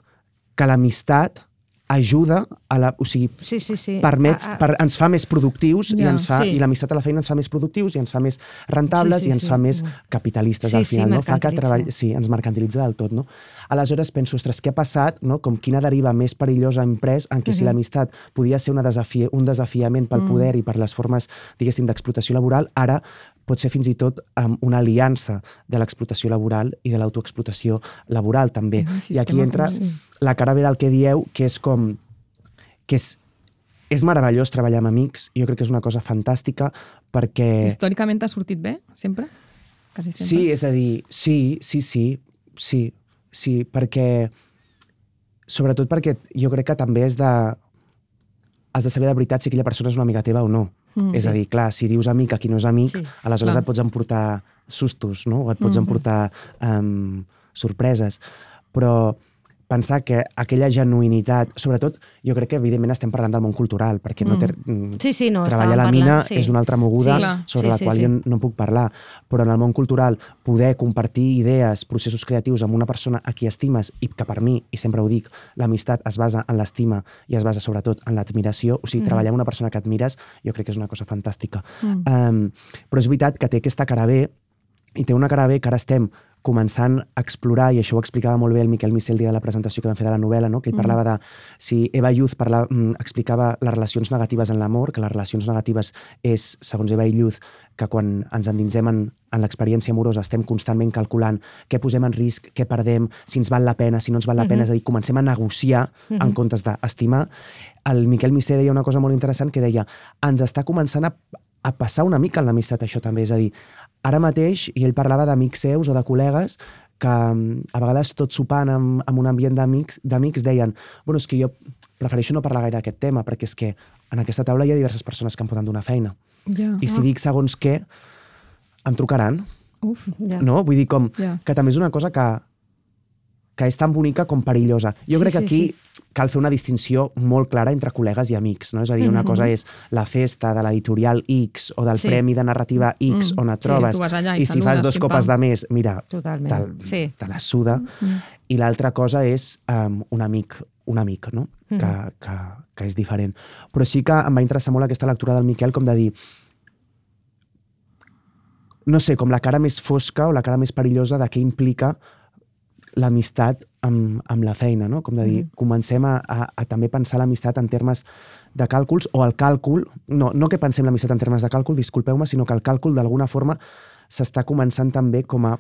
que l'amistat ajuda a la... O sigui, Sí, sí, sí. permet, A- a- per, ens fa més productius i, Ja, ens fa, sí. i l'amistat a la feina ens fa més productius i ens fa més rentables Sí, sí, i ens sí. fa més capitalistes Sí, al sí, final. no? Fa que treball, sí, ens mercantilitza del tot. No? Aleshores penso, ostres, què ha passat? No? Com quina deriva més perillosa hem pres en què si l'amistat podia ser una desafi un desafiament pel poder i per les formes, diguéssim, d'explotació laboral, ara pot ser fins i tot um, una aliança de l'explotació laboral i de l'autoexplotació laboral també. Mhm, I aquí entra la cara B del que dieu, que és com que és, és meravellós treballar amb amics, jo crec que és una cosa fantàstica perquè... Històricament t'ha sortit bé, sempre? Quasi sempre? Sí, és a dir, sí, sí, sí, sí, sí, perquè... Sobretot perquè jo crec que també és de... Has de saber de veritat si aquella persona és una amiga teva o no. Mm, és a dir, clar, si dius amic a qui no és amic, Sí, aleshores clar. et pots emportar sustos, no? O et pots Mhm. emportar um, sorpreses. Però pensar que aquella genuïnitat, sobretot, jo crec que evidentment estem parlant del món cultural, perquè no té, mm, Sí, sí, no, treballar la mina parlant, sí. és una altra moguda Sí, clar. sobre Sí, la sí, qual sí. jo no puc parlar. Però en el món cultural, poder compartir idees, processos creatius amb una persona a qui estimes i que per mi, i sempre ho dic, l'amistat es basa en l'estima i es basa sobretot en l'admiració, o sigui, Mm. treballar amb una persona que admires jo crec que és una cosa fantàstica. Mm. Um, però és veritat que té aquesta cara B i té una cara B que ara estem començant a explorar, i això ho explicava molt bé el Miquel Missé el dia de la presentació que vam fer de la novel·la, no? que ell parlava de... Si Eva Youth parla, mm, explicava les relacions negatives en l'amor, que les relacions negatives és, segons Eva Youth, que quan ens endinsem en, en l'experiència amorosa estem constantment calculant què posem en risc, què perdem, si ens val la pena, si no ens val la pena, és a dir, comencem a negociar en comptes d'estimar. El Miquel Missé deia una cosa molt interessant que deia ens està començant a, a passar una mica en l'amistat això també, és a dir, ara mateix, i ell parlava d'amics seus o de col·legues que mm, a vegades tot sopant amb, amb un ambient d'amics deien, bueno, és que jo prefereixo no parlar gaire d'aquest tema, perquè és que en aquesta taula hi ha diverses persones que em poden donar feina. Ja. I si dic segons què, em trucaran, Uf. Ja. no? Vull dir, com Ja. que també és una cosa que, que és tan bonica com perillosa. Jo Sí, crec que sí, aquí cal fer una distinció molt clara entre col·legues i amics, no? És a dir, una cosa és la festa de l'editorial X o del Sí. premi de narrativa X Mm, on et sí, trobes allà i i si fas dos copes de més, mira, Totalment, te'l- sí. te la suda. Mm. I l'altra cosa és um, un amic, un amic, no? Mm. Que, que, que és diferent. Però sí que em va interessar molt aquesta lectura del Miquel com de dir no sé, com la cara més fosca o la cara més perillosa de què implica l'amistat amb, amb la feina, no? Com de dir, comencem a, a, a també pensar l'amistat en termes de càlculs o el càlcul, no, no que pensem l'amistat en termes de càlcul, disculpeu-me, sinó que el càlcul d'alguna forma s'està començant també com a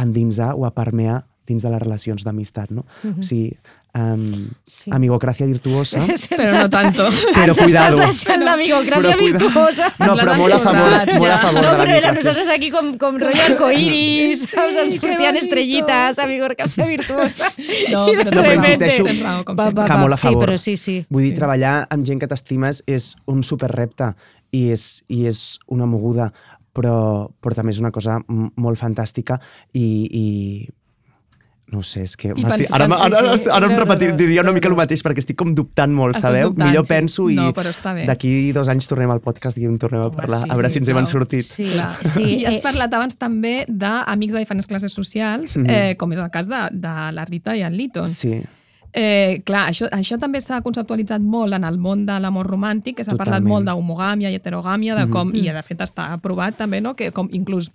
endinsar o a permear dins de les relacions d'amistat, no? O sigui, um, Sí. amigocràcia virtuosa, Però no tanto. però Ens cuidado. estàs deixant l'amigocràcia virtuosa. No, Ens però molt a favor, ensorrat, molt a ja. favor No, de però era nosaltres aquí com, com rollo arcoiris, saps? Ens sortien estrellites, amigocràcia virtuosa. No, però No, però insisteixo raó, Va, sempre. va, que va. molt a favor. Sí, però sí, sí. Vull dir, treballar amb gent que t'estimes és un superrepte i és, i és una moguda, però, però també és una cosa molt fantàstica i, i no ho sé, és que... I pens- ara, penso- ara, ara, sí, sí. ara em No, repetir, no, diria una mica el mateix perquè estic com dubtant molt, Estàs sabeu? dubtant, Millor sí. penso i No, d'aquí dos anys tornem al podcast i en tornem a parlar, sí, a veure sí, si ens hem en sortit. Sí, Clar. sí. I has eh, parlat abans també d'amics de diferents classes socials, Mhm. eh, com és el cas de, de la Rita i el Liton. Sí, Eh, clar, això, això també s'ha conceptualitzat molt en el món de l'amor romàntic, que s'ha parlat molt d'homogàmia i heterogàmia, de com, Mhm. i de fet està aprovat també, no? que com inclús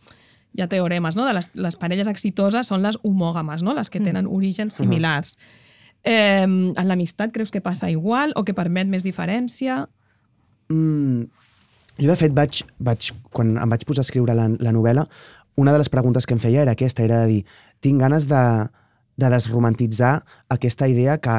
hi ha teoremes, no? de les, les parelles exitoses són les homògames, no? les que tenen orígens similars. Eh, en l'amistat creus que passa igual o que permet més diferència? Mm, jo, de fet, vaig, vaig, quan em vaig posar a escriure la, la novel·la, una de les preguntes que em feia era aquesta, era de dir, tinc ganes de, de desromantitzar aquesta idea que,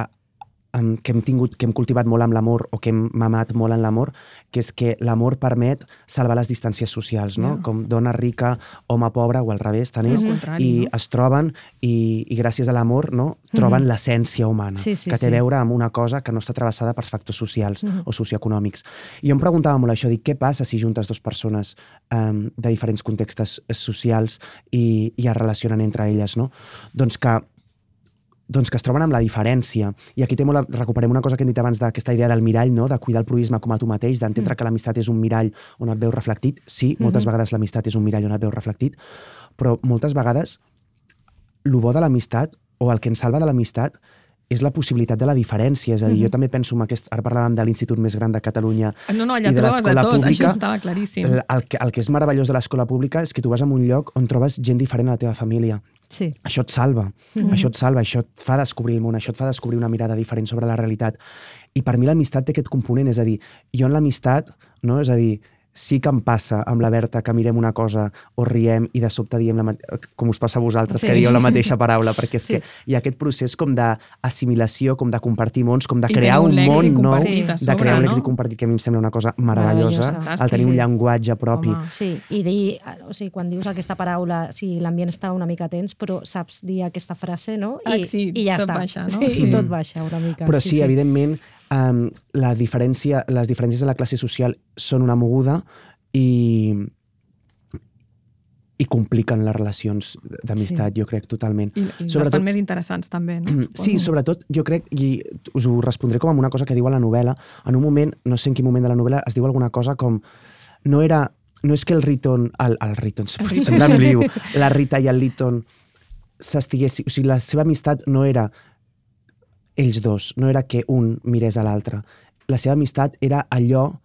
que hem tingut, que hem cultivat molt amb l'amor o que hem mamat molt en l'amor, que és que l'amor permet salvar les distàncies socials, no? Ja. Com dona rica, home pobre o al revés, tant és, i no? es troben i, i gràcies a l'amor no, troben l'essència humana, Sí, sí, que té sí. a veure amb una cosa que no està travessada per factors socials Mhm. o socioeconòmics. I jo em preguntava molt això, dic, què passa si juntes dues persones um, de diferents contextes socials i, i es relacionen entre elles, no? Doncs que doncs que es troben amb la diferència. I aquí té molt, a- recuperem una cosa que hem dit abans d'aquesta idea del mirall, no? de cuidar el proisme com a tu mateix, d'entendre que l'amistat és un mirall on et veus reflectit. Sí, moltes vegades l'amistat és un mirall on et veus reflectit, però moltes vegades el bo de l'amistat o el que ens salva de l'amistat és la possibilitat de la diferència. És a dir, jo també penso en aquest... Ara parlàvem de l'Institut més gran de Catalunya No, no, allà i de l'escola pública. això estava claríssim. El, el, que, el que és meravellós de l'escola pública és que tu vas a un lloc on trobes gent diferent a la teva família. Sí. Això et salva, això et salva, això et fa descobrir el món, això et fa descobrir una mirada diferent sobre la realitat. I per mi l'amistat té aquest component, és a dir, jo en l'amistat, no? és a dir, sí que em passa amb la Berta que mirem una cosa o riem i de sobte diem, la mate- com us passa a vosaltres, Sí. que dieu la mateixa paraula, perquè és Sí. que hi ha aquest procés com d'assimilació, com de compartir mons, com de crear un un món nou, a de crear un no? lèxic compartit, que a mi em sembla una cosa meravellosa, Meravellosa. el tenir un Sí. llenguatge propi. Home. Sí, i dir, o sigui, quan dius aquesta paraula, sí, l'ambient està una mica tens, però saps dir aquesta frase, no? I, Ah, sí, i ja tot està. baixa, no? Sí, Sí. tot baixa una mica. Però sí, sí evidentment, um, la diferència, les diferències de la classe social són una moguda i, i compliquen les relacions d'amistat, sí. jo crec, totalment. I, i Sobretot- bastant més interessants també, no? Mm, Sí, sobretot jo crec, i us ho respondré com amb una cosa que diu a la novel·la, en un moment, no sé en quin moment de la novel·la, es diu alguna cosa com no era no és que el Riton, el, el Riton, sembla un liu, la Rita i el Liton s'estiguessin, o sigui, la seva amistat no era ells dos, no era que un mirés a l'altre. La seva amistat era allò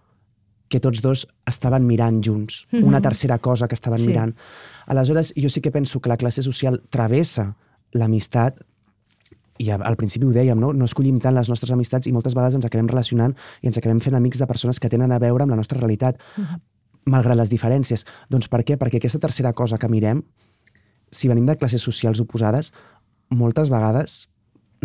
que tots dos estaven mirant junts, Mhm. una tercera cosa que estaven Sí. mirant. Aleshores, jo sí que penso que la classe social travessa l'amistat i al principi ho dèiem, no? no escollim tant les nostres amistats i moltes vegades ens acabem relacionant i ens acabem fent amics de persones que tenen a veure amb la nostra realitat, malgrat les diferències. Doncs per què? Perquè aquesta tercera cosa que mirem, si venim de classes socials oposades, moltes vegades mm,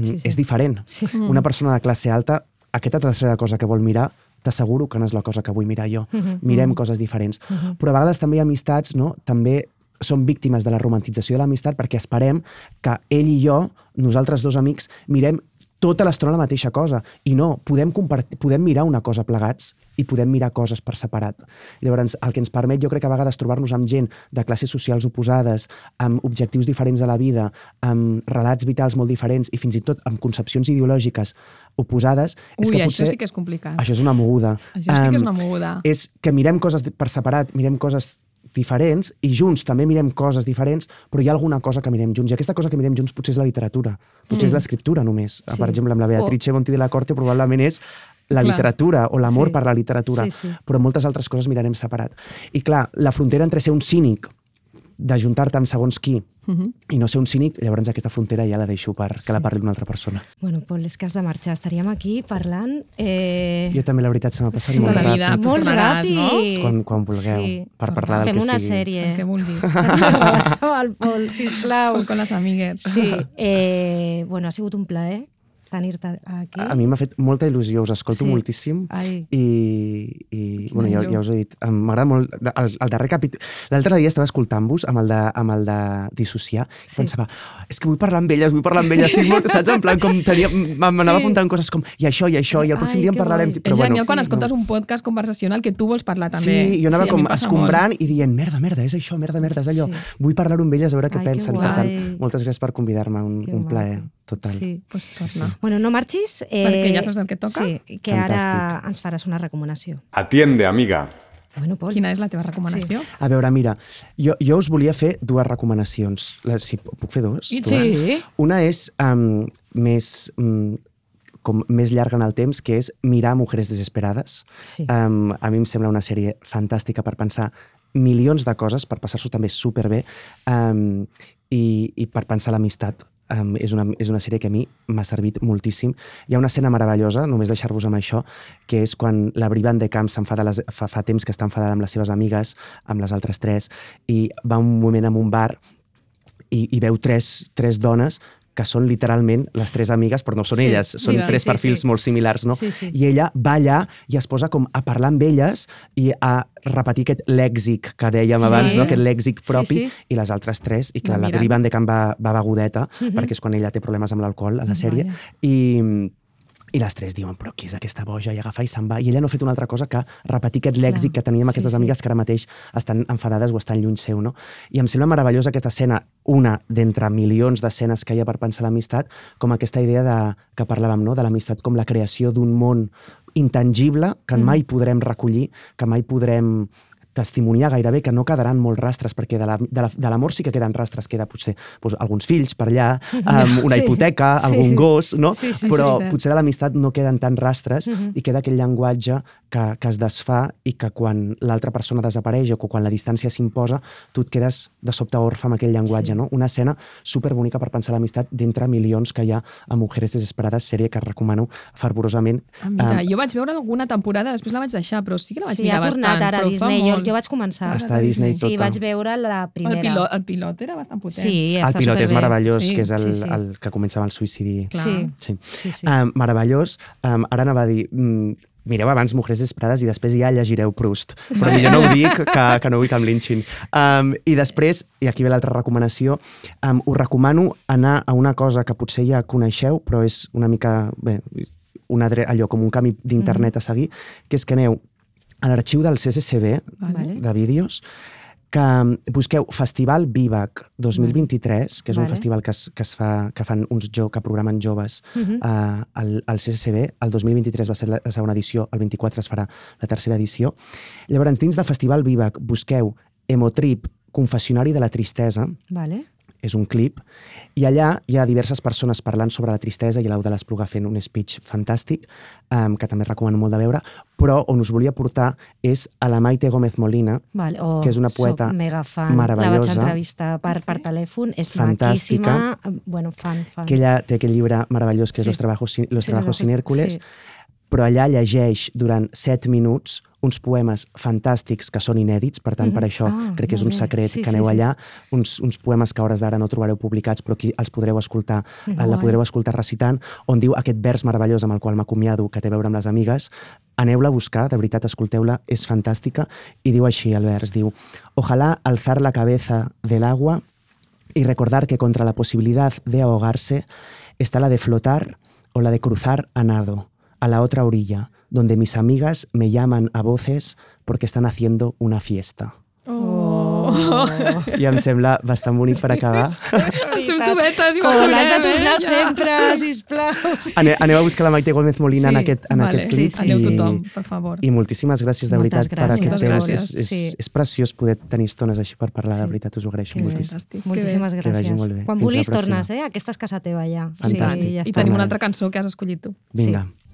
Sí, sí. és diferent. Sí. Una persona de classe alta, aquesta tercera cosa que vol mirar, t'asseguro que no és la cosa que vull mirar jo. Mhm. Mirem coses diferents. Però a vegades també hi ha amistats, no? també som víctimes de la romantització de l'amistat perquè esperem que ell i jo, nosaltres dos amics, mirem tota l'estona la mateixa cosa. I no, podem, podem mirar una cosa plegats i podem mirar coses per separat. Llavors, el que ens permet, jo crec que a vegades trobar-nos amb gent de classes socials oposades, amb objectius diferents de la vida, amb relats vitals molt diferents i fins i tot amb concepcions ideològiques oposades, és Ui, que això potser... sí que és complicat. Això és una moguda. Això sí que és una moguda. És que mirem coses per separat, mirem coses diferents i junts també mirem coses diferents, però hi ha alguna cosa que mirem junts. I aquesta cosa que mirem junts potser és la literatura, potser és l'escriptura només. Sí. Per exemple, amb la Beatrice Bonti de la Corte probablement és la Clar. literatura o l'amor Sí. per la literatura, Sí, sí. però moltes altres coses mirarem separat. I clar, la frontera entre ser un cínic d'ajuntar-te amb segons qui Mhm. i no ser un cínic, llavors aquesta frontera ja la deixo per que la parli una altra persona. Bueno, Pol, és que has de marxar. Estaríem aquí parlant... Eh... Jo també, la veritat, se m'ha passat Sí. molt La vida, ràpid. Molt tornaràs, no? ràpid. Quan, quan vulgueu, Sí. per parlar del Fem que una sigui. sèrie. El que vulguis. El Pol, sisplau. Con les amigues. Sí, eh, bueno, ha sigut un plaer. Tenir-te aquí. A mi m'ha fet molta il·lusió, us escolto Sí. moltíssim Ai. i, i bueno, ja, ja us he dit, m'agrada molt el, el darrer capítol, l'altre dia estava escoltant-vos amb, el de, amb el de dissociar i Sí. pensava, "Oh, és que vull parlar amb elles, vull parlar amb elles, estic molt, saps, en plan com tenia, m'anava Sí. apuntant coses com i això i això i el pròxim Ai, dia en parlarem, guai. però és genial bueno, quan sí, escoltes no. un podcast conversacional que tu vols parlar també. Sí, jo anava mi com escombrant i dient, merda, merda, és això, merda, merda, és allò. Sí. Vull parlar-ho amb elles, a veure què Ai, que pensen. Per tant, moltes gràcies per convidar-me, un, Que un plaer total. Sí. molt. Pues torna. Bueno, no marxis. Eh, Perquè ja saps el que toca. Sí, que ara Fantàstic. ens faràs una recomanació. Atiende, amiga. Bueno, Pol. Quina és la teva recomanació? A veure, mira, jo, jo us volia fer dues recomanacions. Les, si puc fer dues? I- Dues? sí. Una és um, més, um, com més llarga en el temps, que és Mirar Mujeres Desesperades. Sí. Um, a mi em sembla una sèrie fantàstica per pensar milions de coses, per passar-s'ho també superbé um, i, i per pensar l'amistat. Um, és, una, és una sèrie que a mi m'ha servit moltíssim. Hi ha una escena meravellosa, només deixar-vos amb això, que és quan la Bri Van de Camp s'enfada, fa, fa temps que està enfadada amb les seves amigues, amb les altres tres, i va un moment en un bar i, i veu tres, tres dones que són literalment les tres amigues, però no són Sí, elles, són sí, tres sí, perfils sí. molt similars, no? Sí, sí. I ella va allà i es posa com a parlar amb elles i a repetir aquest lèxic que dèiem Sí. abans, no? aquest lèxic propi, Sí, sí. i les altres tres, i que Va la Van de Camp va, va begudeta, Mhm. perquè és quan ella té problemes amb l'alcohol a la sèrie, Vaja. i, i les tres diuen, però qui és aquesta boja? I agafa i se'n va. I ella no ha fet una altra cosa que repetir aquest lèxic Clar. que teníem Sí, aquestes sí. amigues que ara mateix estan enfadades o estan lluny seu, no? I em sembla meravellosa aquesta escena, una d'entre milions d'escenes que hi ha per pensar l'amistat, com aquesta idea de, que parlàvem, no? de l'amistat com la creació d'un món intangible que Mm. mai podrem recollir, que mai podrem testimoniar gairebé que no quedaran molts rastres, perquè de la- de la- de l'amor sí que queden rastres, queda potser doncs, alguns fills per allà, um, una Sí. hipoteca, Sí. algun gos, no? Sí, sí, Però sí, sí. potser de l'amistat no queden tants rastres Mhm. i queda aquell llenguatge que, que es desfà i que quan l'altra persona desapareix o quan la distància s'imposa, tu et quedes de sobte orfe amb aquell llenguatge, Sí. no? Una escena superbonica per pensar l'amistat d'entre milions que hi ha a Mujeres Desesperades, sèrie que recomano fervorosament. Ah, mira, Um, jo vaig veure alguna temporada, després la vaig deixar, però sí que la vaig Sí, mirar ha tornat bastant. ara a Disney. Jo, molt. Jo vaig començar. Està a Disney Sí, tota. vaig veure la primera. El pilot, el pilot era bastant potent. Sí, el està pilot és superbé. meravellós, Sí, que és el, sí, sí. el que comença amb el suïcidi. Clar. Sí, Sí. sí, sí. Um, meravellós. Um, ara anava a dir... Mm, mireu abans Mujeres Desesperades i després ja llegireu Proust. Però millor no ho dic, que, que no vull que em linxin. Um, I després, i aquí ve l'altra recomanació, um, us recomano anar a una cosa que potser ja coneixeu, però és una mica... Bé, una, allò com un camí d'internet a seguir, que és que aneu a l'arxiu del CCCB Vale. de vídeos que mm, busqueu Festival Vivac 2023, que és un Vale. festival que es, que es fa, que fan uns jo, que programen joves Mhm. uh, al, al CCCB. El 2023 va ser la, la segona edició, el 24 es farà la tercera edició. Llavors, dins de Festival Vivac, busqueu Emotrip, Confessionari de la Tristesa, Vale. És un clip, i allà hi ha diverses persones parlant sobre la tristesa i l'Auda l'Espluga fent un speech fantàstic, um, que també recomano molt de veure, però on us volia portar és a la Maite Gómez Molina, Vale. Oh, que és una poeta mega fan. meravellosa. La vaig entrevistar per, per telèfon. És Fantàstica. maquíssima. Bueno, fan, fan. que ella té aquest llibre meravellós que és Sí. Los trabajos, sin- los Sí, trabajos sin Hércules, sí. Però allà llegeix durant set minuts uns poemes fantàstics que són inèdits, per tant, per Mhm. això Ah, crec que és molt un secret Sí, que sí, aneu sí. allà, uns, uns poemes que a hores d'ara no trobareu publicats, però que els podreu escoltar, eh, la Guai. podreu escoltar recitant, on diu aquest vers meravellós amb el qual m'acomiado, que té a veure amb les amigues, aneu-la a buscar, de veritat, escolteu-la, és fantàstica, i diu així el vers, diu Ojalá alzar la cabeza del agua y recordar que contra la posibilidad de ahogarse está la de flotar o la de cruzar a nado, a la otra orilla, donde mis amigas me llaman a voces porque están haciendo una fiesta. Oh. I em sembla bastant bonic per acabar. Estem tubetes i Com l'has de tornar ja. sempre, sisplau. Ane, aneu a buscar la Maite Gómez Molina en aquest, en vale. aquest clip. Sí, sí. Aneu tothom, per favor. I moltíssimes gràcies, de Moltes veritat, per gràcies. aquest Moltes temps. gràcies. És, és, Sí. és preciós poder tenir estones així per parlar, Sí. de veritat, us ho agraeixo Que moltíssim. Fantàstic. Moltíssimes Que vagi gràcies. molt bé. Quan Fins vulguis tornes, eh? Aquesta és casa teva ja. Fantàstic. ja I tenim una altra cançó que has escollit tu. Vinga. Sí.